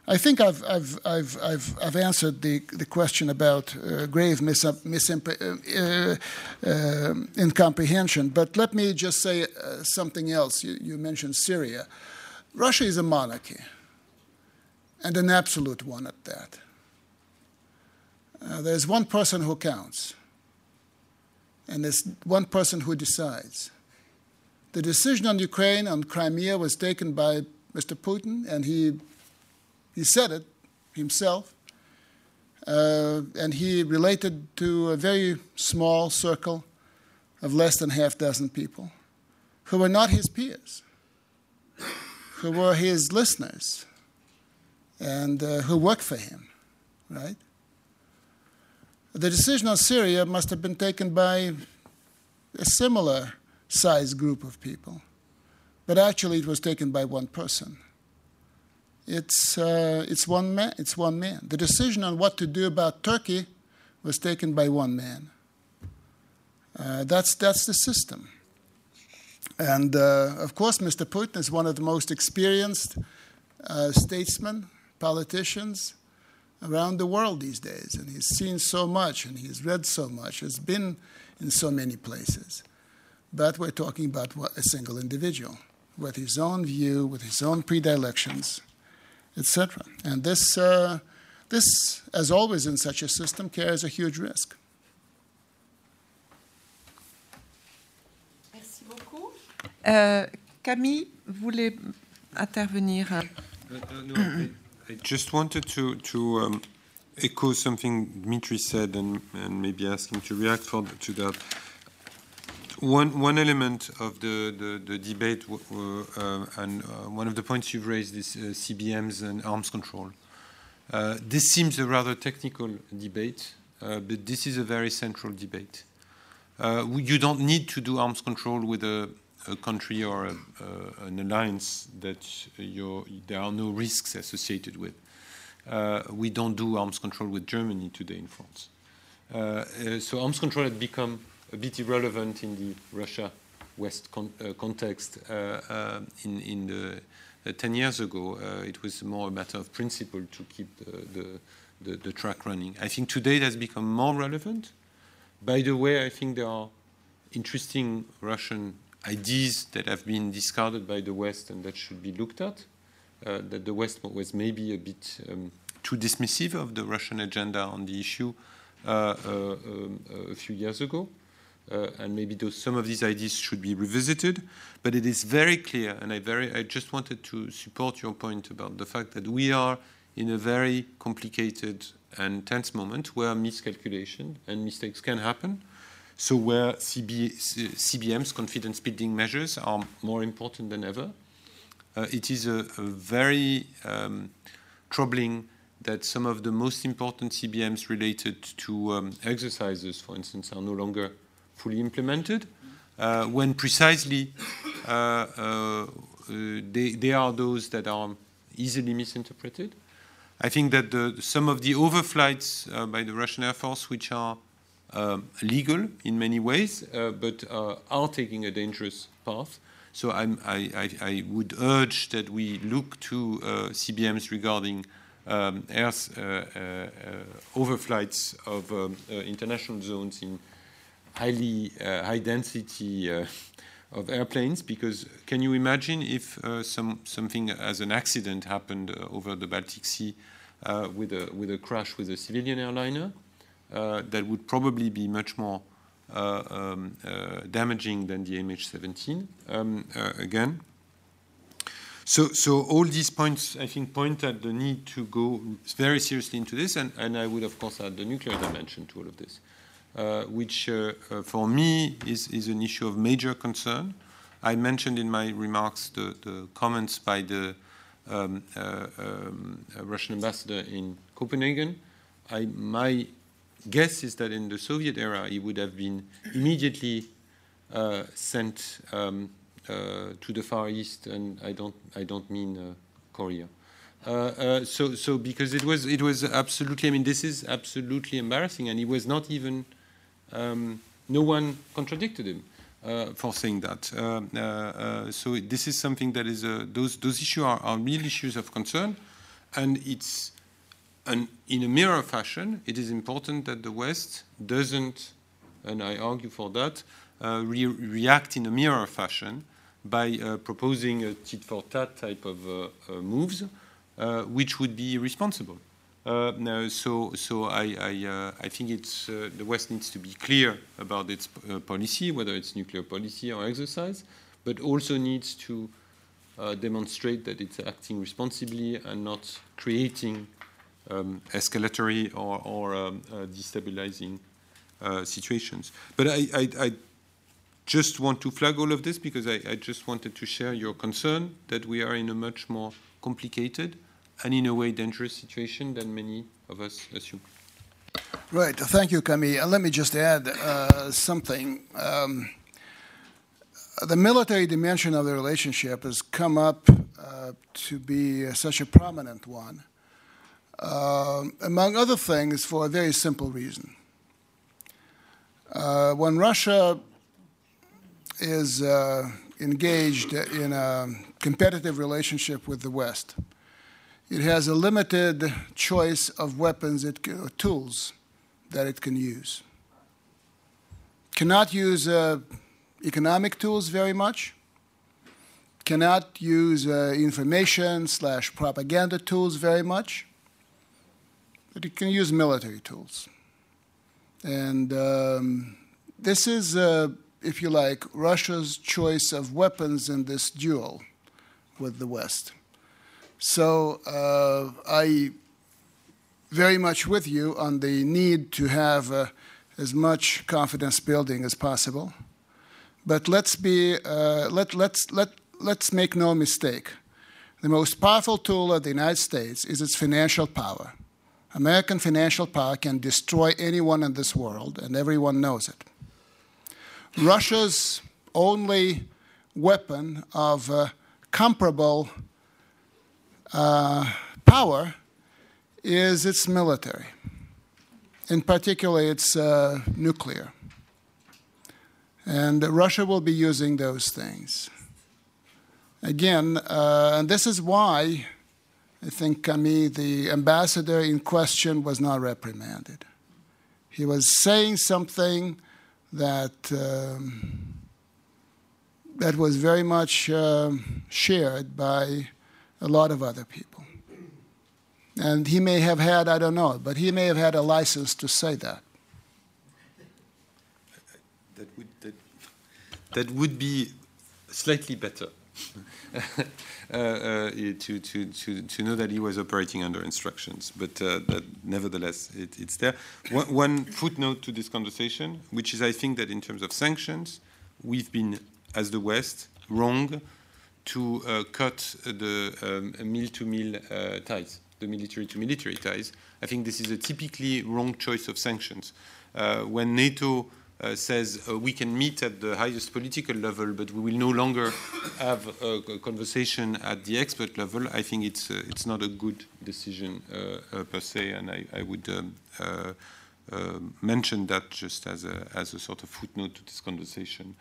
I: I think I've, I've, I've, I've, I've answered the, the question about uh, grave misincomprehension, uh, uh, but let me just say uh, something else. You, you, mentioned Syria. Russia is a monarchy, and an absolute one at that. Uh, there's one person who counts, and there's one person who decides. The decision on Ukraine, on Crimea, was taken by Mr. Putin, and he he said it himself. Uh, and he related to a very small circle of less than half dozen people who were not his peers, who were his listeners, and uh, who worked for him, right? The decision on Syria must have been taken by a similar sized group of people, but actually it was taken by one person it's, uh, it's, one man, it's one man. The decision on what to do about Turkey was taken by one man. Uh, that's, that's the system. And uh, of course, Mr. Putin is one of the most experienced uh, statesmen, politicians around the world these days. And he's seen so much and he's read so much, has been in so many places. But we're talking about a single individual with his own view, with his own predilections etc. And this, uh, this, as always in such a system, carries a huge risk.
A: Merci beaucoup. Euh, Camille voulait intervenir. Uh,
B: uh, no, I, I, just wanted to, to um, echo something Dmitry said and, and maybe ask him to react for, to that. One, one element of the, the, the debate, uh, and uh, one of the points you've raised is uh, CBMs and arms control. Uh, this seems a rather technical debate, uh, but this is a very central debate. Uh, you don't need to do arms control with a, a country or a, an alliance that there are no risks associated with. we don't do arms control with Germany today in France. so arms control had become a bit irrelevant in the Russia West con uh, context uh, uh, in, in the uh, 10 years ago. Uh, it was more a matter of principle to keep the, the, the, the, track running. I think today it has become more relevant. By the way, I think there are interesting Russian ideas that have been discarded by the West and that should be looked at. Uh, that the West was maybe a bit um, too dismissive of the Russian agenda on the issue um, a few years ago uh, and maybe those, some of these ideas should be revisited. But it is very clear, and I, very, I just wanted to support your point about the fact that we are in a very complicated and tense moment where miscalculation and mistakes can happen. So where CB, CBMs, confidence building measures, are more important than ever. Uh, it is a, a very um, troubling that some of the most important CBMs related to um, exercises, for instance, are no longer fully implemented, uh, when precisely uh, uh, they, they, are those that are easily misinterpreted. I think that the, some of the overflights uh, by the Russian Air Force, which are um, legal in many ways, uh, but uh, are taking a dangerous path. So I, I, I, would urge that we look to CBMs regarding um, air overflights of um, international zones in highly high density of airplanes because can you imagine if uh, some something as an accident happened uh, over the Baltic Sea uh, with a with a crash with a civilian airliner that would probably be much more um, damaging than the MH17 um, again? So, so all these points, I think, point at the need to go very seriously into this, and, and I would, of course, add the nuclear dimension to all of this, uh, which uh, uh, for me is, is an issue of major concern. I mentioned in my remarks the, the comments by the um, uh, um, Russian ambassador in Copenhagen. I, my guess is that in the Soviet era, he would have been immediately uh, sent um, uh, to the Far East, and I don't I don't mean uh, Korea. Uh, so so because it was it was absolutely I mean this is absolutely embarrassing, and he was not even um, no one contradicted him. Uh, for saying that. Uh, uh, so this is something that is those those issues are, are, real issues of concern, and it's an, in a mirror fashion. It is important that the West doesn't, and I argue for that, re react in a mirror fashion by uh, proposing a tit for tat type of uh, uh, moves, which would be responsible. No, so, so I, I, I think it's the West needs to be clear about its policy, whether it's nuclear policy or exercise, but also needs to demonstrate that it's acting responsibly and not creating um, escalatory or, um, uh, destabilizing uh, situations. But I, just want to flag all of this because I, I, just wanted to share your concern that we are in a much more complicated and in a way dangerous situation than many of us assume.
I: Right. Thank you, Camille. let me just add uh, something. Um, the military dimension of the relationship has come up uh, to be such a prominent one, uh, among other things, for a very simple reason. Uh, when Russia is uh, engaged in a competitive relationship with the West. It has a limited choice of weapons, it, uh, tools that it can use. Cannot use uh, economic tools very much. Cannot use uh, information slash propaganda tools very much. But it can use military tools. And um, this is uh, if you like, Russia's choice of weapons in this duel with the West. So uh, I very much with you on the need to have uh, as much confidence building as possible. But let's be uh, let let's let let's make no mistake. The most powerful tool of the United States is its financial power. American financial power can destroy anyone in this world, and everyone knows it. Russia's only weapon of uh, comparable uh, power is its military, in particular its uh, nuclear. And Russia will be using those things. Again, uh, and this is why I think Camille, the ambassador in question, was not reprimanded. He was saying something that um, that was very much uh, shared by a lot of other people. And he may have had, I don't know, but he may have had a license to say that.
B: That would, that, that would be slightly better. Uh, uh, to, to, to, to know that he was operating under instructions. But uh, nevertheless, it, it's there. One, one, footnote to this conversation, which is I think that in terms of sanctions, we've been, as the West, wrong to uh, cut the um, mill to mill ties. the military to military ties. I think this is a typically wrong choice of sanctions. Uh, when NATO uh, says uh, we can meet at the highest political level, but we will no longer have a, a conversation at the expert level, I think it's, uh, it's not a good decision uh, uh, per se, and I, I would um, mention that just as a, as a sort of footnote to this conversation,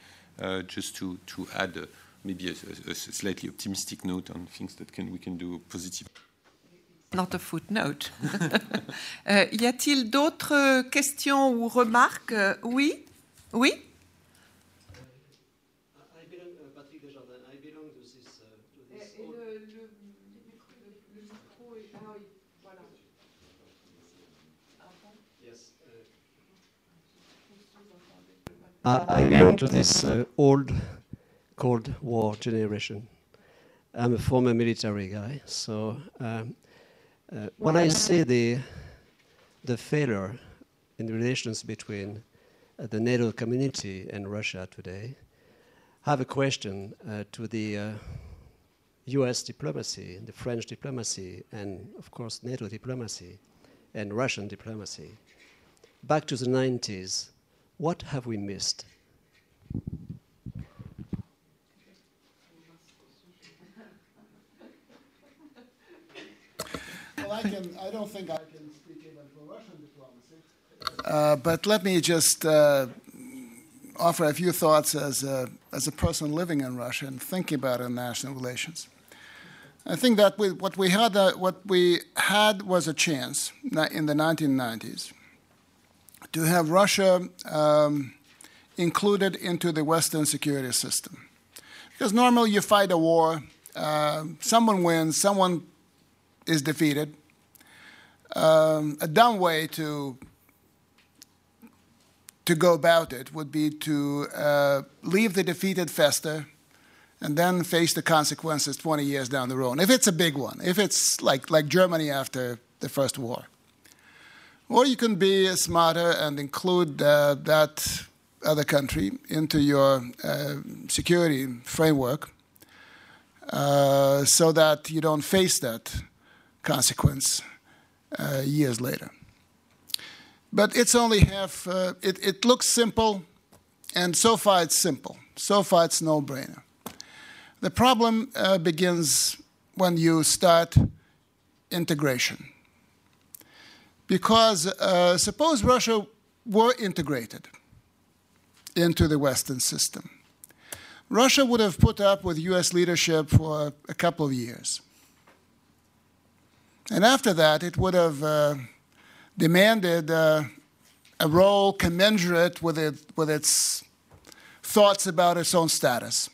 B: just to, to add maybe a, a, slightly optimistic note on things that can, we can do positive.
A: Not a footnote. euh, y a-t-il d'autres questions ou remarques? Oui? Oui?
M: I belong to this uh, old Cold War generation. I'm a former military guy, so um, uh, when I see the the failure in the relations between uh, the NATO community and Russia today, I have a question uh, to the U.S. Uh, diplomacy, the French diplomacy, and of course NATO diplomacy, and Russian diplomacy. Back to the 90s, what have we missed?
I: I can. I don't think I can speak even for Russian diplomacy. Uh, but let me just uh, offer a few thoughts as a, as a person living in Russia and thinking about international relations. I think that we, what we had, uh, what we had was a chance in the 1990s to have Russia um, included into the Western security system. Because normally you fight a war, uh, someone wins, someone is defeated. Um, a dumb way to to go about it would be to uh, leave the defeated fester and then face the consequences 20 years down the road. If it's a big one, if it's like, like Germany after the First War. Or you can be smarter and include uh, that other country into your uh, security framework uh, so that you don't face that consequence uh, years later. But it's only half, uh, it, it looks simple, and so far it's simple. So far it's no brainer. The problem uh, begins when you start integration. Because uh, suppose Russia were integrated into the Western system. Russia would have put up with US leadership for a couple of years. And after that, it would have uh, demanded uh, a role commensurate with, it, with its thoughts about its own status.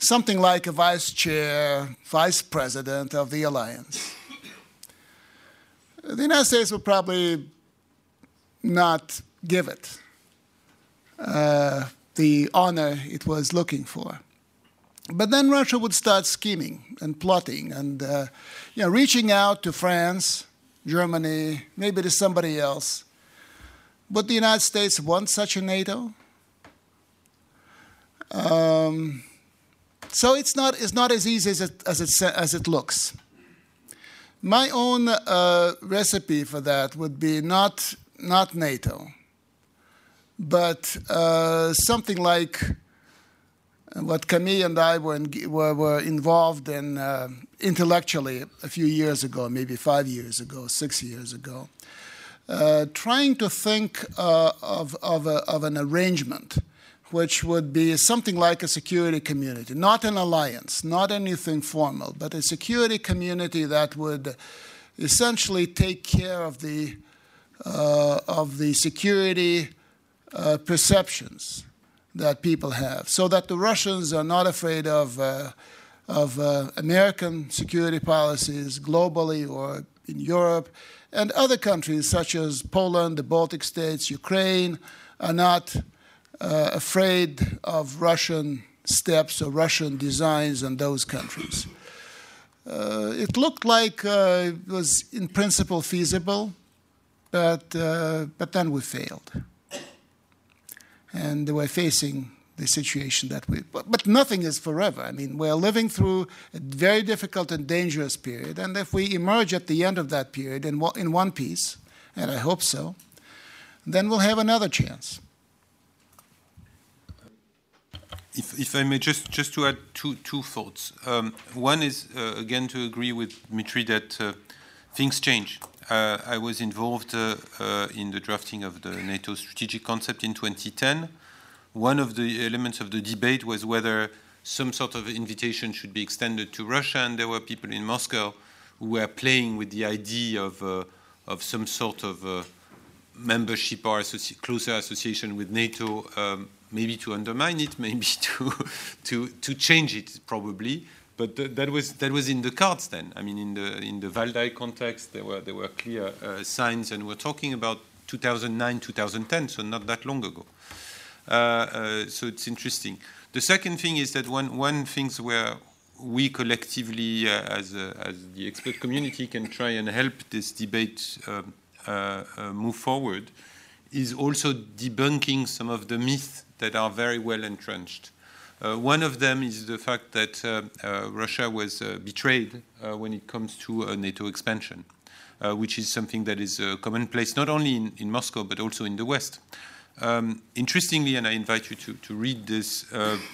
I: Something like a vice chair, vice president of the alliance. The United States would probably not give it uh, the honor it was looking for. But then Russia would start scheming and plotting and uh, you know, reaching out to France, Germany, maybe to somebody else. Would the United States want such a NATO? Um, so it's not, it's not as easy as it, as it, as it looks. My own uh, recipe for that would be not, not NATO, but uh, something like what Camille and I were, in, were, were, involved in uh, intellectually a few years ago, maybe five years ago, six years ago, uh, trying to think uh, of, of, a, of, an arrangement which would be something like a security community, not an alliance, not anything formal, but a security community that would essentially take care of the, uh, of the security uh, perceptions that people have, so that the Russians are not afraid of, uh, of uh, American security policies globally or in Europe, and other countries such as Poland, the Baltic states, Ukraine are not uh, afraid of Russian steps or Russian designs in those countries. Uh, it looked like uh, it was in principle feasible, but, uh, but then we failed and were facing the situation that we. But, but nothing is forever. I mean, we're living through a very difficult and dangerous period, and if we emerge at the end of that period in, in one piece, and I hope so, then we'll have another chance.
B: If, if, I may just, just to add two, two thoughts. Um, one is, uh, again, to agree with Mitri that uh, things change. Uh, I was involved uh, uh, in the drafting of the NATO strategic concept in 2010. One of the elements of the debate was whether some sort of invitation should be extended to Russia, and there were people in Moscow who were playing with the idea of, uh, of some sort of membership or associ closer association with NATO. Um, maybe to undermine it, maybe to to to change it, probably. But th that was that was in the cards then. I mean, in the in the Valdai context, there were there were clear uh, signs, and we're talking about 2009, 2010, so not that long ago. Uh, uh, so it's interesting. The second thing is that one one things where we collectively, uh, as as the expert community, can try and help this debate um, uh, uh, move forward is also debunking some of the myths that are very well entrenched. Uh, one of them is the fact that uh, uh, Russia was betrayed when it comes to NATO expansion, which is something that is commonplace not only in, in, Moscow but also in the West. Um, interestingly, and I invite you to, to read this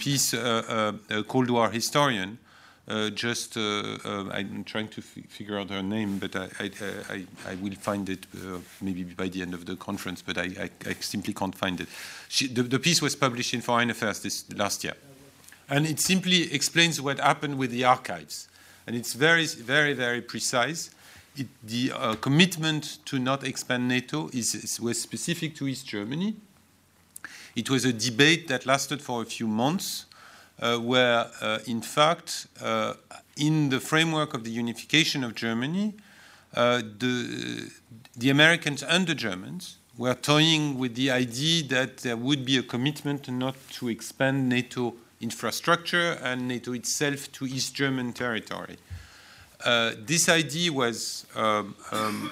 B: piece, a Cold War historian uh, just uh, uh, I'm trying to figure out her name, but I, I, I, I will find it maybe by the end of the conference, but I, simply can't find it. She, the, the, piece was published in Foreign Affairs this last year. And it simply explains what happened with the archives. And it's very, very, very precise. It, the uh, commitment to not expand NATO is, is, was specific to East Germany. It was a debate that lasted for a few months uh, where, uh, in fact, uh, in the framework of the unification of Germany, the, the Americans and the Germans were toying with the idea that there would be a commitment not to expand NATO infrastructure and NATO itself to East German territory. Uh, this idea was, um, um,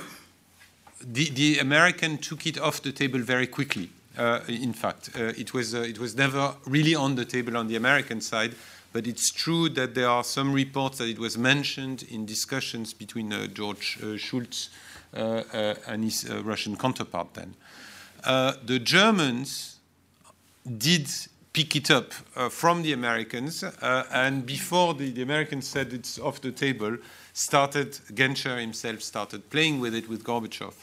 B: the, the American took it off the table very quickly. Uh, in fact. Uh, it, was, uh, it was never really on the table on the American side, but it's true that there are some reports that it was mentioned in discussions between George Shultz and his Russian counterpart then. the Germans did pick it up uh, from the Americans, uh, and before the, the, Americans said it's off the table, started Genscher himself started playing with it with Gorbachev.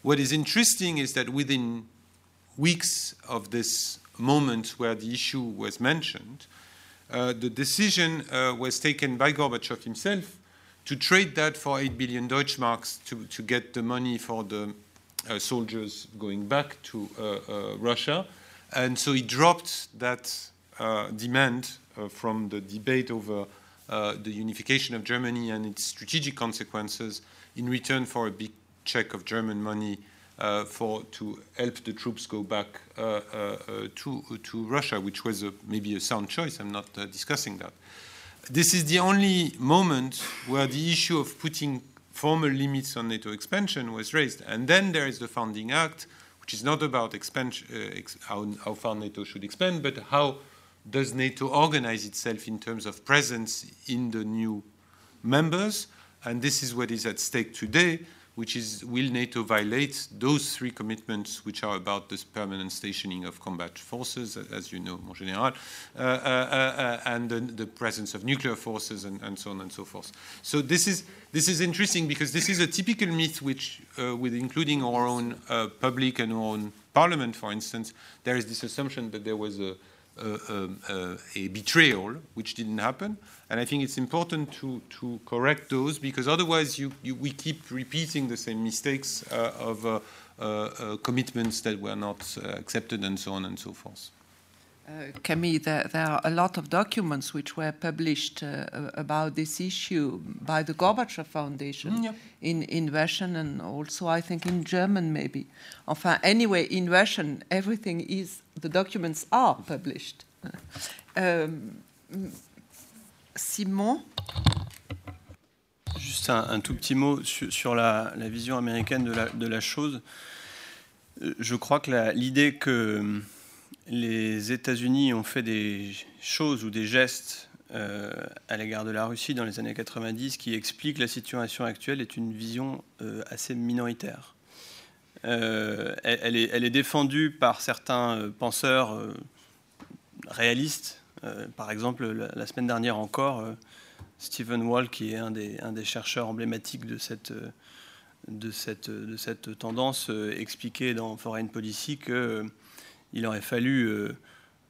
B: What is interesting is that within weeks of this moment where the issue was mentioned, uh, the decision uh, was taken by Gorbachev himself to trade that for 8 billion Deutschmarks to, to get the money for the uh, soldiers going back to uh, Russia. And so he dropped that uh, demand from the debate over the unification of Germany and its strategic consequences in return for a big check of German money uh, for to help the troops go back uh, uh, to to Russia, which was a, maybe a sound choice. I'm not discussing that. This is the only moment where the issue of putting formal limits on NATO expansion was raised, and then there is the Founding Act, which is not about expansion, uh, ex how, how far NATO should expand, but how does NATO organize itself in terms of presence in the new members? And this is what is at stake today which is will NATO violate those three commitments, which are about this permanent stationing of combat forces, as you know, more general, uh, uh, uh, and the, the, presence of nuclear forces, and, and, so on and so forth. So this is this is interesting because this is a typical myth, which, uh, with including our own uh, public and our own parliament, for instance, there is this assumption that there was a a, a, betrayal, which didn't happen. And I think it's important to, to correct those because otherwise you, you, we keep repeating the same mistakes uh, of uh, uh, uh commitments that were not uh, accepted and so on and so forth.
A: Uh, Camille, there, there, are a lot of documents which were published uh, about this issue by the Gorbachev Foundation mm, yeah. in, in Russian and also, I think, in German, maybe. Enfin, anyway, in Russian, everything is, the documents are published. Um, Simon
C: Juste un, un, tout petit mot sur, sur la, la, vision américaine de la, de la chose. Euh, je crois que l'idée que les États-Unis ont fait des choses ou des gestes euh, à l'égard de la Russie dans les années 90 qui expliquent la situation actuelle est une vision euh, assez minoritaire. Elle, est, défendue par certains penseurs réalistes. par exemple, la, semaine dernière encore, Stephen Wall, qui est un des, chercheurs emblématiques de cette tendance, expliquait dans Foreign Policy que il aurait fallu euh,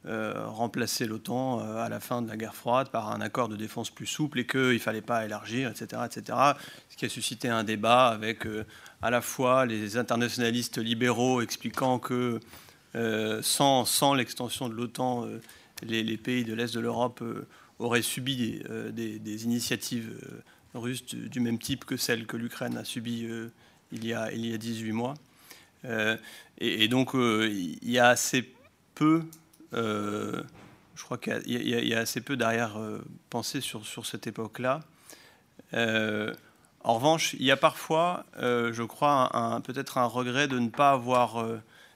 C: euh, remplacer l'OTAN euh, à la fin de la guerre froide par un accord de défense plus souple et qu'il ne fallait pas élargir, etc.. Ce qui a suscité un débat avec à la fois les internationalistes libéraux expliquant que sans, l'extension de l'OTAN, les, pays de l'Est de l'Europe auraient subi des, des, initiatives russes du, même type que celles que l'Ukraine a subies il, y a, il y a 18 mois. Euh, et, donc, euh, il y a assez peu, euh, je crois qu'il y, a assez peu derrière pensée sur, sur cette époque-là. en revanche, il y a parfois, je crois, peut-être un regret de ne pas avoir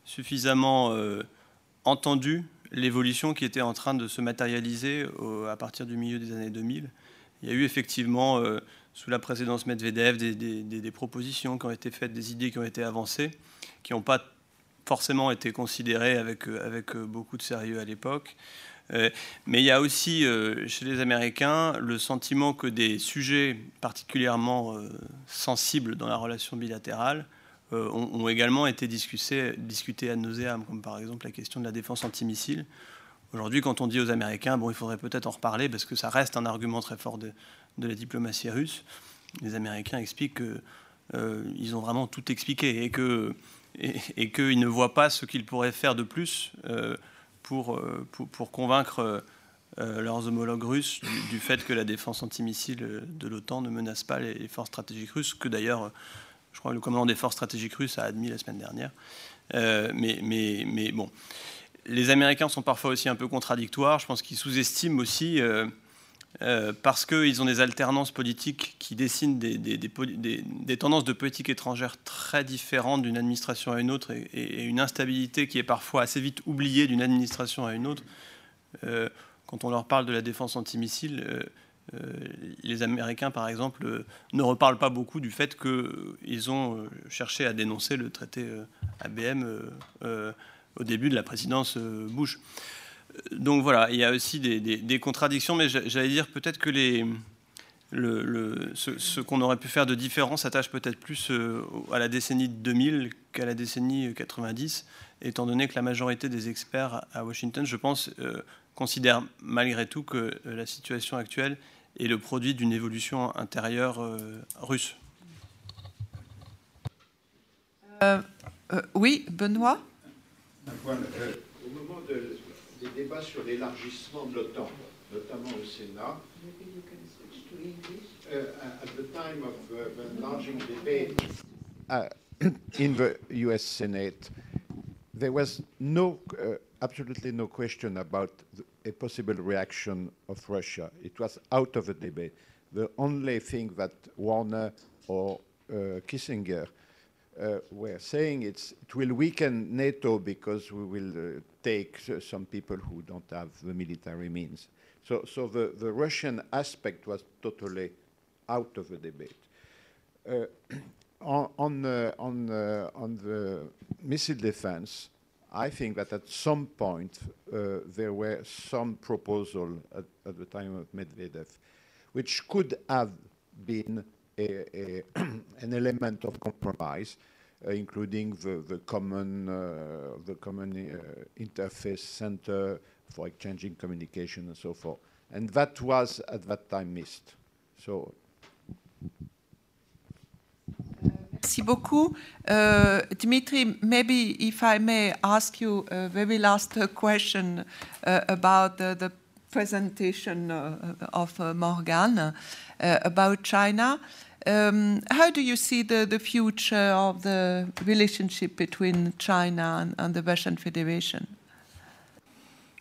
C: suffisamment entendu l'évolution qui était en train de se matérialiser à partir du milieu des années 2000. Il y a eu effectivement, sous la présidence Medvedev, des, propositions qui ont été faites, des idées qui ont été avancées qui n'ont pas forcément été considérés avec, euh, euh, beaucoup de sérieux à l'époque. Euh, mais il y a aussi chez les Américains le sentiment que des sujets particulièrement sensibles dans la relation bilatérale ont, également été discutés, discutés ad nauseam, comme par exemple la question de la défense antimissile. Aujourd'hui, quand on dit aux Américains, bon, il faudrait peut-être en reparler parce que ça reste un argument très fort de, de la diplomatie russe, les Américains expliquent qu'ils ont vraiment tout expliqué et qu'ils ne voient pas ce qu'ils pourraient faire de plus euh, pour, euh, pour, convaincre euh, leurs homologues russes du, fait que la défense antimissile de l'OTAN ne menace pas les, forces stratégiques russes, que d'ailleurs, je crois, le commandant des forces stratégiques russes a admis la semaine dernière. mais, mais bon, les Américains sont parfois aussi un peu contradictoires. Je pense qu'ils sous-estiment aussi euh, parce qu'ils ont des alternances politiques qui dessinent des, tendances de politique étrangère très différentes d'une administration à une autre et, une instabilité qui est parfois assez vite oubliée d'une administration à une autre. Euh, quand on leur parle de la défense antimissile, euh, les Américains, par exemple, ne reparlent pas beaucoup du fait qu'ils ont cherché à dénoncer le traité ABM au début de la présidence Bush donc voilà, il y a aussi des, contradictions, mais j'allais dire peut-être que les, le, ce, qu'on aurait pu faire de différent s'attache peut-être plus euh, à la décennie 2000 qu'à la décennie 90, étant donné que la majorité des experts à Washington, je pense, euh, considèrent malgré tout que euh, la situation actuelle est le produit d'une évolution intérieure russe.
A: oui, Benoît?
E: Des débats sur l'élargissement de l'OTAN, notamment au Sénat. Uh, at the time of uh, the enlarging debate uh, in the US Senate, there was no, uh, absolutely no question about the, a possible reaction of Russia. It was out of the debate. The only thing that Warner or uh, Kissinger uh, were saying it's, it will weaken NATO because we will uh, take some people who don't have the military means. So, so the, the Russian aspect was totally out of the debate. Uh, on, on, uh, on, uh, on the missile defense, I think that at some point uh, there were some proposal at, at, the time of Medvedev, which could have been a, an element of compromise, uh, including the, the common, uh, the common uh, interface center for exchanging communication and so forth. And that was at that time missed. So.
A: Merci beaucoup. Uh, Dimitri, maybe if I may ask you a very last question uh, about the, presentation of Morgan about China. Um, how do you see the, the future of the relationship between China and, and, the Russian Federation?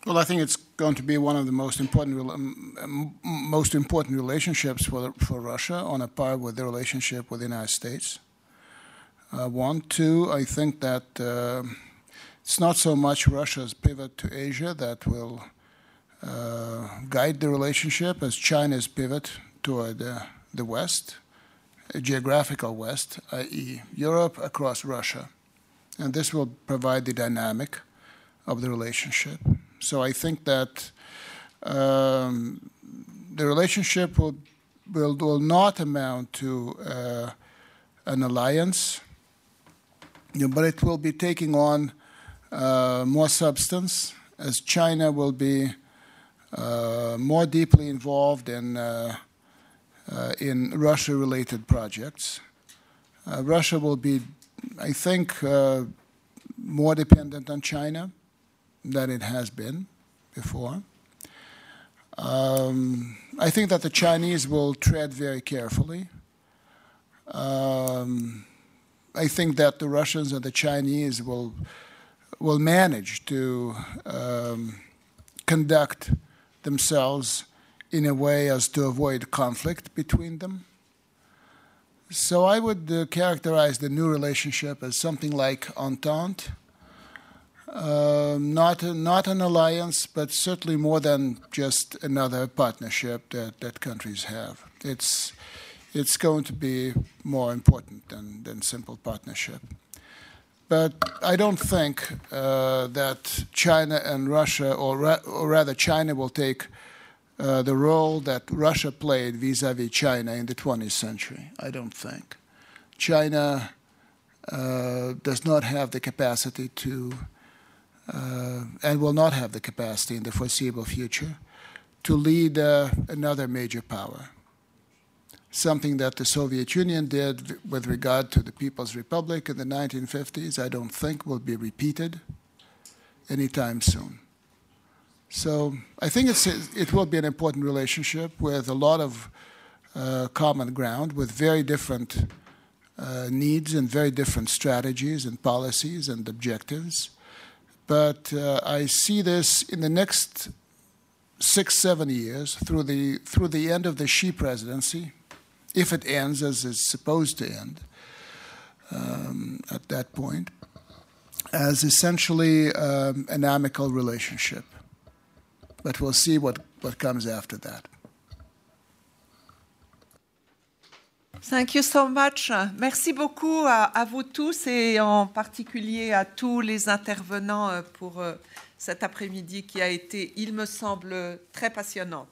I: Well, I think it's going to be one of the most important um, most important relationships for for Russia, on a par with the relationship with the United States. Uh, one, two, I think that uh, it's not so much Russia's pivot to Asia that will uh, guide the relationship as China's pivot toward uh, the West, geographical West, i.e., Europe across Russia. And this will provide the dynamic of the relationship. So I think that um, the relationship will, will, will not amount to uh, an alliance, but it will be taking on uh, more substance as China will be uh, more deeply involved in, uh, in Russia related projects. Uh, Russia will be, I think, more dependent on China than it has been before. Um, I think that the Chinese will tread very carefully. Um, I think that the Russians and the Chinese will will manage to um, conduct themselves in a way as to avoid conflict between them. So I would uh, characterize the new relationship as something like entente, um, not not an alliance, but certainly more than just another partnership that, that countries have. It's it's going to be more important than, than simple partnership. But I don't think uh, that China and Russia, or, ra- or, rather China, will take uh, the role that Russia played vis a vis China in the 20th century. I don't think. China uh, does not have the capacity to, uh, and will not have the capacity in the foreseeable future, to lead uh, another major power something that the Soviet Union did with regard to the People's Republic in the 1950s, I don't think will be repeated anytime soon. So I think it will be an important relationship with a lot of uh, common ground, with very different uh, needs and very different strategies and policies and objectives. But uh, I see this in the next six, seven years through the, through the end of the Xi presidency, if it ends as it's supposed to end um, at that point, as essentially um, an amicable relationship. But we'll see what, what comes after that.
A: Thank you so much. Merci beaucoup à, vous tous et en particulier à tous les intervenants euh, pour euh, cet après-midi qui a été, il me semble, très passionnante.